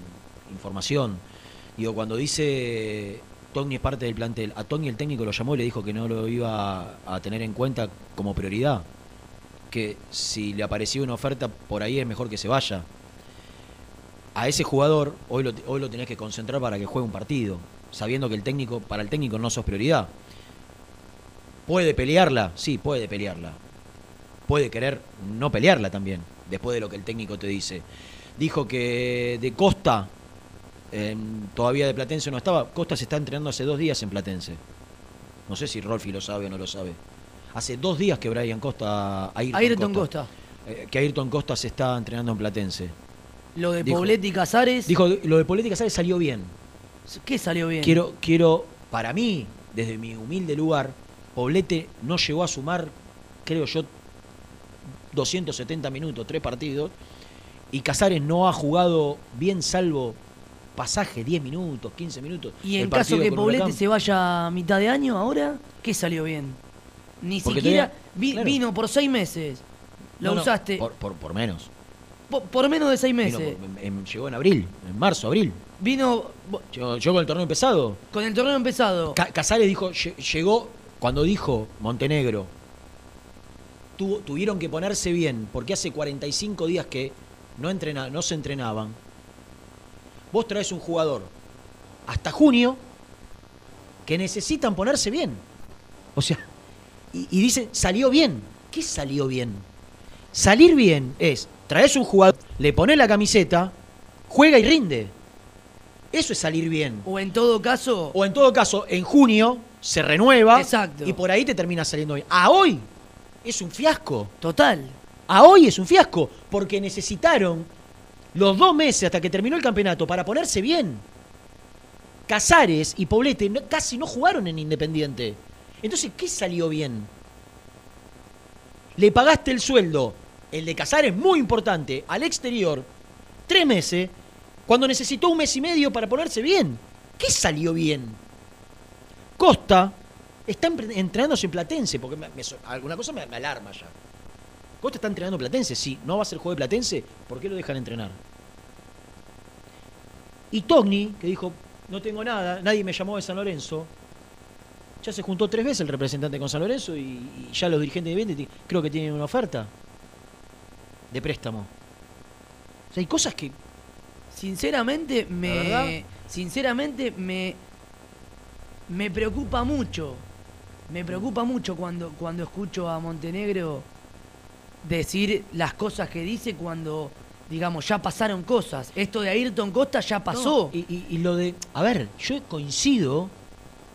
información. Digo, cuando dice Togni es parte del plantel, a Togni el técnico lo llamó y le dijo que no lo iba a tener en cuenta como prioridad. Que si le aparecía una oferta por ahí es mejor que se vaya a ese jugador hoy lo, hoy lo tenés que concentrar para que juegue un partido, sabiendo que el técnico, para el técnico no sos prioridad. ¿Puede pelearla? Sí, puede pelearla. Puede querer no pelearla también, después de lo que el técnico te dice. Dijo que de Costa, em, todavía de Platense no estaba. Costa se está entrenando hace dos días en Platense. No sé si Rolfi lo sabe o no lo sabe. Hace dos días que Brian Costa. Ayrton, Ayrton Costa. eh, que Ayrton Costa se está entrenando en Platense. Lo de Dijo- Poblete y Casares. Dijo, lo de Poblete y Casares salió bien. ¿Qué salió bien? Quiero, quiero, para mí, desde mi humilde lugar, Poblete no llegó a sumar, creo yo, 270 minutos, tres partidos, y Casares no ha jugado bien salvo pasaje, 10 minutos, 15 minutos. Y El en caso que Poblete Huracán. se vaya a mitad de año ahora, ¿qué salió bien? Ni Porque siquiera tenía- vi- claro. vino por seis meses. Lo No, no, usaste por, por, por menos. Po- por, menos de seis meses. en- llegó en abril, en marzo, abril. Vino Llegó, llegó con el torneo empezado. con el torneo empezado. Ca- Casares dijo, lle- llegó cuando dijo Montenegro, tuvo- tuvieron que ponerse bien, porque hace 45 días que no, entrena, no se entrenaban. Vos traes un jugador hasta junio que necesitan ponerse bien. O sea, y, y dice, salió bien. ¿Qué salió bien? Salir bien es, traes un jugador, le pones la camiseta, juega y rinde. Eso es salir bien. O en todo caso. O en todo caso, en junio se renueva. Exacto. Y por ahí te termina saliendo bien. A hoy es un fiasco. Total. A hoy es un fiasco. Porque necesitaron los dos meses hasta que terminó el campeonato para ponerse bien. Casares y Poblete casi no jugaron en Independiente. Entonces, ¿qué salió bien? Le pagaste el sueldo, el de Casares muy importante, al exterior, tres meses, cuando necesitó un mes y medio para ponerse bien. ¿Qué salió bien? Costa está entrenándose en Platense, porque me- me alguna cosa me, alarma ya. Costa está entrenando en Platense, sí. ¿No va a ser juego de Platense? ¿Por qué lo dejan entrenar? Y Togni, que dijo, no tengo nada, nadie me llamó de San Lorenzo. Ya se juntó tres veces el representante con San Lorenzo y, ya los dirigentes de Vente creo que tienen una oferta de préstamo. O sea, hay cosas que Sinceramente ¿La me. Sinceramente me. Me preocupa mucho. Me preocupa mucho cuando, cuando escucho a Montenegro decir las cosas que dice cuando digamos, ya pasaron cosas. Esto de Ayrton Costa ya pasó. No, y, y- y lo de. A ver, yo coincido.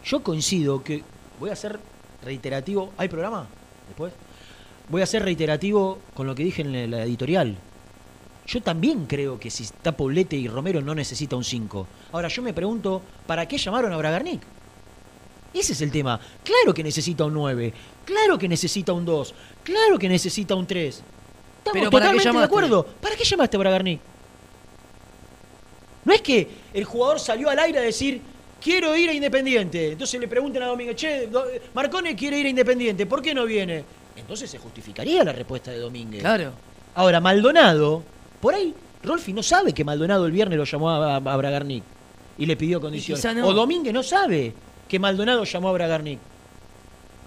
Yo coincido que. Voy a ser reiterativo. ¿Hay programa? Después. Voy a ser reiterativo con lo que dije en la editorial. Yo también creo que si está Poblete y Romero no necesita un 5. Ahora yo me pregunto, ¿para qué llamaron a Bragarnik? Ese es el tema. Claro que necesita un 9. Claro que necesita un 2. Claro que necesita un 3. Estamos Pero ¿para qué totalmente de acuerdo. ¿Para qué llamaste a Bragarnik? No es que el jugador salió al aire a decir, quiero ir a Independiente. Entonces le preguntan a Domínguez, che, Marcone quiere ir a Independiente, ¿por qué no viene? Entonces se justificaría la respuesta de Domínguez. Claro. Ahora, Maldonado, por ahí, Rolfi no sabe que Maldonado el viernes lo llamó a, a- a Bragarnik y le pidió condiciones. no. O Domínguez no sabe que Maldonado llamó a Bragarnik.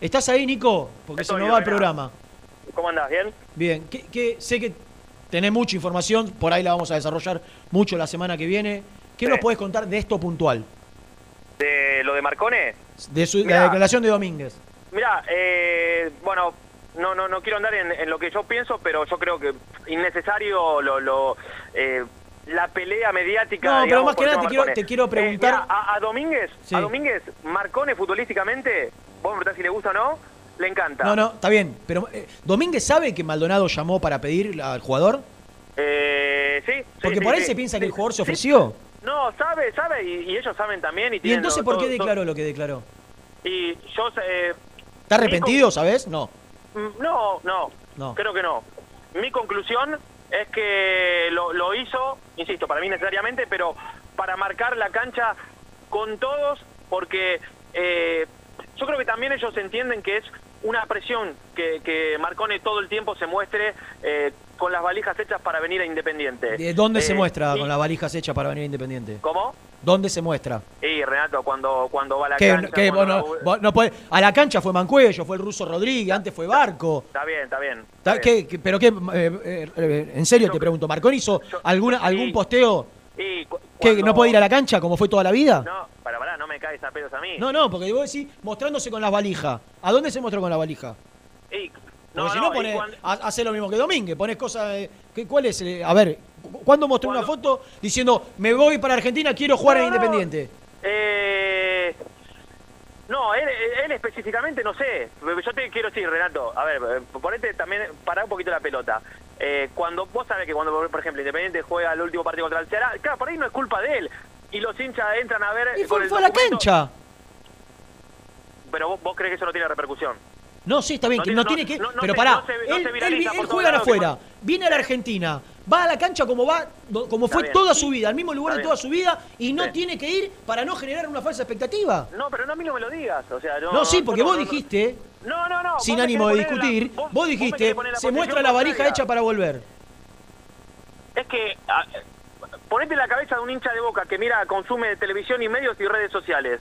¿Estás ahí, Nico? Porque se Estoy, nos va el programa. ¿Cómo andás? ¿Bien? Bien, sé que tenés mucha información, por ahí la vamos a desarrollar mucho la semana que viene. ¿Qué nos podés contar de esto puntual? ¿De lo de Marcone? De su- Mirá. la declaración de Domínguez. Mira, eh, bueno, no, no, no quiero andar en, en lo que yo pienso, pero yo creo que innecesario lo, lo, eh, la pelea mediática. No, pero más que nada te quiero- Marcone. te quiero Eh, preguntar- a, a Domínguez, Sí. a Domínguez, Marcone futbolísticamente, vos me preguntás si le gusta o no, le encanta. No, no, está bien. Pero eh, ¿Domínguez sabe que Maldonado llamó para pedir al jugador? Eh, sí, Porque sí, por ahí sí. se piensa que el jugador se ofreció. No, sabe, sabe, y, y ellos saben también. Y, ¿Y entonces por qué declaró lo que declaró? Y yo, eh, ¿Está arrepentido, sabes? No. Mm, No, no, No. creo que no. Mi conclusión es que lo, lo hizo, insisto, para mí necesariamente, pero para marcar la cancha con todos, porque eh, yo creo que también ellos entienden que es una presión que, que Marcone todo el tiempo se muestre eh, con las valijas hechas para venir a Independiente. ¿De dónde se Eh, muestra y- con las valijas hechas para venir a Independiente? ¿Cómo? ¿Dónde se muestra? Y Renato, cuando, cuando va a la cancha... vos no- vos no podés- a la cancha fue Mancuello, fue el ruso Rodríguez, antes fue Barco. Está bien, está bien. Ta- ¿qué- qué- ¿Pero qué? eh, eh, en serio te pregunto, ¿Marconi hizo alguna, algún posteo Y cu- que cuando- no puede ir a la cancha como fue toda la vida? No, para, para, no me caes a pedos a mí. No, no, porque vos decís mostrándose con las valijas. ¿A dónde se mostró con la valija? Y- no, si no, no, y pone, cuando- ha- hace lo mismo que Domínguez, pones cosas... eh, ¿qué- ¿Cuál es? eh, a ver, ¿cuándo mostró una foto diciendo me voy para Argentina, quiero jugar en No. Independiente? Eh, no, él, él específicamente no sé. Yo te quiero decir, Renato, a ver, ponete también, pará un poquito la pelota. Eh, cuando vos sabés que cuando, por ejemplo, Independiente juega el último partido contra el Ceará, claro, por ahí no es culpa de él. Y los hinchas entran a ver. Y con fue, el fue a la cancha. Pero vos, vos crees que eso no tiene repercusión. No, sí, está bien, No que tiene- no tiene que. no- pero pará, se- él, él- él juega afuera, viene a la Argentina, va a la cancha como va, como Está fue bien. toda su vida, al mismo lugar Está de toda su vida, y no Sí. tiene que ir para no generar una falsa expectativa. No, pero no a mí no me lo digas. O sea, no, No, sí, porque no, vos no, dijiste, No, no, no. sin vos ánimo de la- discutir, vos- vos vos dijiste, la se muestra la contraria. hecha para volver. Es que ponete la cabeza de un hincha de boca que mira, consume televisión y medios y redes sociales.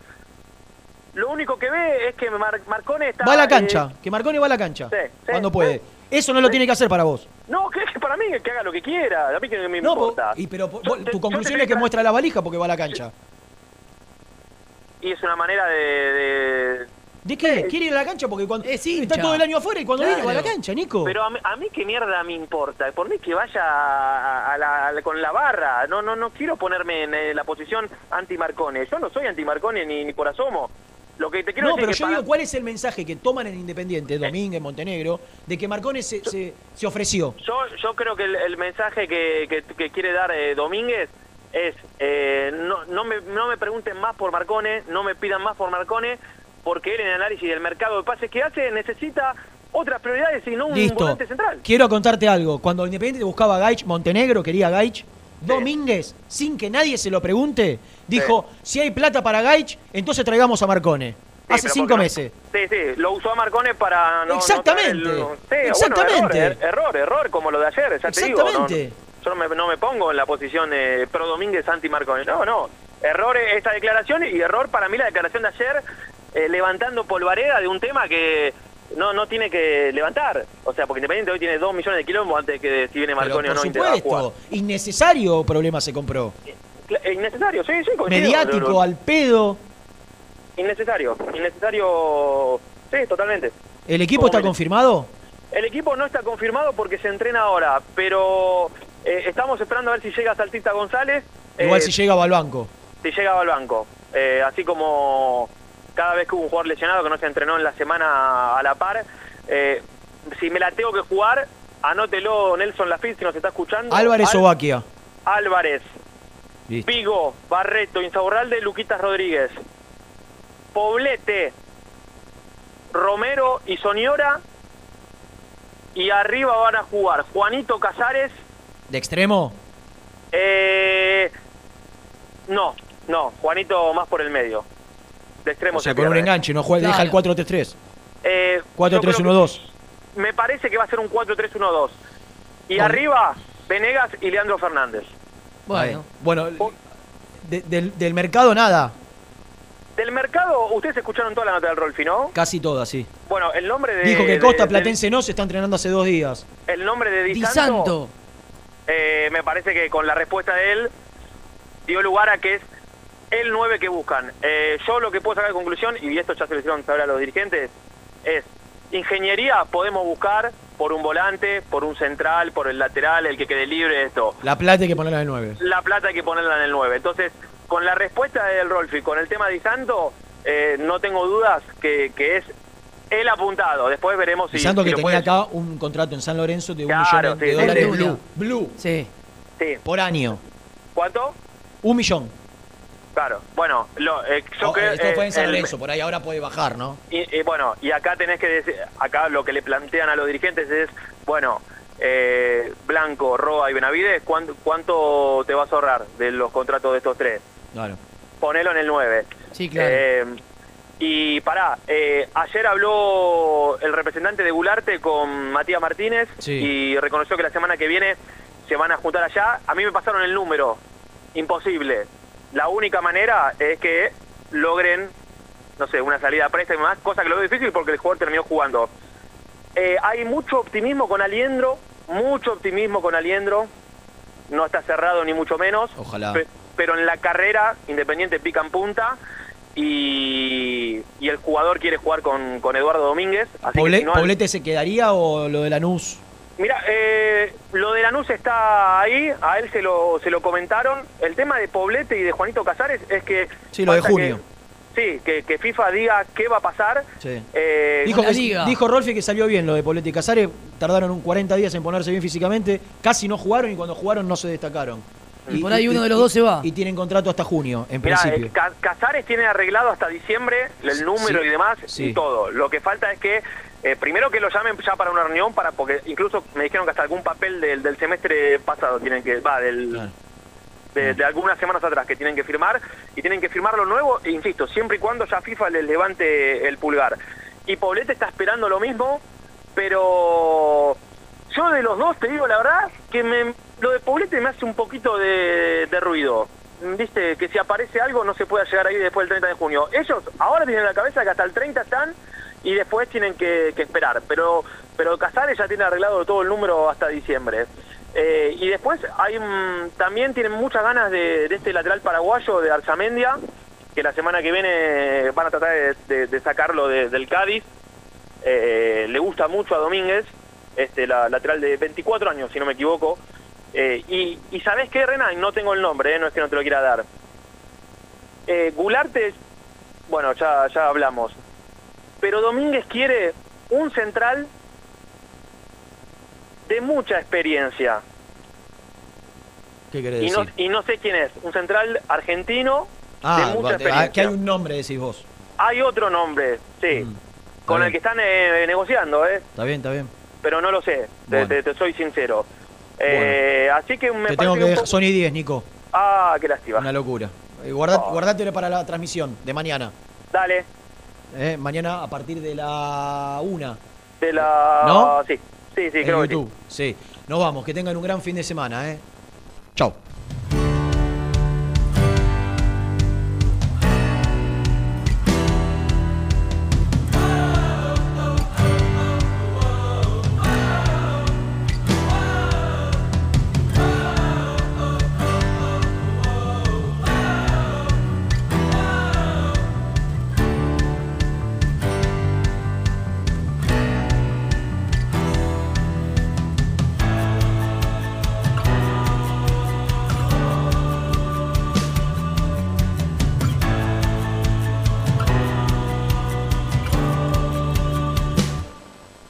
Lo único que ve es que Mar- Marcone está. Va a la eh, cancha, que Marconi va a la cancha, Sí, sí, cuando puede. Eso no lo tiene que hacer para vos. no, que, que para mí que haga lo que quiera. A mí que me No, po- importa. y pero po- Yo vos- te- tu conclusión te es que tra- muestra la valija porque va a la cancha. Y es una manera de. de- ¿De qué? Quiere ir a la cancha porque cuando está hincha. todo el año afuera y cuando viene va a la Claro. cancha, Nico. Pero a mí, a mí qué mierda me importa. Por mí que vaya a- a la- a la- con la barra. No, no, no quiero ponerme en eh, la posición anti-Marcone. Yo no soy anti-Marcone ni, ni por asomo. Lo que te quiero No, decir pero que yo para- digo, ¿cuál es el mensaje que toman en Independiente, Domínguez, Montenegro, de que Marcone se, se, se ofreció? Yo, yo creo que el, el mensaje que, que- que quiere dar eh, Domínguez es eh, no, no, me, no me pregunten más por Marcone, no me pidan más por Marcone, porque él en el análisis del mercado de pases que hace necesita otras prioridades y no un Listo. volante central. Quiero contarte algo. Cuando Independiente buscaba a Gaich, Montenegro quería a Gaich, Domínguez, sin que nadie se lo pregunte, dijo, si hay plata para Gaich, entonces traigamos a Marcone. Sí, Hace cinco no- meses. Sí, sí, lo usó a Marcone para no... Exactamente. traer el- sí, Exactamente. Bueno, error, er- error, error, como lo de ayer, ya te digo. no- Exactamente. yo no me, no me pongo en la posición de pro Domínguez anti-Marcone. No, no. Error esta declaración y error para mí la declaración de ayer eh, levantando polvareda de un tema que no no tiene que levantar. O sea, porque Independiente hoy tiene dos millones de kilómetros antes que de si viene Pero Marcone o no a jugar. supuesto, innecesario problema se compró. Cla- eh, Innecesario, sí, sí, coincido. Mediático, al pedo. Innecesario, innecesario, sí, totalmente. ¿El equipo está confirmado? El equipo no está confirmado porque se entrena ahora, pero eh, estamos esperando a ver si llega Saltista González. Igual Eh, si llegaba al banco. si llegaba al banco. Eh, así como cada vez que hubo un jugador lesionado que no se entrenó en la semana a la par, eh, si me la tengo que jugar, anótelo Nelson Lafitte si nos está escuchando. Álvarez Al- o Baquia. Álvarez, Listo. Pigo, Barreto, Insaurralde, Luquitas Rodríguez. Poblete, Romero y Soñora. Y arriba van a jugar Juanito Casares. ¿De extremo? Eh, no, no, Juanito más por el medio. De extremo O sea, se con un pierde. enganche, no juega, deja el 4-3-3. Eh, yo creo 4-3-1-2. que- Me parece que va a ser un 4-3-1-2. Y arriba, Venegas y Leandro Fernández. Bueno. Bueno, de- del, del mercado nada. Del mercado, ustedes escucharon toda la nota del Rolfi, ¿no? Casi toda, sí. Bueno, el nombre de. Dijo que de- Costa del- Platense no se está entrenando hace dos días. El nombre de Di, Di Santo, Santo. eh, me parece que con la respuesta de él dio lugar a que es el 9 que buscan. Eh, yo lo que puedo sacar de conclusión, y esto ya se lo hicieron saber a los dirigentes, es ingeniería podemos buscar por un volante, por un central, por el lateral, el que quede libre, esto. La plata hay que ponerla de 9. La plata hay que ponerla en el 9. Entonces, con la respuesta del Rolfi, con el tema de Santo, eh, no tengo dudas que, que es el apuntado. Después veremos si, Santo si que tenía puede- acá un contrato en San Lorenzo de un millón de sí, dólares blue. Blue. Sí. Sí. Por año. ¿Cuánto? Un millón. Claro. Bueno, lo, eh, yo Oh, creo esto fue en eh, San el- Lorenzo, por ahí ahora puede bajar, ¿no? Y, y bueno, y acá tenés que decir, acá lo que le plantean a los dirigentes es, bueno, eh, Blanco, Roa y Benavides, ¿cuánto, ¿cuánto te vas a ahorrar de los contratos de estos tres? Claro. Ponelo en el 9. Sí, claro. Eh, y pará, eh, ayer habló el representante de Gularte con Matías Martínez Sí. y reconoció que la semana que viene se van a juntar allá. A mí me pasaron el número, imposible. La única manera es que logren, no sé, una salida a préstamo y más, cosa que lo veo difícil porque el jugador terminó jugando. Eh, hay mucho optimismo con Aliendro, mucho optimismo con Aliendro. No está cerrado ni mucho menos. Ojalá. Pe- pero en la carrera Independiente pica en punta y, y el jugador quiere jugar con, con Eduardo Domínguez. Así que Poble- si no hay- ¿Poblete se quedaría o lo de Lanús? Mira, eh, lo de Lanús está ahí, a él se lo, se lo comentaron. El tema de Poblete y de Juanito Casares es que... Sí, lo de junio. que- sí, que, que FIFA diga qué va a pasar. Sí. Eh, Dijo, que- dijo Rolfi que salió bien lo de Poblete y Casares. Tardaron un 40 días en ponerse bien físicamente. Casi no jugaron y cuando jugaron no se destacaron. Y por ahí uno de los dos se va. Y tienen contrato hasta junio, en Mirá, principio. eh, Ca- Casares tiene arreglado hasta diciembre el número Sí, y demás sí. y todo. Lo que falta es que eh, primero que lo llamen ya para una reunión para porque incluso me dijeron que hasta algún papel del, del semestre pasado tienen que va del de, de algunas semanas atrás que tienen que firmar y tienen que firmar lo nuevo, e insisto, siempre y cuando ya FIFA les levante el pulgar. Y Poblete está esperando lo mismo, pero yo de los dos te digo la verdad que me, lo de Poblete me hace un poquito de, de ruido. Viste, que si aparece algo no se pueda llegar ahí después del 30 de junio. Ellos ahora tienen en la cabeza que hasta el 30 están y después tienen que, que esperar. Pero pero Casares ya tiene arreglado todo el número hasta diciembre. Eh, y después hay también tienen muchas ganas de, de este lateral paraguayo de Arzamendia, que la semana que viene van a tratar de, sacarlo de- del Cádiz. Eh, le gusta mucho a Domínguez, este la, lateral de 24 años, si no me equivoco. Eh, y, y ¿sabés qué, Renan? No tengo el nombre, eh, no es que no te lo quiera dar. Eh, Gularte, bueno, ya, ya hablamos. Pero Domínguez quiere un central de mucha experiencia. ¿Qué querés Y no, decir? y no sé quién es. Un central argentino de Ah, mucha va- experiencia. que hay un nombre, decís vos. Hay otro nombre, sí. con bien. el que están eh, negociando, ¿eh? Está bien, está bien. Pero no lo sé, te- Bueno. te, te soy sincero. Eh, así que me Te tengo que dejar. poco- Son y 10, Nico. Ah, qué lástima. Una locura. Eh, Oh. Guardátelo para la transmisión de mañana. Dale, Eh, mañana a partir de la 1. de la... ¿No? Sí, sí, sí, en creo que sí. Sí. Nos vamos. Que tengan un gran fin de semana, ¿eh? Chau.